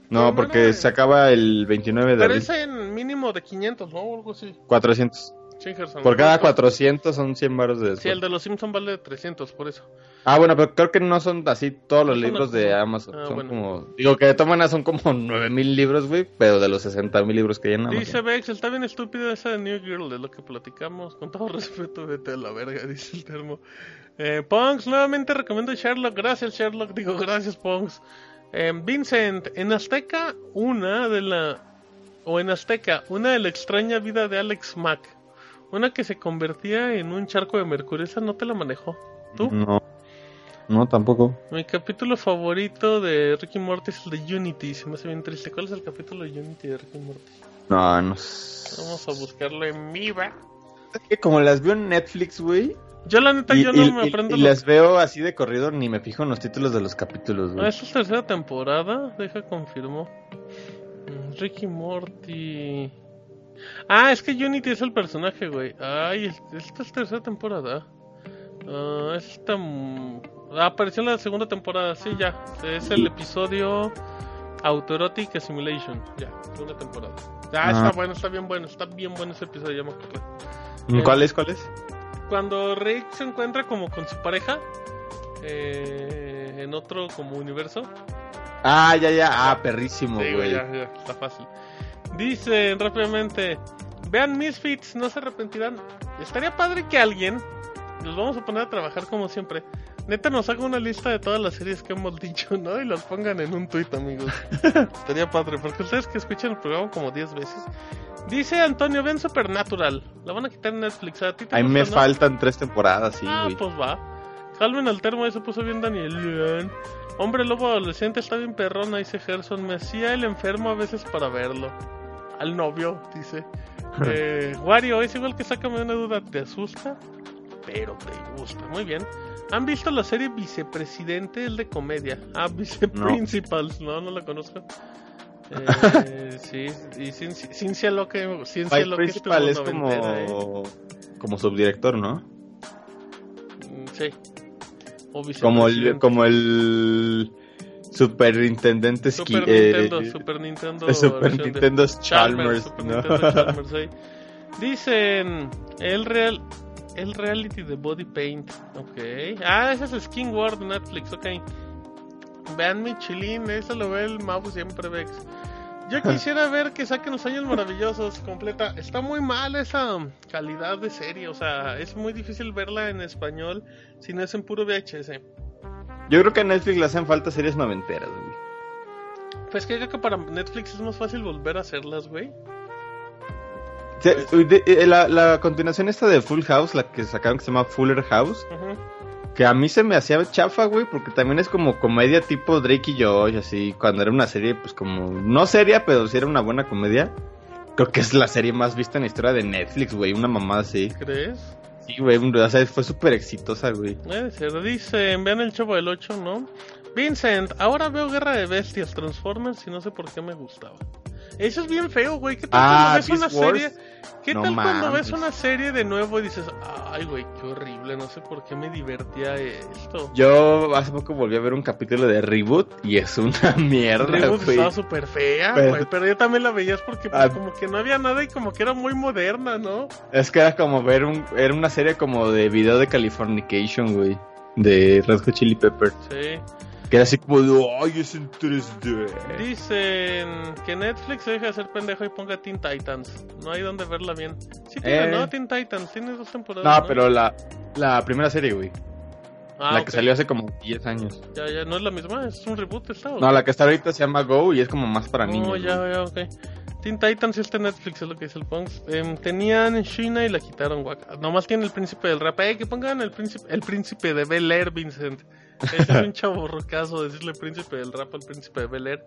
No, porque se acaba el 29 de abril. es en mínimo de 500, ¿no? O algo así. 400. Sí, Gerson. Por cada No, 400 son 100 baros de Sí, el descuento. de los Simpsons vale 300, por eso. Ah, bueno, pero creo que no son así todos los libros de Amazon. Ah, son bueno. como... Digo, que de todas son como 9000 libros, güey, pero de los 60000 libros que hay en Amazon. Dice Vex, está bien estúpida esa de New Girl, de lo que platicamos. Con todo respeto, vete a la verga, dice el termo. Eh, Pongs, nuevamente recomiendo Sherlock. Gracias, Sherlock. Digo, gracias, Pongs. Eh, Vincent, en Azteca, una de la. O en Azteca, una de la extraña vida de Alex Mack. Una que se convertía en un charco de mercurio. Esa no te la manejó. ¿Tú? No. No, tampoco. Mi capítulo favorito de Ricky Morty es el de Unity. Se me hace bien triste. ¿Cuál es el capítulo de Unity de Ricky Morty? No, no. sé. Vamos a buscarlo en Viva. Es que como las veo en Netflix, güey. Yo la neta, Y, yo no y- me y- aprendo y lo- las veo así de corrido, ni me fijo en los títulos de los capítulos, Ah, güey. esta es tercera temporada, deja confirmo. Mm, Ricky Morty. Ah, es que Unity es el personaje, güey. Ay, es- esta es tercera temporada. Ah, esta ah, apareció en la segunda temporada, sí, ya. Es el episodio Autoerotic Assimilation, ya, segunda temporada. Ah, Ah. está bueno, está bien bueno, está bien bueno ese episodio, ya me acordé. ¿Cuál es? ¿Cuál es? Cuando Rick se encuentra como con su pareja eh, en otro como universo. Ah, ya, ya. Ah, perrísimo, Sí, güey. ya, ya, está fácil. Dicen rápidamente, vean Misfits, no se arrepentirán. Estaría padre que alguien, los vamos a poner a trabajar como siempre, neta nos haga una lista de todas las series que hemos dicho, ¿no? Y las pongan en un tuit, amigos. Estaría padre, porque ustedes que escuchan el programa como 10 veces. Dice Antonio, ven Supernatural. La van a quitar en Netflix. ¿A ti te A mí me no? faltan tres temporadas, sí, Ah, güey. pues va. Calmen al termo, ahí se puso bien Daniel. Hombre lobo adolescente está bien perrona, dice Gerson. Me hacía el enfermo a veces para verlo. Al novio, dice. eh, Wario, es igual que sácame una duda. ¿Te asusta? Pero te gusta. Muy bien. ¿Han visto la serie Vicepresidente, el de comedia? Ah, Viceprincipals. No, no, la conozco. Eh, sí, y sin, ciencia lo que ciencia Vice lo que Principal es como... ¿eh? como subdirector, ¿no? Mm, Sí. O Como el, como el Super eh, Nintendo, Super Nintendo. el Super Nintendo Chalmers, Super ¿no? Nintendo Chalmers, sí. Dicen el real el reality de Body Paint, ok. Ah, ese es Skin World de Netflix, ok. Vean mi chilín, eso lo ve el Mau siempre, Vex. Yo quisiera ver que saquen los años maravillosos completa. Está muy mal esa calidad de serie, o sea, es muy difícil verla en español si no es en puro VHS. Yo creo que a Netflix le hacen falta series noventeras, güey. Pues que creo que para Netflix es más fácil volver a hacerlas, güey. Sí, de- eh, la, la continuación esta de Full House, la que sacaron que se llama Fuller House, Ujú. que a mí se me hacía chafa, güey, porque también es como comedia tipo Drake y Josh, así, cuando era una serie, pues como, no seria, pero sí era una buena comedia. Creo que es la serie más vista en la historia de Netflix, güey, una mamada así. ¿Crees? Sí, güey, o sea, fue súper exitosa, güey. Puede ser. Dicen, vean el Chavo del 8, ¿no? Vincent, ahora veo Guerra de Bestias, Transformers y no sé por qué me gustaba. Eso es bien feo, güey. ¿Qué tal Ah, Beast una Wars. serie? ¿Qué No tal cuando ves una serie de nuevo y dices, ay, güey, qué horrible, no sé por qué me divertía esto? Yo hace poco volví a ver un capítulo de Reboot y es una mierda, Reboot estaba súper fea, Pero- güey, pero yo también la veías porque pues, Ah. como que no había nada y como que era muy moderna, ¿no? Es que era como ver un, era una serie como de video de Californication, güey. De Red Hot Chili Pepper. Sí. Que era así como de, ay, es en 3D. Dicen que Netflix se deja de ser pendejo y ponga Teen Titans. No hay donde verla bien. Sí tiene, Eh. ¿no? Teen Titans, tiene dos temporadas. No, pero la, la primera serie, güey. Ah, la ok. que salió hace como 10 años. Ya, ya, no es la misma, es un reboot esta. ¿o No, la que está ahorita se llama Go y es como más para niños. Oh, ya, ya, ok. Teen Titans y este Netflix es lo que dice el Punks. Em, tenían Shina y la quitaron, guaca. Nomás tiene el príncipe del rap. Eh, que pongan el príncipe, el príncipe de Bel Air, Vincent. Es un chavo rocazo decirle príncipe del rap al príncipe de Bel Air.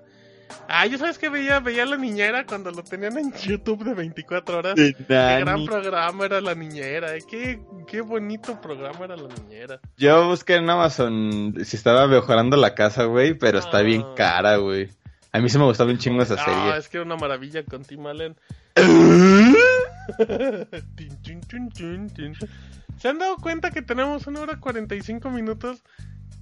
Ah, yo sabes que veía, veía la niñera cuando lo tenían en YouTube de 24 horas. Qué gran programa era la niñera, eh. qué, qué bonito programa era la niñera. Yo busqué en Amazon si estaba mejorando la casa, güey, pero está Ah. bien cara, güey. A mí sí me gustaba un chingo esa Ah, serie. es que era una maravilla con Tim Allen. Tin, tin, tin, tin, tin. ¿Se han dado cuenta que tenemos una hora 45 minutos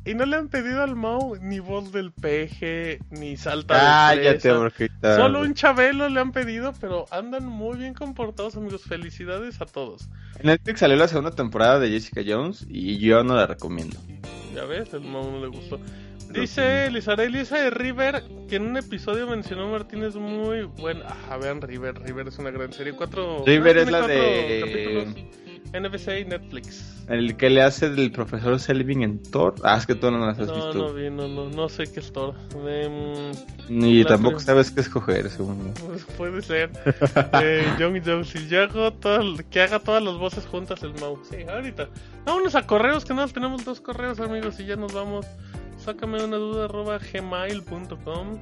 y no le han pedido al Mau ni voz del peje, ni salta de Cállate, fresa? Borjita. Solo un chabelo le han pedido, pero andan muy bien comportados, amigos. Felicidades a todos. En Netflix salió la segunda temporada de Jessica Jones y yo no la recomiendo. Ya ves, el Mau no le gustó. Dice Lizarelli, esa de River, que en un episodio mencionó Martínez muy bueno. Ah, vean River, River es una gran serie. Cuatro. River es la de- capítulos. NBC y Netflix. El que le hace del profesor Selvin en Thor. Ah, es que tú no las has No, visto. no vi, no, no, no sé qué es Thor. Em, Ni tampoco prim- sabes qué escoger, según yo. pues puede ser. eh, Young Jones, si yo hago todo, el- que haga todas las voces juntas el Mau. Sí, ahorita. Vámonos a correos, que nada tenemos dos correos, amigos, y ya nos vamos. Sácame una duda, arroba gmail.com.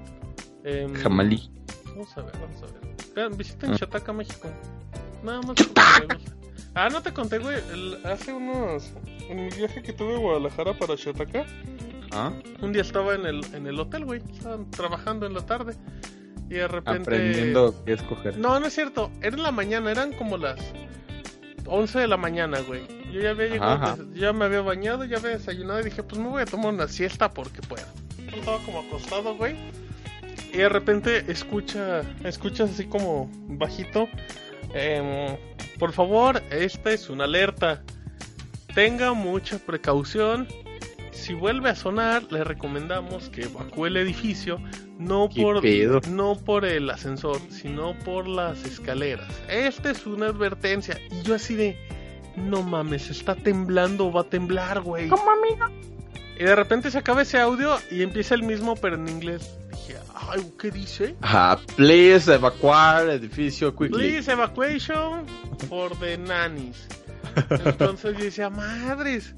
Em, Jamalí. Vamos a ver, vamos a ver. Vean, visiten Ah. Chataca, México. Nada más. ¡Chataca! Ah, no te conté, güey. el- hace unos. En mi viaje que tuve a Guadalajara para Chataca, ¿Ah? un día estaba en el, en el hotel, güey. Estaban trabajando en la tarde. Y de repente. Aprendiendo qué escoger. No, no es cierto. Era en la mañana, eran como las 11 de la mañana, güey. Yo ya había llegado, pues, ya me había bañado, ya había desayunado y dije, pues me voy a tomar una siesta porque puedo. Yo Estaba como acostado, güey. Y de repente escucha, escuchas así como bajito. em, por favor, esta es una alerta. Tenga mucha precaución. Si vuelve a sonar, le recomendamos que evacúe el edificio, no ¿Qué por, pedo? no por el ascensor, sino por las escaleras. Esta es una advertencia. Y yo así de, no mames, está temblando, va a temblar, güey. Como amigo. Y de repente se acaba ese audio y empieza el mismo, pero en inglés. Dije, ay, ¿qué dice? Ajá, please evacuar edificio quickly. Please evacuation for the nannies. Entonces yo decía, madres.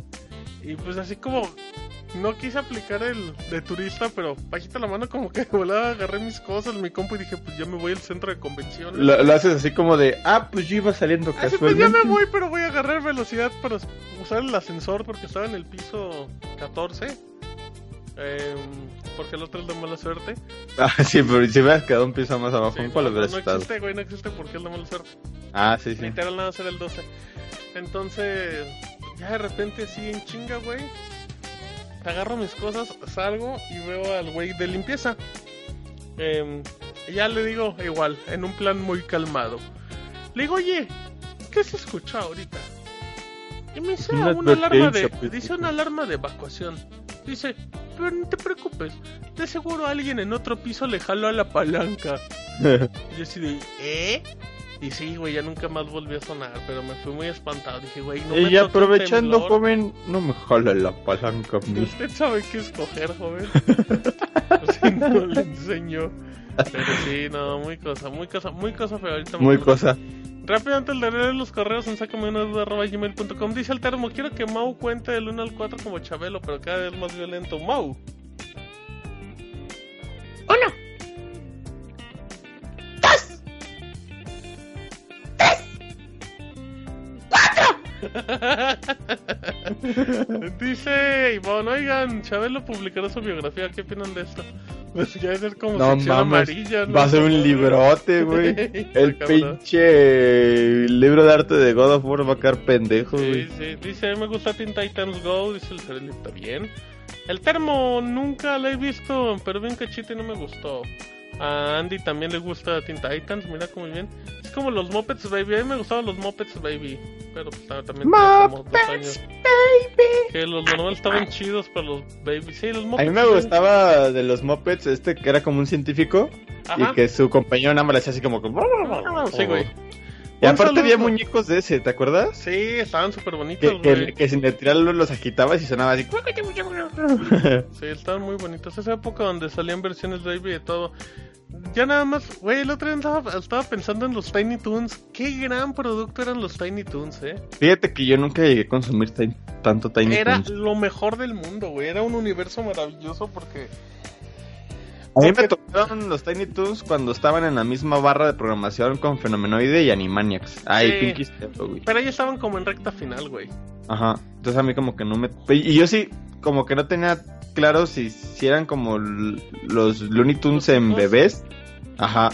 Y pues así como no quise aplicar el de turista, pero bajita la mano como que volaba, agarré mis cosas, mi compu y dije, pues ya me voy al centro de convenciones. Lo, lo haces así como de, ah, pues yo iba saliendo Así pues ya casualmente. me voy, pero voy a agarrar velocidad para usar el ascensor porque estaba en el piso 14. Em, porque el otro es de mala suerte. Ah, sí, pero si hubieras quedado un piso más abajo, Sí, ¿en cuál no, hubieras no estado? existe, güey, no existe porque es de mala suerte. Ah, sí, sí. Literal nada más era el 12. Entonces, ya de repente así en chinga, güey. Agarro mis cosas, salgo y veo al güey de limpieza. Em, ya le digo igual, en un plan muy calmado. Le digo, oye, ¿qué se escucha ahorita? Y me dice, Una "Ah, una alarma de, pues. dice una alarma de evacuación. Dice, pero no te preocupes, de seguro alguien en otro piso le jaló a la palanca. Y yo así de, ¿eh? Y sí, güey, ya nunca más volvió a sonar, pero me fui muy espantado. Dije, güey, no me y aprovechando, temblor. joven, no me jala la palanca mí. Usted sabe qué escoger, joven. No le enseñó. Pero sí, no, muy cosa, muy cosa, muy cosa fea. Ahorita me Muy acuerdo. cosa. Rápido, antes de leer los correos, en sácame una duda arroba gmail.com. Dice el termo, quiero que Mau cuente del 1 al 4 como Chabelo, pero cada vez más violento. Mau. Dice Ivonne, oigan, Chabelo publicará su biografía, ¿qué opinan de esto? Pues ya ser como No mames, amarilla, ¿no? va a ser un librote, güey. El pinche libro de arte de God of War va a quedar pendejo, Sí, güey. sí, dice, a mí me gusta Teen Titans Go, dice el Cerelli, está bien. El termo nunca la he visto, pero bien cachito y no me gustó. A Andy también le gusta Teen Titans, mira cómo bien. Es como los Muppets Baby, a mí me gustaban los Muppets Baby, pero pues, ta- también tenía como dos años. Que los normales estaban chidos, pero los Baby, sí, los A Muppets. mí me gustaba de los Muppets este que era como un científico Ajá. y que su compañero nada más le hacía así como... Sí, güey. Y Un aparte había muñecos de ese, ¿te acuerdas? Sí, estaban súper bonitos, Que, güey. que, que sin tirarlos los agitabas y sonaba así. Sí, estaban muy bonitos. Esa época donde salían versiones baby de todo. Ya nada más, güey, el otro día estaba, estaba pensando en los Tiny Toons. Qué gran producto eran los Tiny Toons, eh. Fíjate que yo nunca llegué a consumir tanto Tiny Era Toons. lo mejor del mundo, güey. Era un universo maravilloso porque. A mí me tocaron los Tiny Toons cuando estaban en la misma barra de programación con Fenomenoide y Animaniacs. Ay, Sí. Pinky güey. Pero ellos estaban como en recta final, güey. Ajá. Entonces a mí como que no me... Y yo sí, como que no tenía claro si, si eran como los Looney Tunes ¿Los en bebés. Ajá.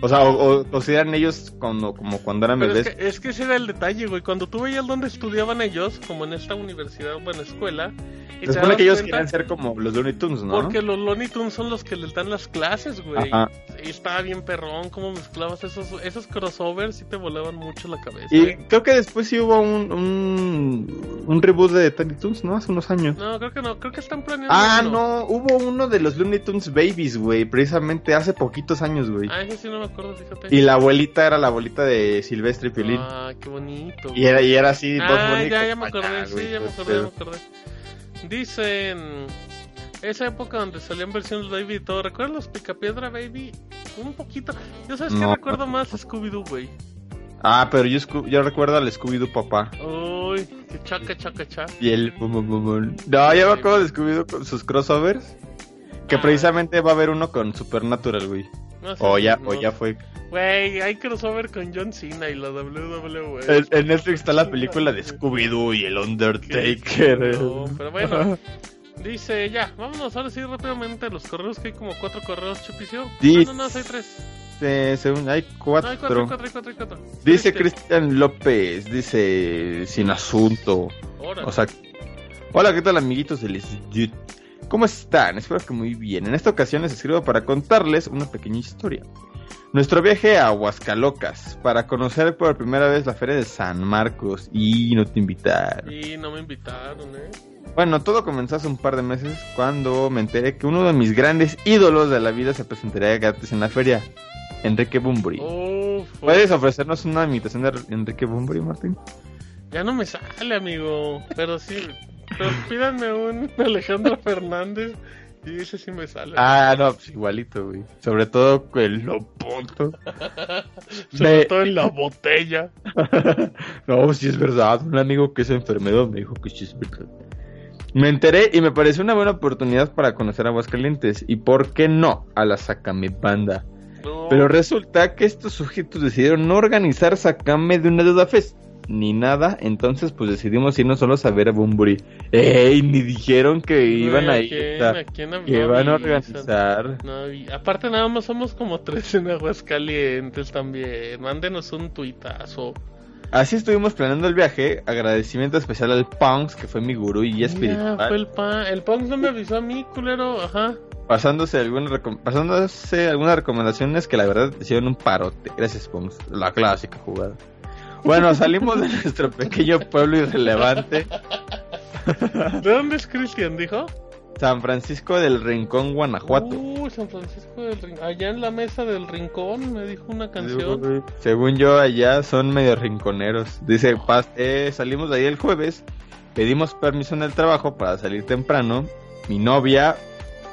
O sea, o, o- o si eran ellos cuando, como cuando eran Pero es bebés. que, es que ese era el detalle, güey. Cuando tú veías dónde estudiaban ellos, como en esta universidad o en escuela. y Se supone que ellos querían ser como los Looney Tunes, ¿no? Porque los Looney Tunes son los que les dan las clases, güey. Ajá. Y estaba bien perrón cómo mezclabas esos, esos crossovers y te volaban mucho la cabeza. Y ¿eh? creo que después sí hubo un, un, un reboot de Tiny Toons, ¿no? Hace unos años. No, creo que no, creo que están planeando. Ah, uno. no, hubo uno de los Looney Tunes Babies, güey, precisamente hace poquitos años, güey. Ah, ese sí no me acuerdo, fíjate. Y la abuelita era la abuelita de Silvestre y Piolín. Ah, qué bonito. y, era, y era así, Ah, ya, ya me acordé, sí, güey, ya me acordé, ya me acordé. Dicen, esa época donde salían versiones Baby y todo, ¿recuerdas los Picapiedra Baby? Un poquito. Yo sabes que No. recuerdo más Scooby-Doo, güey. Ah, pero yo, yo recuerdo al Scooby-Doo papá. Uy, que chaca, chaca, chaca. Y el... bum, bum, bum, bum. No, ya me acuerdo de Scooby-Doo con sus crossovers. Que Ah. precisamente va a haber uno con Supernatural, güey. No sé, O ya, no. o ya fue. Güey, hay crossover con John Cena y la WWE. En, en Netflix está la película de Scooby-Doo y el Undertaker. No, pero bueno. Dice, ya, vámonos ahora sí rápidamente a los correos, que hay como cuatro correos, Chupicio. Dice- No, no, no, hay tres. Eh, según, hay No, cuatro. hay cuatro, hay cuatro, hay cuatro, hay cuatro. Dice Este, Cristian López, dice sin asunto. órale. O sea, hola, ¿qué tal amiguitos del Institute? ¿Cómo están? Espero que muy bien. En esta ocasión les escribo para contarles una pequeña historia. Nuestro viaje a Huascalocas para conocer por primera vez la feria de San Marcos y no te invitaron. Y no me invitaron, eh. Bueno, todo comenzó hace un par de meses cuando me enteré que uno de mis grandes ídolos de la vida se presentaría gratis en la feria, Enrique Bumburi. ¿Puedes ofrecernos una imitación de Enrique Bumburi, Martín? Ya no me sale, amigo. Pero sí. Pero pídanme un Alejandro Fernández. Y ese sí me sale. Ah, no, pues igualito, güey. Sobre todo el Lopoto. Sobre todo en la botella. no, sí es verdad. Un amigo que es enfermero me dijo que sí es verdad. Me enteré y me pareció una buena oportunidad para conocer a Aguascalientes. Y por qué no, a la Sacame Banda. No. Pero resulta que estos sujetos decidieron no organizar Sacame de una duda fest. Ni nada, entonces pues decidimos irnos solos a ver a Bumburi. ¡Ey! Ni dijeron que iban a ¿a ir. quién? ¿A quién no que van a organizar. No, aparte nada más somos como tres en Aguascalientes también. Mándenos un tuitazo. Así estuvimos planeando el viaje. Agradecimiento especial al Punks, que fue mi gurú y espiritual. fue el pan. El no me avisó a mí, culero. Ajá. Pasándose, algunas pasándose algunas recomendaciones que la verdad hicieron un parote. Gracias, Punks. La clásica jugada. Bueno, salimos de nuestro pequeño pueblo irrelevante, ¿De dónde es Cristian, dijo? San Francisco del Rincón, Guanajuato. Uh, San Francisco del Rincón. Allá en la mesa del Rincón me dijo una canción. Según yo, allá son medio rinconeros. Dice, "Pas- eh, salimos de ahí el jueves, pedimos permiso en el trabajo para salir temprano. Mi novia,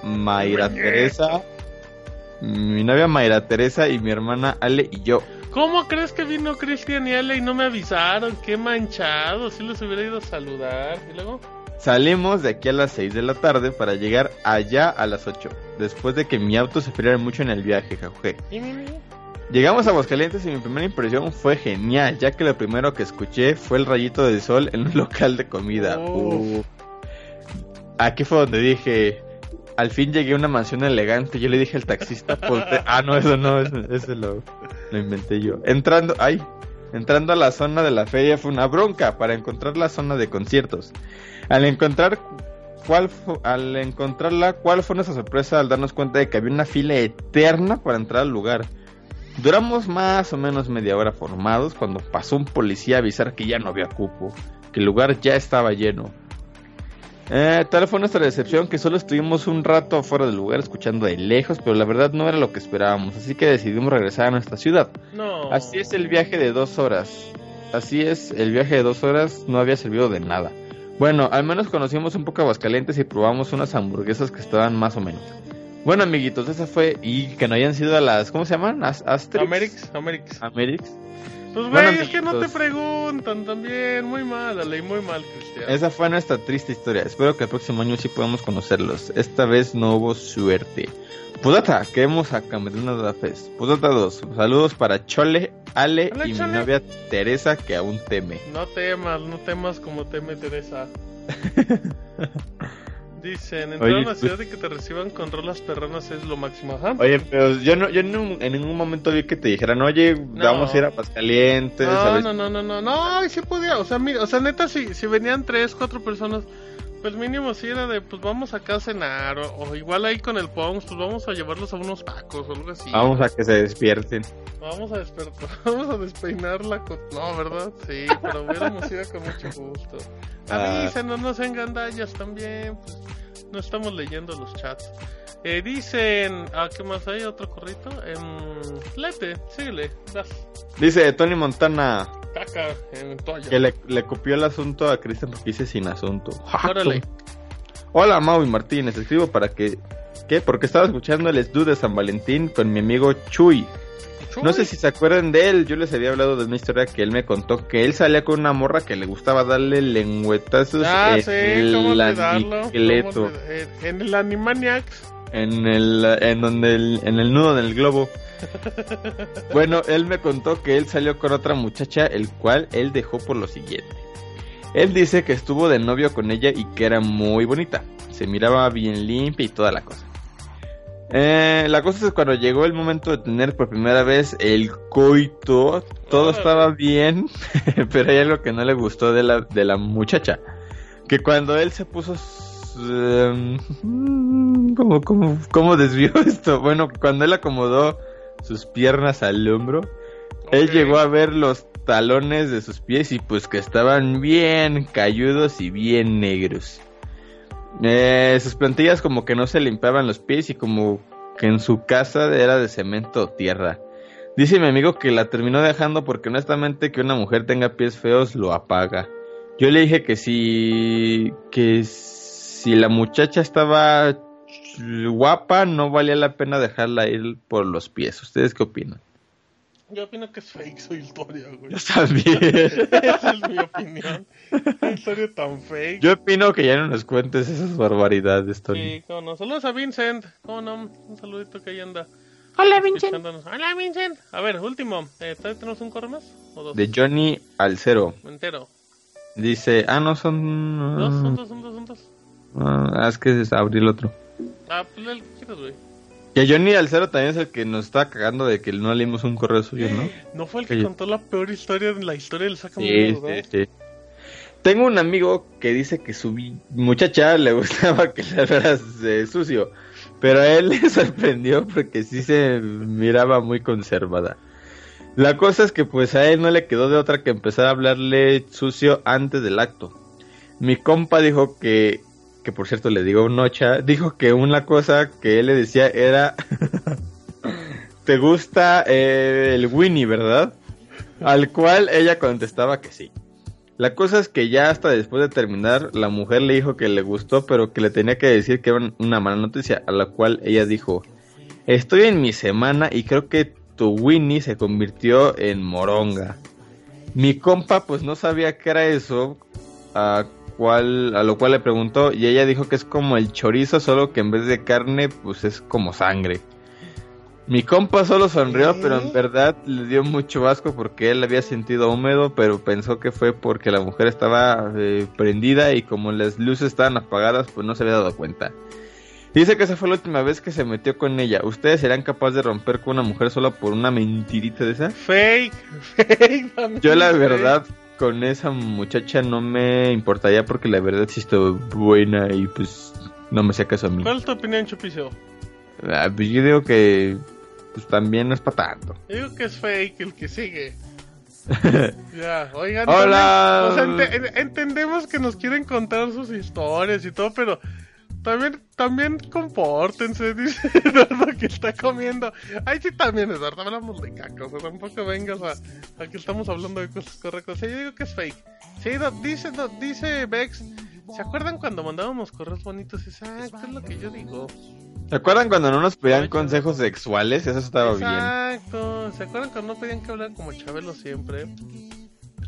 Mayra Teresa, mi novia Mayra Teresa y mi hermana Ale y yo. ¿Cómo crees que vino Cristian y Ale y no me avisaron? Qué manchado. Si los hubiera ido a saludar. Y luego. Salimos de aquí a las 6 de la tarde para llegar allá a las 8, después de que mi auto se friara mucho en el viaje, jajuje. ¿Y mi amigo? Llegamos a Aguascalientes y mi primera impresión fue genial, ya que lo primero que escuché fue el rayito del sol en un local de comida. Uh. Aquí fue donde dije, al fin llegué a una mansión elegante. Yo le dije al taxista, "Ponte-". ah, no, eso no, eso lo, lo inventé yo. Entrando, ay, entrando a la zona de la feria fue una bronca para encontrar la zona de conciertos. Al encontrar cuál al encontrarla, cuál fue nuestra sorpresa al darnos cuenta de que había una fila eterna para entrar al lugar. Duramos más o menos media hora formados cuando pasó un policía a avisar que ya no había cupo, que el lugar ya estaba lleno. Eh, tal fue nuestra decepción que solo estuvimos un rato afuera del lugar escuchando de lejos, pero la verdad no era lo que esperábamos, así que decidimos regresar a nuestra ciudad. No. Así es el viaje de dos horas. Así es, el viaje de dos horas no había servido de nada. Bueno, al menos conocimos un poco Aguascalientes y probamos unas hamburguesas que estaban más o menos. Bueno, amiguitos, esa fue. Y que no hayan sido a las. ¿Cómo se llaman? As Asterix. Amerix, Amerix. Amerix. Pues, güey, Bueno, es que no te preguntan también. Muy mal, la ley, muy mal, Cristian. Esa fue nuestra triste historia. Espero que el próximo año sí podamos conocerlos. Esta vez no hubo suerte. Pudata, queremos a Cameruna de la Fest. Pudata 2, saludos para Chole, Ale Hola, y mi Chole. novia Teresa que aún teme. No temas, no temas como teme Teresa. Dicen, entrar Oye, a una pues- ciudad y que te reciban con rolas perronas es lo máximo. Ajá. Oye, pero yo no, yo no- en ningún momento vi que te dijeran, oye, vamos a ir a Pascalientes. No, ver no, no, no, no, no, y sí podía, o sea, mira, o sea, neta, si, si venían tres, cuatro personas, pues mínimo si era de, pues vamos acá a cenar, o, o igual ahí con el Pongs, pues vamos a llevarlos a unos tacos o algo así. Vamos a que se despierten. Vamos a despertar, vamos a despeinar la co- No, ¿verdad? Sí, pero hubiéramos ido con mucho gusto. Ah. Avísenos, no sean gandallas también, pues no estamos leyendo los chats. Eh, dicen, ah, ¿qué más hay? ¿Otro corrito? Em, lete, síguele, das Dice Tony Montana caca en toalla. que le, le copió el asunto a Cristian dice sin asunto. Órale. Hola Mau y Martínez, escribo para que... ¿Qué? Porque estaba escuchando el Sdu de San Valentín con mi amigo Chuy. No sé si se acuerdan de él, yo les había hablado de una historia que él me contó que él salía con una morra que le gustaba darle lengüetazos Ah, en sí, ¿cómo el eh, En el Animaniacs. en el en donde el, en el nudo del globo. Bueno, él me contó que él salió con otra muchacha, el cual él dejó por lo siguiente. Él dice que estuvo de novio con ella y que era muy bonita. Se miraba bien limpia y toda la cosa. Eh, la cosa es que cuando llegó el momento de tener por primera vez el coito, todo estaba bien, pero hay algo que no le gustó de la, de la muchacha. Que cuando él se puso... em, ¿Cómo, cómo, ¿Cómo desvió esto? Bueno, cuando él acomodó sus piernas al hombro, él llegó a ver los talones de sus pies y pues que estaban bien cayudos y bien negros. Eh, sus plantillas como que no se limpiaban los pies y como que en su casa era de cemento o tierra. Dice mi amigo que la terminó dejando porque honestamente que una mujer tenga pies feos lo apaga. Yo le dije que si que si la muchacha estaba guapa no valía la pena dejarla ir por los pies. ¿Ustedes qué opinan? Yo opino que es fake su historia, güey. Yo también. Esa es mi opinión. Qué historia tan fake. Yo opino que ya no nos cuentes esas barbaridades, Tony. Sí, cómo no. Saludos a Vincent. ¿Cómo no? Un saludito que ahí anda. Hola, Vincent. Hola, Vincent. A ver, último. Eh, ¿todavía ¿Tenemos un correo más? ¿O dos? De Johnny al cero. Entero. Dice, ah, no, son... ¿Dos? ¿Son dos? ¿Son dos? ¿Son dos? Ah, es que es abrir el otro. Ah, pues el que quieras, güey. Que Johnny al cero también es el que nos está cagando de que no leímos un correo suyo, ¿no? ¿No fue el que contó la peor historia en la historia del Sácame Sí, sí. Tengo un amigo que dice que su muchacha le gustaba que le hablaras eh, sucio, pero a él le sorprendió porque sí se miraba muy conservada. La cosa es que pues a él no le quedó de otra que empezar a hablarle sucio antes del acto. Mi compa dijo que, que por cierto le digo nocha, dijo que una cosa que él le decía era, te gusta eh, el Winnie, ¿verdad? Al cual ella contestaba que sí. La cosa es que ya hasta después de terminar, la mujer le dijo que le gustó, pero que le tenía que decir que era una mala noticia, a la cual ella dijo, estoy en mi semana y creo que tu Winnie se convirtió en moronga. Mi compa pues no sabía qué era eso, a, cual, a lo cual le preguntó y ella dijo que es como el chorizo, solo que en vez de carne pues es como sangre. Mi compa solo sonrió, pero en verdad le dio mucho asco porque él había sentido húmedo, pero pensó que fue porque la mujer estaba eh, prendida y como las luces estaban apagadas, pues no se había dado cuenta. Dice que esa fue la última vez que se metió con ella. ¿Ustedes serán capaces de romper con una mujer solo por una mentirita de esa? Fake, fake. también Yo la verdad con esa muchacha no me importaría porque la verdad sí estuvo buena y pues no me hacía caso a mí. ¿Cuál es tu opinión, Chupicio? Ah, pues yo digo que pues también no es para tanto. Yo digo que es fake el que sigue. ya, oigan. Hola. también, o sea, ente- en- entendemos que nos quieren contar sus historias y todo, pero también, también compórtense, dice Eduardo que está comiendo. Ay, sí, también, Eduardo, hablamos de caca, o sea, tampoco vengas a, a que estamos hablando de cosas correctas. Yo digo que es fake. Sí, dice, dice Bex, ¿se acuerdan cuando mandábamos correos bonitos? Exacto, es lo que yo digo. ¿Se acuerdan cuando no nos pedían consejos sexuales? Eso estaba bien. Exacto. ¿Se acuerdan cuando no pedían que hablar como Chabelo siempre?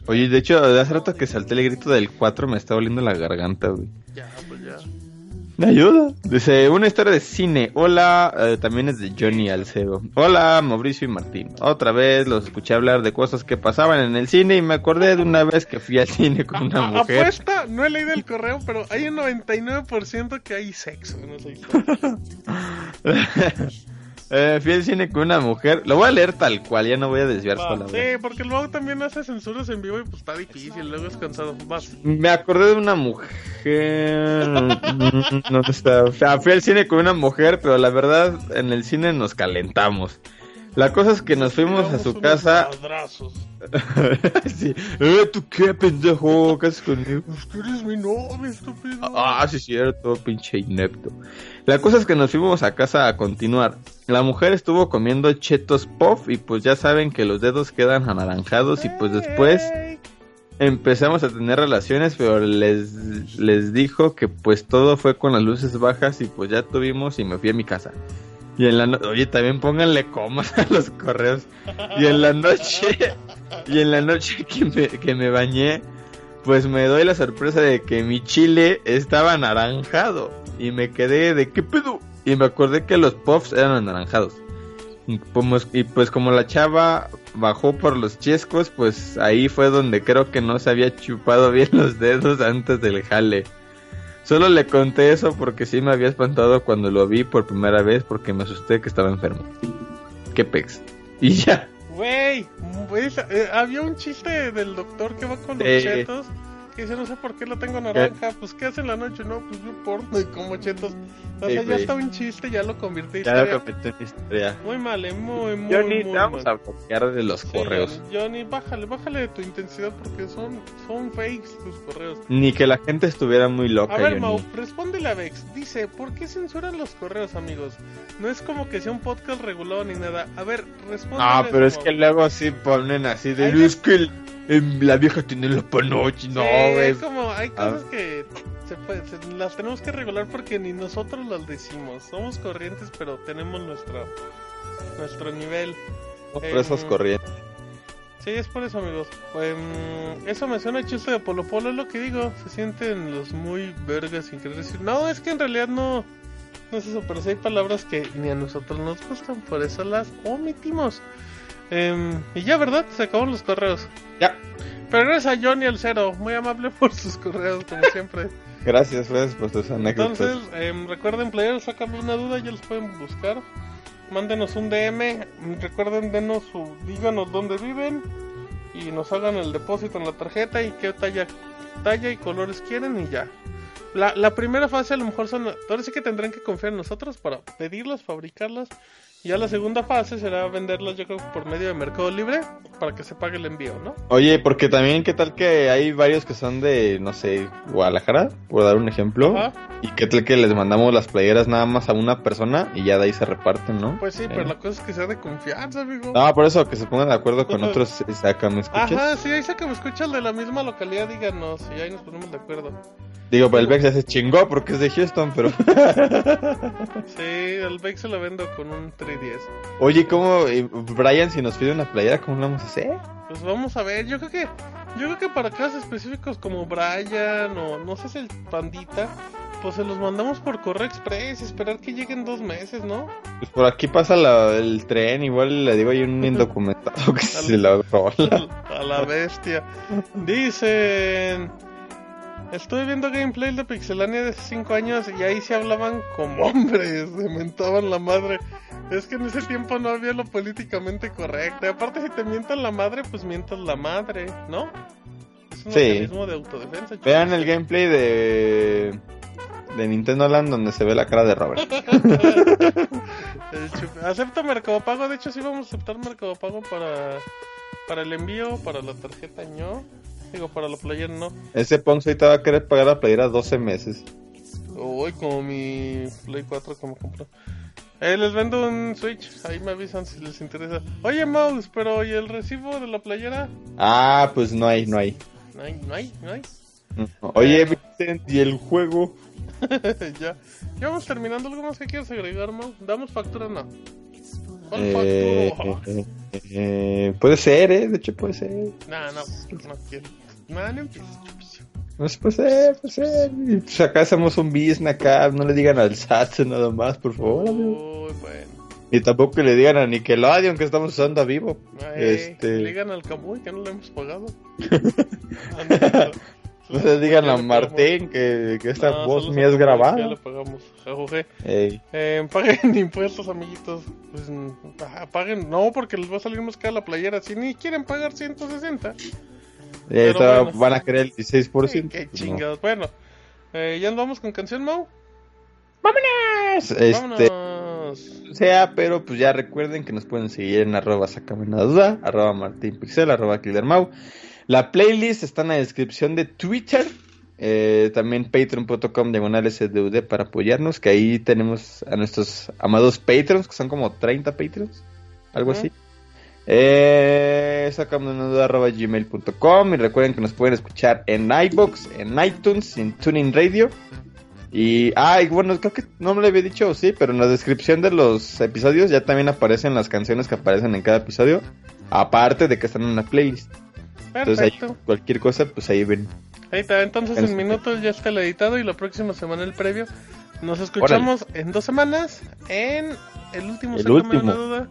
Oye, de hecho, de hace rato que salté el grito del 4 me está oliendo la garganta, güey. Ya. ¿Me ayuda? Dice, una historia de cine. Hola, eh, también es de Johnny Alceo. Hola, Mauricio y Martín. Otra vez los escuché hablar de cosas que pasaban en el cine y me acordé de una vez que fui al cine con una A- mujer. Apuesta, no he leído el correo, pero hay un 99% que hay sexo en esa historia. Eh, fui al cine con una mujer. Lo voy a leer tal cual, ya no voy a desviar Va, palabras. sí, porque luego también hace censuras en vivo y pues está difícil, luego es cansado. Vas. Me acordé de una mujer. ¿Dónde está? O sea, fui al cine con una mujer, pero la verdad, en el cine nos calentamos. La cosa es que nos fuimos a su casa. sí. Eh, ¿tú qué, pendejo? ¿Qué haces conmigo? Pues que eres mi novio, estúpido. Ah, sí, cierto, pinche inepto. La cosa es que nos fuimos a casa a continuar. La mujer estuvo comiendo chetos puff y pues ya saben que los dedos quedan anaranjados y pues después empezamos a tener relaciones, pero les, les dijo que pues todo fue con las luces bajas y pues ya tuvimos y me fui a mi casa. Y en la no- oye, también pónganle comas a los correos. Y en la noche, y en la noche que me, que me bañé, pues me doy la sorpresa de que mi chile estaba anaranjado. Y me quedé de qué pedo. Y me acordé que los puffs eran anaranjados. Y pues como la chava bajó por los chescos, pues ahí fue donde creo que no se había chupado bien los dedos antes del jale. Solo le conté eso porque sí me había espantado cuando lo vi por primera vez porque me asusté que estaba enfermo. Qué pex. Y ya. Güey, eh, había un chiste del doctor que va con los Sí. chetos. Que dice, no sé por qué lo tengo naranja. Pues, ¿qué hace en la noche? No, pues yo porno y como chetos. O Sí, sea, ya está un chiste, ya lo convirtió en Ya lo comenté en historia. Muy mal, eh, muy, muy, Johnny, muy te vamos mal. a bloquear de los Sí, correos. Johnny, bájale, bájale de tu intensidad porque son, son fakes tus correos. Ni que la gente estuviera muy loca, A ver, Johnny. Mau, respóndele a Vex. Dice, ¿por qué censuran los correos, amigos? No es como que sea un podcast regulado ni nada. A ver, responde. Ah, pero es que luego así ponen así de... Es que la vieja tiene la panoche. No, güey. es como, hay Ah. cosas que se puede- se- las tenemos que regular porque ni nosotros las decimos. Somos corrientes, pero tenemos nuestro, nuestro nivel. Por esos em, corrientes. Sí, es por eso, amigos. Em, eso me suena chiste de Polo Polo, es lo que digo. Se sienten los muy vergas sin querer decir. No, es que en realidad no, no es eso, pero sí hay palabras que ni a nosotros nos gustan, por eso las omitimos. Em, y ya, ¿verdad? Se acabaron los correos. Ya. Pero gracias a Johnny el Cero, muy amable por sus correos, como siempre. Gracias, gracias por tus anécdotas. Entonces, em, recuerden, players, sácame una duda, ya los pueden buscar. Mándenos un DM, recuerden, denos su, díganos dónde viven y nos hagan el depósito en la tarjeta y qué talla, talla y colores quieren y ya. La, la primera fase a lo mejor son, ahora sí que tendrán que confiar en nosotros para pedirlas, fabricarlas. Y ya la segunda fase será venderlas yo creo por medio de Mercado Libre para que se pague el envío, ¿no? Oye, porque también, ¿qué tal que hay varios que son de, no sé, Guadalajara, por dar un ejemplo? Ajá. ¿Y qué tal que les mandamos las playeras nada más a una persona y ya de ahí se reparten, no? Pues sí, Eh. pero la cosa es que sea de confianza, amigo. No, por eso, que se pongan de acuerdo con otros, saca, ¿me escuchas? Ajá, sí, ahí que me escuchas de la misma localidad, díganos y ahí nos ponemos de acuerdo. Digo, pues el Vex ya se chingó porque es de Houston, pero... Sí, el Bake se lo vendo con un 310. Oye, ¿cómo, eh, Brian, si nos pide una playera, cómo lo vamos a hacer? Pues vamos a ver, yo creo que yo creo que para casos específicos como Brian o no sé si el Pandita, pues se los mandamos por correo express y esperar que lleguen dos meses, ¿no? Pues por aquí pasa la- el tren, igual le digo hay un indocumentado que se la rola. A la bestia. Dicen... Estuve viendo gameplay de Pixelania de hace 5 años y ahí se hablaban como hombres, se mentaban la madre. Es que en ese tiempo no había lo políticamente correcto. Y aparte, si te mientan la madre, pues mientas la madre, ¿no? Es un Sí. mecanismo de autodefensa. chicos. Vean el gameplay de de Nintendo Land donde se ve la cara de Robert. Acepto Mercado Pago, de hecho sí vamos a aceptar Mercado Pago para, para el envío, para la tarjeta no. Digo, para la player no. Ese Ponce ahorita va a querer pagar la playera 12 meses. Uy, como mi Play 4 como compró. Eh, les vendo un Switch, ahí me avisan si les interesa. Oye, Mouse, pero ¿y el recibo de la playera? Ah, pues no hay, no hay. No hay, no hay, no hay. Oye, Vincent, ¿y el juego? ya. Ya vamos terminando. ¿Algo más que quieras agregar, Mau? ¿Damos factura no? ¿Cuál Eh, factura? eh, eh, puede ser, ¿eh? De hecho, puede ser. No, no, no quiero. No, no empieces. No sé, puede ser, puede ser. Y, Pues acá hacemos un business acá. No le digan al SAT nada más, por favor. Uy, bueno. Y tampoco le digan a Nickelodeon que estamos usando a vivo. Ay, Este- Le digan al Camuy que no le hemos pagado. Ah, No le digan a Martín que, que esta No, voz mía es se- Ya grabada. le pagamos. Ey. Eh, paguen impuestos, amiguitos. Pues ajá, paguen. No, porque les va a salir más cara la playera. Si ni quieren pagar 160. Eh, bueno. Van a querer el 16%. Ay, qué Pues no. chingados. Bueno, eh, ya nos vamos con canción, Mau. Este, Vámonos. sea, pero pues ya recuerden que nos pueden seguir en arroba sacame una duda, arroba martinpixel, arroba killermau. La playlist está en la descripción de Twitter. eh, también patreon.com diagonal SDUD para apoyarnos, que ahí tenemos a nuestros amados patrons, que son como 30 patrons, algo así. Eh, sacame una duda arroba gmail.com y recuerden que nos pueden escuchar en iBox, en iTunes, en Tuning Radio. Y, ah, y bueno, creo que no me lo había dicho, sí, pero en la descripción de los episodios ya también aparecen las canciones que aparecen en cada episodio, aparte de que están en la playlist. Entonces Perfecto. ahí, cualquier cosa, pues ahí ven. Ahí está, entonces en minutos ya está el editado y la próxima semana el previo. Nos escuchamos en dos semanas en el último. El último. Duda.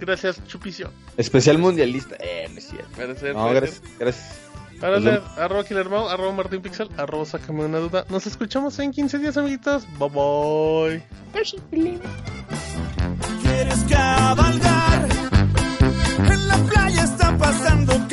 Gracias, Chupicio. Especial mundialista. Eh, me siento. Gracias, no, gracias. gracias. Arroba Killermau, arroba Martín Pixel, arroba Sácame una duda. Nos escuchamos en 15 días, amiguitos. Bye bye. ¿Quieres cabalgar? En la playa está pasando